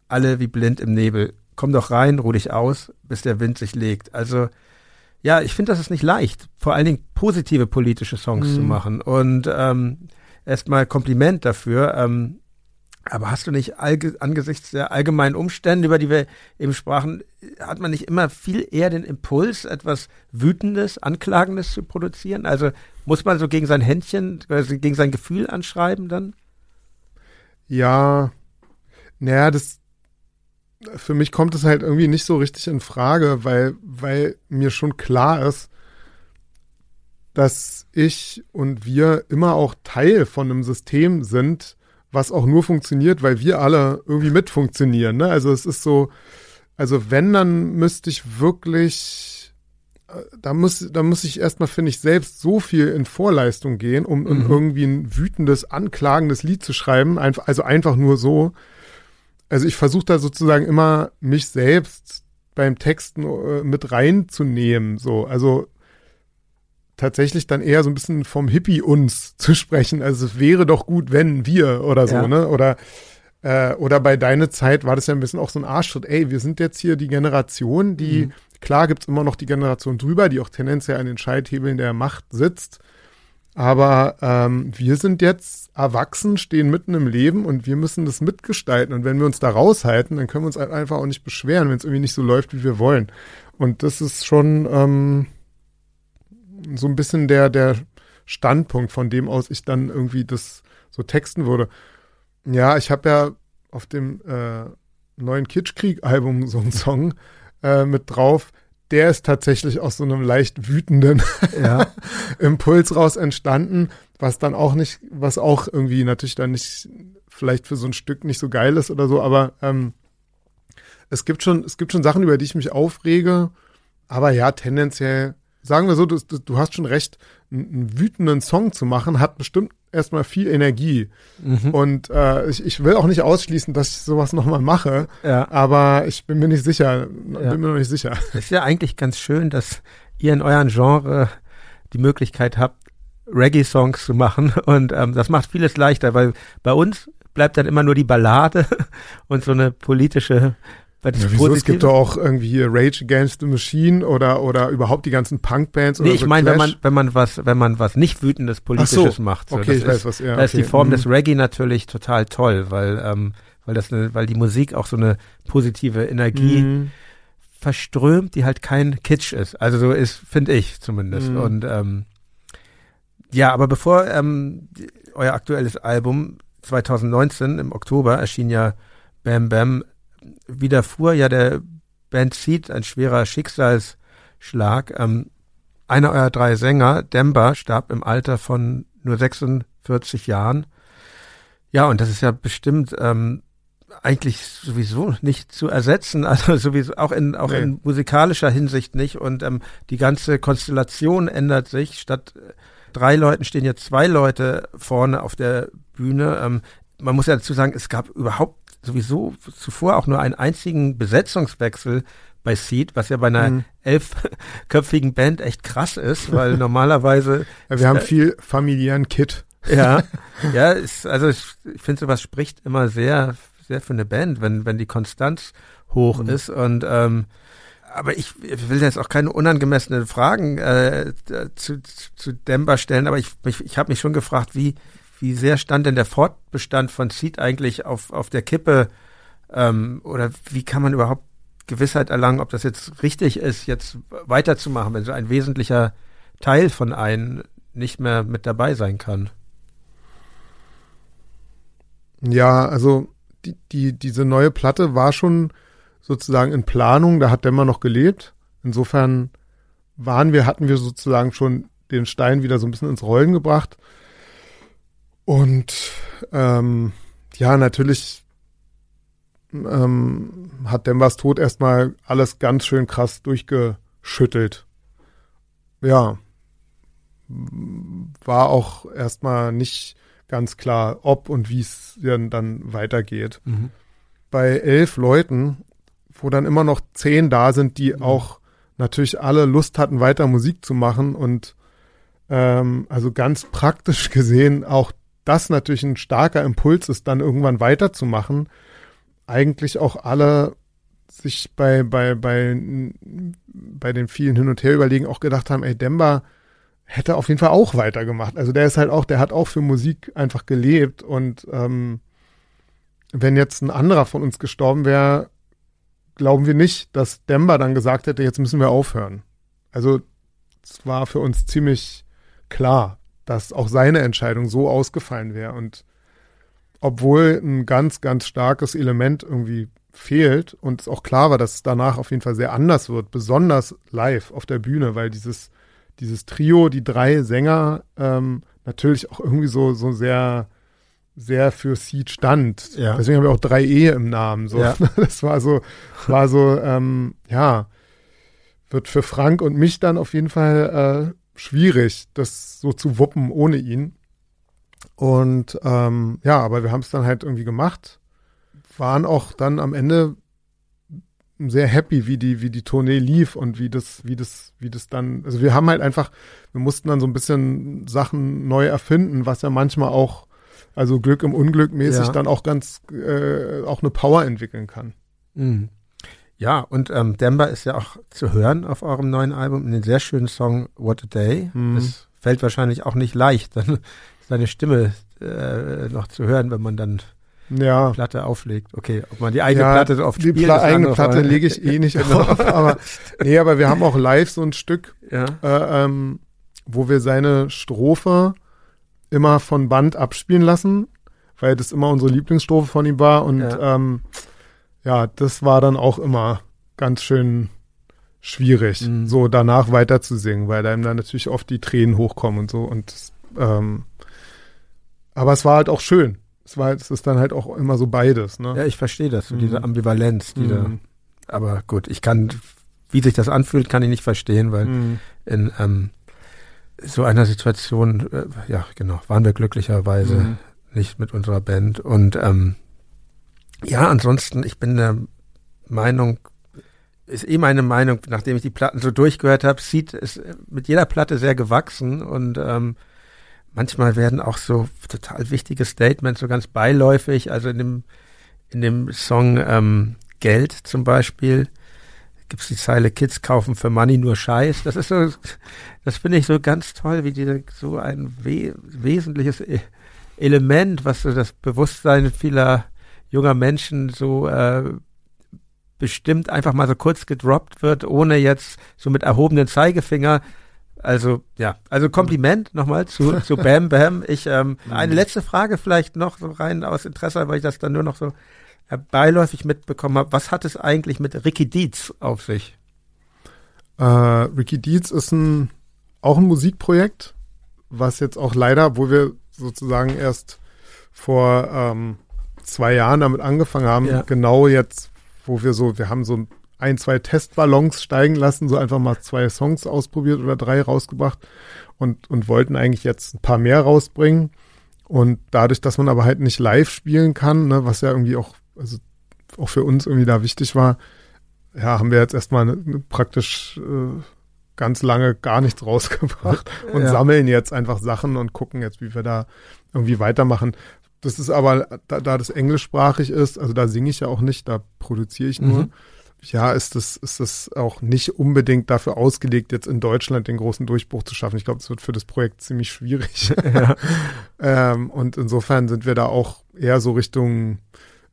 alle wie blind im Nebel. Komm doch rein, ruh dich aus, bis der Wind sich legt. Also ja, ich finde, das ist nicht leicht, vor allen Dingen positive politische Songs mhm. zu machen. Und ähm, erstmal Kompliment dafür. Ähm, aber hast du nicht angesichts der allgemeinen Umstände, über die wir eben sprachen, hat man nicht immer viel eher den Impuls, etwas Wütendes, Anklagendes zu produzieren? Also muss man so gegen sein Händchen, also gegen sein Gefühl anschreiben dann? Ja, naja, das, für mich kommt es halt irgendwie nicht so richtig in Frage, weil, weil mir schon klar ist, dass ich und wir immer auch Teil von einem System sind, was auch nur funktioniert, weil wir alle irgendwie mit funktionieren. Ne? Also es ist so, also wenn, dann müsste ich wirklich, äh, da muss, da muss ich erstmal, finde ich, selbst so viel in Vorleistung gehen, um, um mhm. irgendwie ein wütendes, anklagendes Lied zu schreiben. Einfach, also einfach nur so. Also ich versuche da sozusagen immer mich selbst beim Texten äh, mit reinzunehmen. So, also tatsächlich dann eher so ein bisschen vom Hippie uns zu sprechen. Also es wäre doch gut, wenn wir oder so, ja. ne? Oder äh, oder bei deiner Zeit war das ja ein bisschen auch so ein Arschschritt. Ey, wir sind jetzt hier die Generation, die, mhm. klar gibt's immer noch die Generation drüber, die auch tendenziell an den Scheithebeln der Macht sitzt. Aber ähm, wir sind jetzt erwachsen, stehen mitten im Leben und wir müssen das mitgestalten. Und wenn wir uns da raushalten, dann können wir uns halt einfach auch nicht beschweren, wenn es irgendwie nicht so läuft, wie wir wollen. Und das ist schon, ähm, so ein bisschen der, der Standpunkt, von dem aus ich dann irgendwie das so texten würde. Ja, ich habe ja auf dem äh, neuen Kitschkrieg-Album so einen Song äh, mit drauf. Der ist tatsächlich aus so einem leicht wütenden ja. Impuls raus entstanden, was dann auch nicht, was auch irgendwie natürlich dann nicht, vielleicht für so ein Stück nicht so geil ist oder so, aber ähm, es gibt schon, es gibt schon Sachen, über die ich mich aufrege, aber ja, tendenziell sagen wir so, du, du hast schon recht, einen, wütenden Song zu machen, hat bestimmt erstmal viel Energie. Mhm. Und äh, ich, ich will auch nicht ausschließen, dass ich sowas nochmal mache. Ja. Aber ich bin mir nicht sicher. Ja. Bin mir noch nicht sicher. ist ja eigentlich ganz schön, dass ihr in euren Genre die Möglichkeit habt, Reggae-Songs zu machen. Und ähm, das macht vieles leichter, weil bei uns bleibt dann immer nur die Ballade und so eine politische ja, wieso? Es gibt doch auch irgendwie Rage Against the Machine oder oder überhaupt die ganzen Punkbands nee, oder ich meine, wenn man wenn man was wenn man was nicht wütendes politisches so, macht, so, okay, ich ist, weiß was. Ja, da okay. ist die Form mhm. des Reggae natürlich total toll, weil ähm, weil das eine, weil die Musik auch so eine positive Energie mhm. verströmt, die halt kein Kitsch ist. Also so ist finde ich zumindest mhm. und ähm, ja, aber bevor ähm, euer aktuelles Album 2019 im Oktober erschien ja Bam Bam widerfuhr ja der Band Seed ein schwerer Schicksalsschlag. Ähm, einer eurer drei Sänger, Demba, starb im Alter von nur 46 Jahren. Ja, und das ist ja bestimmt ähm, eigentlich sowieso nicht zu ersetzen, also sowieso auch in auch nee. in musikalischer Hinsicht nicht. Und ähm, die ganze Konstellation ändert sich. Statt drei Leuten stehen jetzt zwei Leute vorne auf der Bühne. Ähm, man muss ja dazu sagen, es gab überhaupt sowieso zuvor auch nur einen einzigen Besetzungswechsel bei Seed, was ja bei einer mhm. elfköpfigen Band echt krass ist, weil normalerweise. Ja, wir haben viel familiären Kit. Ja, ja, ist, also ich, ich finde, sowas spricht immer sehr, sehr für eine Band, wenn, wenn die Konstanz hoch mhm. ist und ähm, aber ich, ich will jetzt auch keine unangemessenen Fragen äh, zu, zu Demba stellen, aber ich, ich, ich habe mich schon gefragt, wie, wie sehr stand denn der Fortbestand von Seed eigentlich auf, auf der Kippe? Ähm, oder wie kann man überhaupt Gewissheit erlangen, ob das jetzt richtig ist, jetzt weiterzumachen, wenn so ein wesentlicher Teil von einem nicht mehr mit dabei sein kann? Ja, also die, die, diese neue Platte war schon sozusagen in Planung, da hat Dämmer noch gelebt. Insofern waren wir, hatten wir sozusagen schon den Stein wieder so ein bisschen ins Rollen gebracht. Und ähm, ja, natürlich ähm, hat Dembas Tod erstmal alles ganz schön krass durchgeschüttelt. Ja. War auch erstmal nicht ganz klar, ob und wie es dann, dann weitergeht. Mhm. Bei elf Leuten, wo dann immer noch zehn da sind, die mhm. auch natürlich alle Lust hatten, weiter Musik zu machen und ähm, also ganz praktisch gesehen auch das natürlich ein starker Impuls ist, dann irgendwann weiterzumachen, eigentlich auch alle sich bei, bei, bei, bei den vielen Hin- und Her-Überlegen auch gedacht haben, ey, Demba hätte auf jeden Fall auch weitergemacht. Also der ist halt auch, der hat auch für Musik einfach gelebt und ähm, wenn jetzt ein anderer von uns gestorben wäre, glauben wir nicht, dass Demba dann gesagt hätte, jetzt müssen wir aufhören. Also es war für uns ziemlich klar, dass auch seine Entscheidung so ausgefallen wäre. Und obwohl ein ganz, ganz starkes Element irgendwie fehlt und es auch klar war, dass es danach auf jeden Fall sehr anders wird, besonders live auf der Bühne, weil dieses, dieses Trio, die drei Sänger, ähm, natürlich auch irgendwie so, so sehr, sehr für Seed stand. Ja. Deswegen haben wir auch drei Ehe im Namen. So. Ja. Das war so, war so, ähm, ja, wird für Frank und mich dann auf jeden Fall äh, schwierig, das so zu wuppen ohne ihn. Und ähm, ja, aber wir haben es dann halt irgendwie gemacht. Waren auch dann am Ende sehr happy, wie die, wie die Tournee lief und wie das, wie das, wie das dann, also wir haben halt einfach, wir mussten dann so ein bisschen Sachen neu erfinden, was ja manchmal auch, also Glück im Unglück mäßig ja. dann auch ganz, äh, auch eine Power entwickeln kann. Mhm. Ja, und ähm, Demba ist ja auch zu hören auf eurem neuen Album in den sehr schönen Song What a Day. Mhm. Es fällt wahrscheinlich auch nicht leicht, dann seine Stimme äh, noch zu hören, wenn man dann ja. Platte auflegt. Okay, ob man die eigene ja, Platte oft die. Die eigene Platte lege ich eh nicht auf, aber nee, aber wir haben auch live so ein Stück, ja. äh, ähm, wo wir seine Strophe immer von Band abspielen lassen, weil das immer unsere Lieblingsstrophe von ihm war und ja. ähm, ja, das war dann auch immer ganz schön schwierig, mhm. so danach weiter zu singen, weil einem dann natürlich oft die Tränen hochkommen und so. Und ähm, aber es war halt auch schön. Es war, es ist dann halt auch immer so beides. Ne? Ja, ich verstehe das, so mhm. diese Ambivalenz, die mhm. da, aber gut, ich kann, wie sich das anfühlt, kann ich nicht verstehen, weil mhm. in ähm, so einer Situation, äh, ja genau, waren wir glücklicherweise mhm. nicht mit unserer Band. Und ähm, ja, ansonsten, ich bin der Meinung, ist eh meine Meinung, nachdem ich die Platten so durchgehört habe, sieht es mit jeder Platte sehr gewachsen und ähm, manchmal werden auch so total wichtige Statements so ganz beiläufig, also in dem in dem Song ähm, Geld zum Beispiel gibt es die Zeile Kids kaufen für Money nur Scheiß. Das ist so, das finde ich so ganz toll, wie diese so ein we wesentliches e Element, was so das Bewusstsein vieler junger Menschen so äh, bestimmt einfach mal so kurz gedroppt wird, ohne jetzt so mit erhobenen Zeigefinger. Also ja, also Kompliment nochmal zu, zu Bam Bam. Ich ähm, eine letzte Frage vielleicht noch so rein aus Interesse, weil ich das dann nur noch so äh, beiläufig mitbekommen habe. Was hat es eigentlich mit Ricky Dietz auf sich? Äh, Ricky Dietz ist ein auch ein Musikprojekt, was jetzt auch leider, wo wir sozusagen erst vor ähm, zwei Jahren damit angefangen haben, ja. genau jetzt wo wir so, wir haben so ein, zwei Testballons steigen lassen, so einfach mal zwei Songs ausprobiert oder drei rausgebracht und, und wollten eigentlich jetzt ein paar mehr rausbringen. Und dadurch, dass man aber halt nicht live spielen kann, ne, was ja irgendwie auch, also auch für uns irgendwie da wichtig war, ja, haben wir jetzt erstmal ne, ne, praktisch äh, ganz lange gar nichts rausgebracht und ja. sammeln jetzt einfach Sachen und gucken jetzt, wie wir da irgendwie weitermachen. Das ist aber, da, da das englischsprachig ist, also da singe ich ja auch nicht, da produziere ich nur. Mhm. Ja, ist das, ist das auch nicht unbedingt dafür ausgelegt, jetzt in Deutschland den großen Durchbruch zu schaffen. Ich glaube, es wird für das Projekt ziemlich schwierig. Ja. ähm, und insofern sind wir da auch eher so Richtung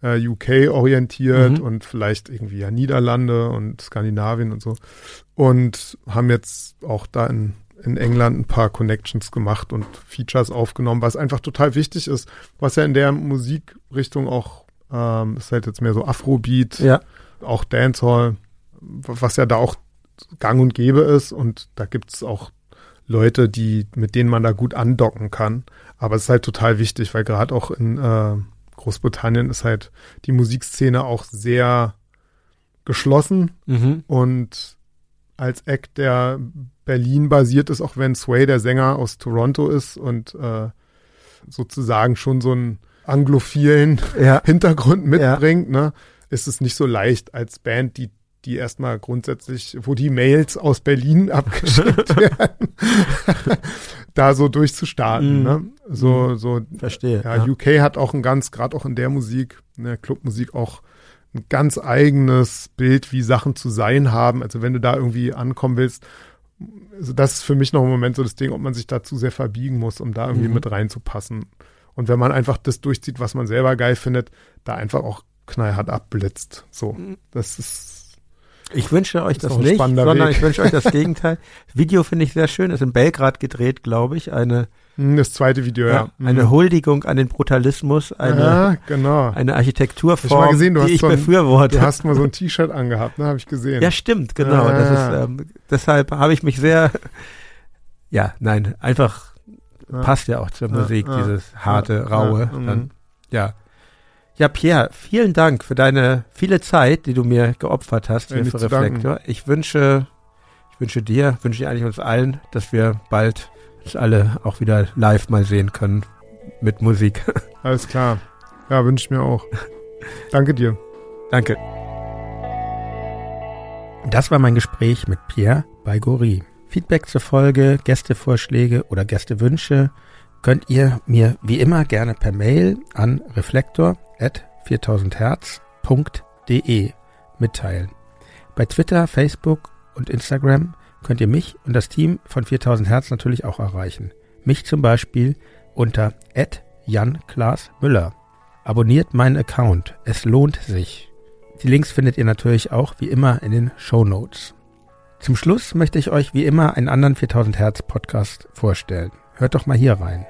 äh, UK orientiert mhm. und vielleicht irgendwie ja Niederlande und Skandinavien und so. Und haben jetzt auch da in in England ein paar Connections gemacht und Features aufgenommen, was einfach total wichtig ist, was ja in der Musikrichtung auch, ähm, ist halt jetzt mehr so Afrobeat, ja. auch Dancehall, was ja da auch gang und gäbe ist und da gibt es auch Leute, die, mit denen man da gut andocken kann. Aber es ist halt total wichtig, weil gerade auch in äh, Großbritannien ist halt die Musikszene auch sehr geschlossen mhm. und als Act, der Berlin basiert ist, auch wenn Sway der Sänger aus Toronto ist und äh, sozusagen schon so einen anglophilen ja. Hintergrund mitbringt, ja. ne, ist es nicht so leicht als Band, die die erstmal grundsätzlich, wo die Mails aus Berlin abgeschickt werden, da so durchzustarten. Mm. Ne? So, mhm. so. Verstehe. Ja, ja, UK hat auch ein ganz, gerade auch in der Musik, in der Clubmusik auch ein ganz eigenes Bild, wie Sachen zu sein haben. Also wenn du da irgendwie ankommen willst, also das ist für mich noch im Moment so das Ding, ob man sich da zu sehr verbiegen muss, um da irgendwie mhm. mit reinzupassen. Und wenn man einfach das durchzieht, was man selber geil findet, da einfach auch knallhart abblitzt. So, mhm. das ist ich wünsche euch das, das nicht, sondern Weg. ich wünsche euch das Gegenteil. Video finde ich sehr schön, ist in Belgrad gedreht, glaube ich. Eine hm, das zweite Video, ja. ja. Eine mhm. Huldigung an den Brutalismus, eine, ja, genau. eine Architekturform, gesehen, die ich so ein, befürworte. Du hast mal so ein T-Shirt angehabt, ne, habe ich gesehen. Ja, stimmt, genau. Ja, ist, ähm, deshalb habe ich mich sehr, ja, nein, einfach passt ja auch zur Musik, dieses harte, raue. Dann, mhm. ja. Ja, Pierre, vielen Dank für deine viele Zeit, die du mir geopfert hast hier für Reflektor. Ich wünsche, ich wünsche dir, wünsche dir eigentlich uns allen, dass wir bald uns alle auch wieder live mal sehen können mit Musik. Alles klar. Ja, wünsche ich mir auch. Danke dir. Danke. Das war mein Gespräch mit Pierre Baigori. Feedback zur Folge, Gästevorschläge oder Gästewünsche könnt ihr mir wie immer gerne per Mail an reflektor 4000herz.de mitteilen. Bei Twitter, Facebook und Instagram könnt ihr mich und das Team von 4000 Hertz natürlich auch erreichen. Mich zum Beispiel unter Jan Klaas Müller. Abonniert meinen Account. Es lohnt sich. Die Links findet ihr natürlich auch wie immer in den Show Notes. Zum Schluss möchte ich euch wie immer einen anderen 4000 Hertz Podcast vorstellen. Hört doch mal hier rein.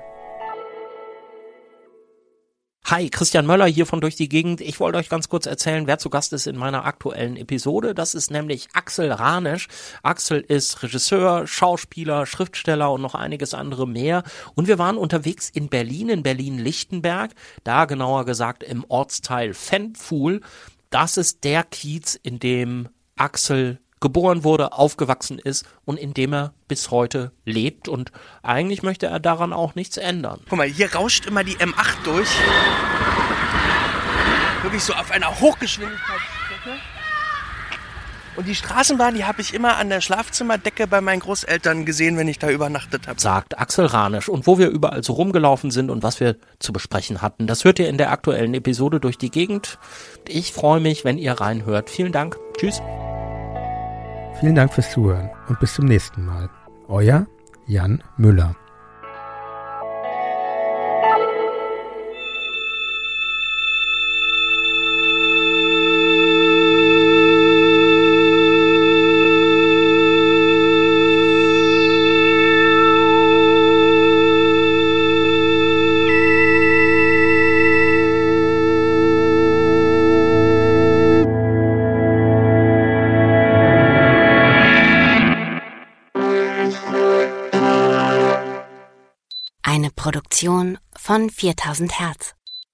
Hi, Christian Möller hier von Durch die Gegend. Ich wollte euch ganz kurz erzählen, wer zu Gast ist in meiner aktuellen Episode. Das ist nämlich Axel Ranisch. Axel ist Regisseur, Schauspieler, Schriftsteller und noch einiges andere mehr. Und wir waren unterwegs in Berlin, in Berlin-Lichtenberg, da genauer gesagt im Ortsteil Fenpfuhl. Das ist der Kiez, in dem Axel geboren wurde, aufgewachsen ist und in dem er bis heute lebt. Und eigentlich möchte er daran auch nichts ändern. Guck mal, hier rauscht immer die M8 durch. Wirklich so auf einer Hochgeschwindigkeitsstrecke. Und die Straßenbahn, die habe ich immer an der Schlafzimmerdecke bei meinen Großeltern gesehen, wenn ich da übernachtet habe. Sagt Axel Ranisch. Und wo wir überall so rumgelaufen sind und was wir zu besprechen hatten, das hört ihr in der aktuellen Episode durch die Gegend. Ich freue mich, wenn ihr reinhört. Vielen Dank. Tschüss. Vielen Dank fürs Zuhören und bis zum nächsten Mal. Euer Jan Müller. Produktion von 4000 Hertz.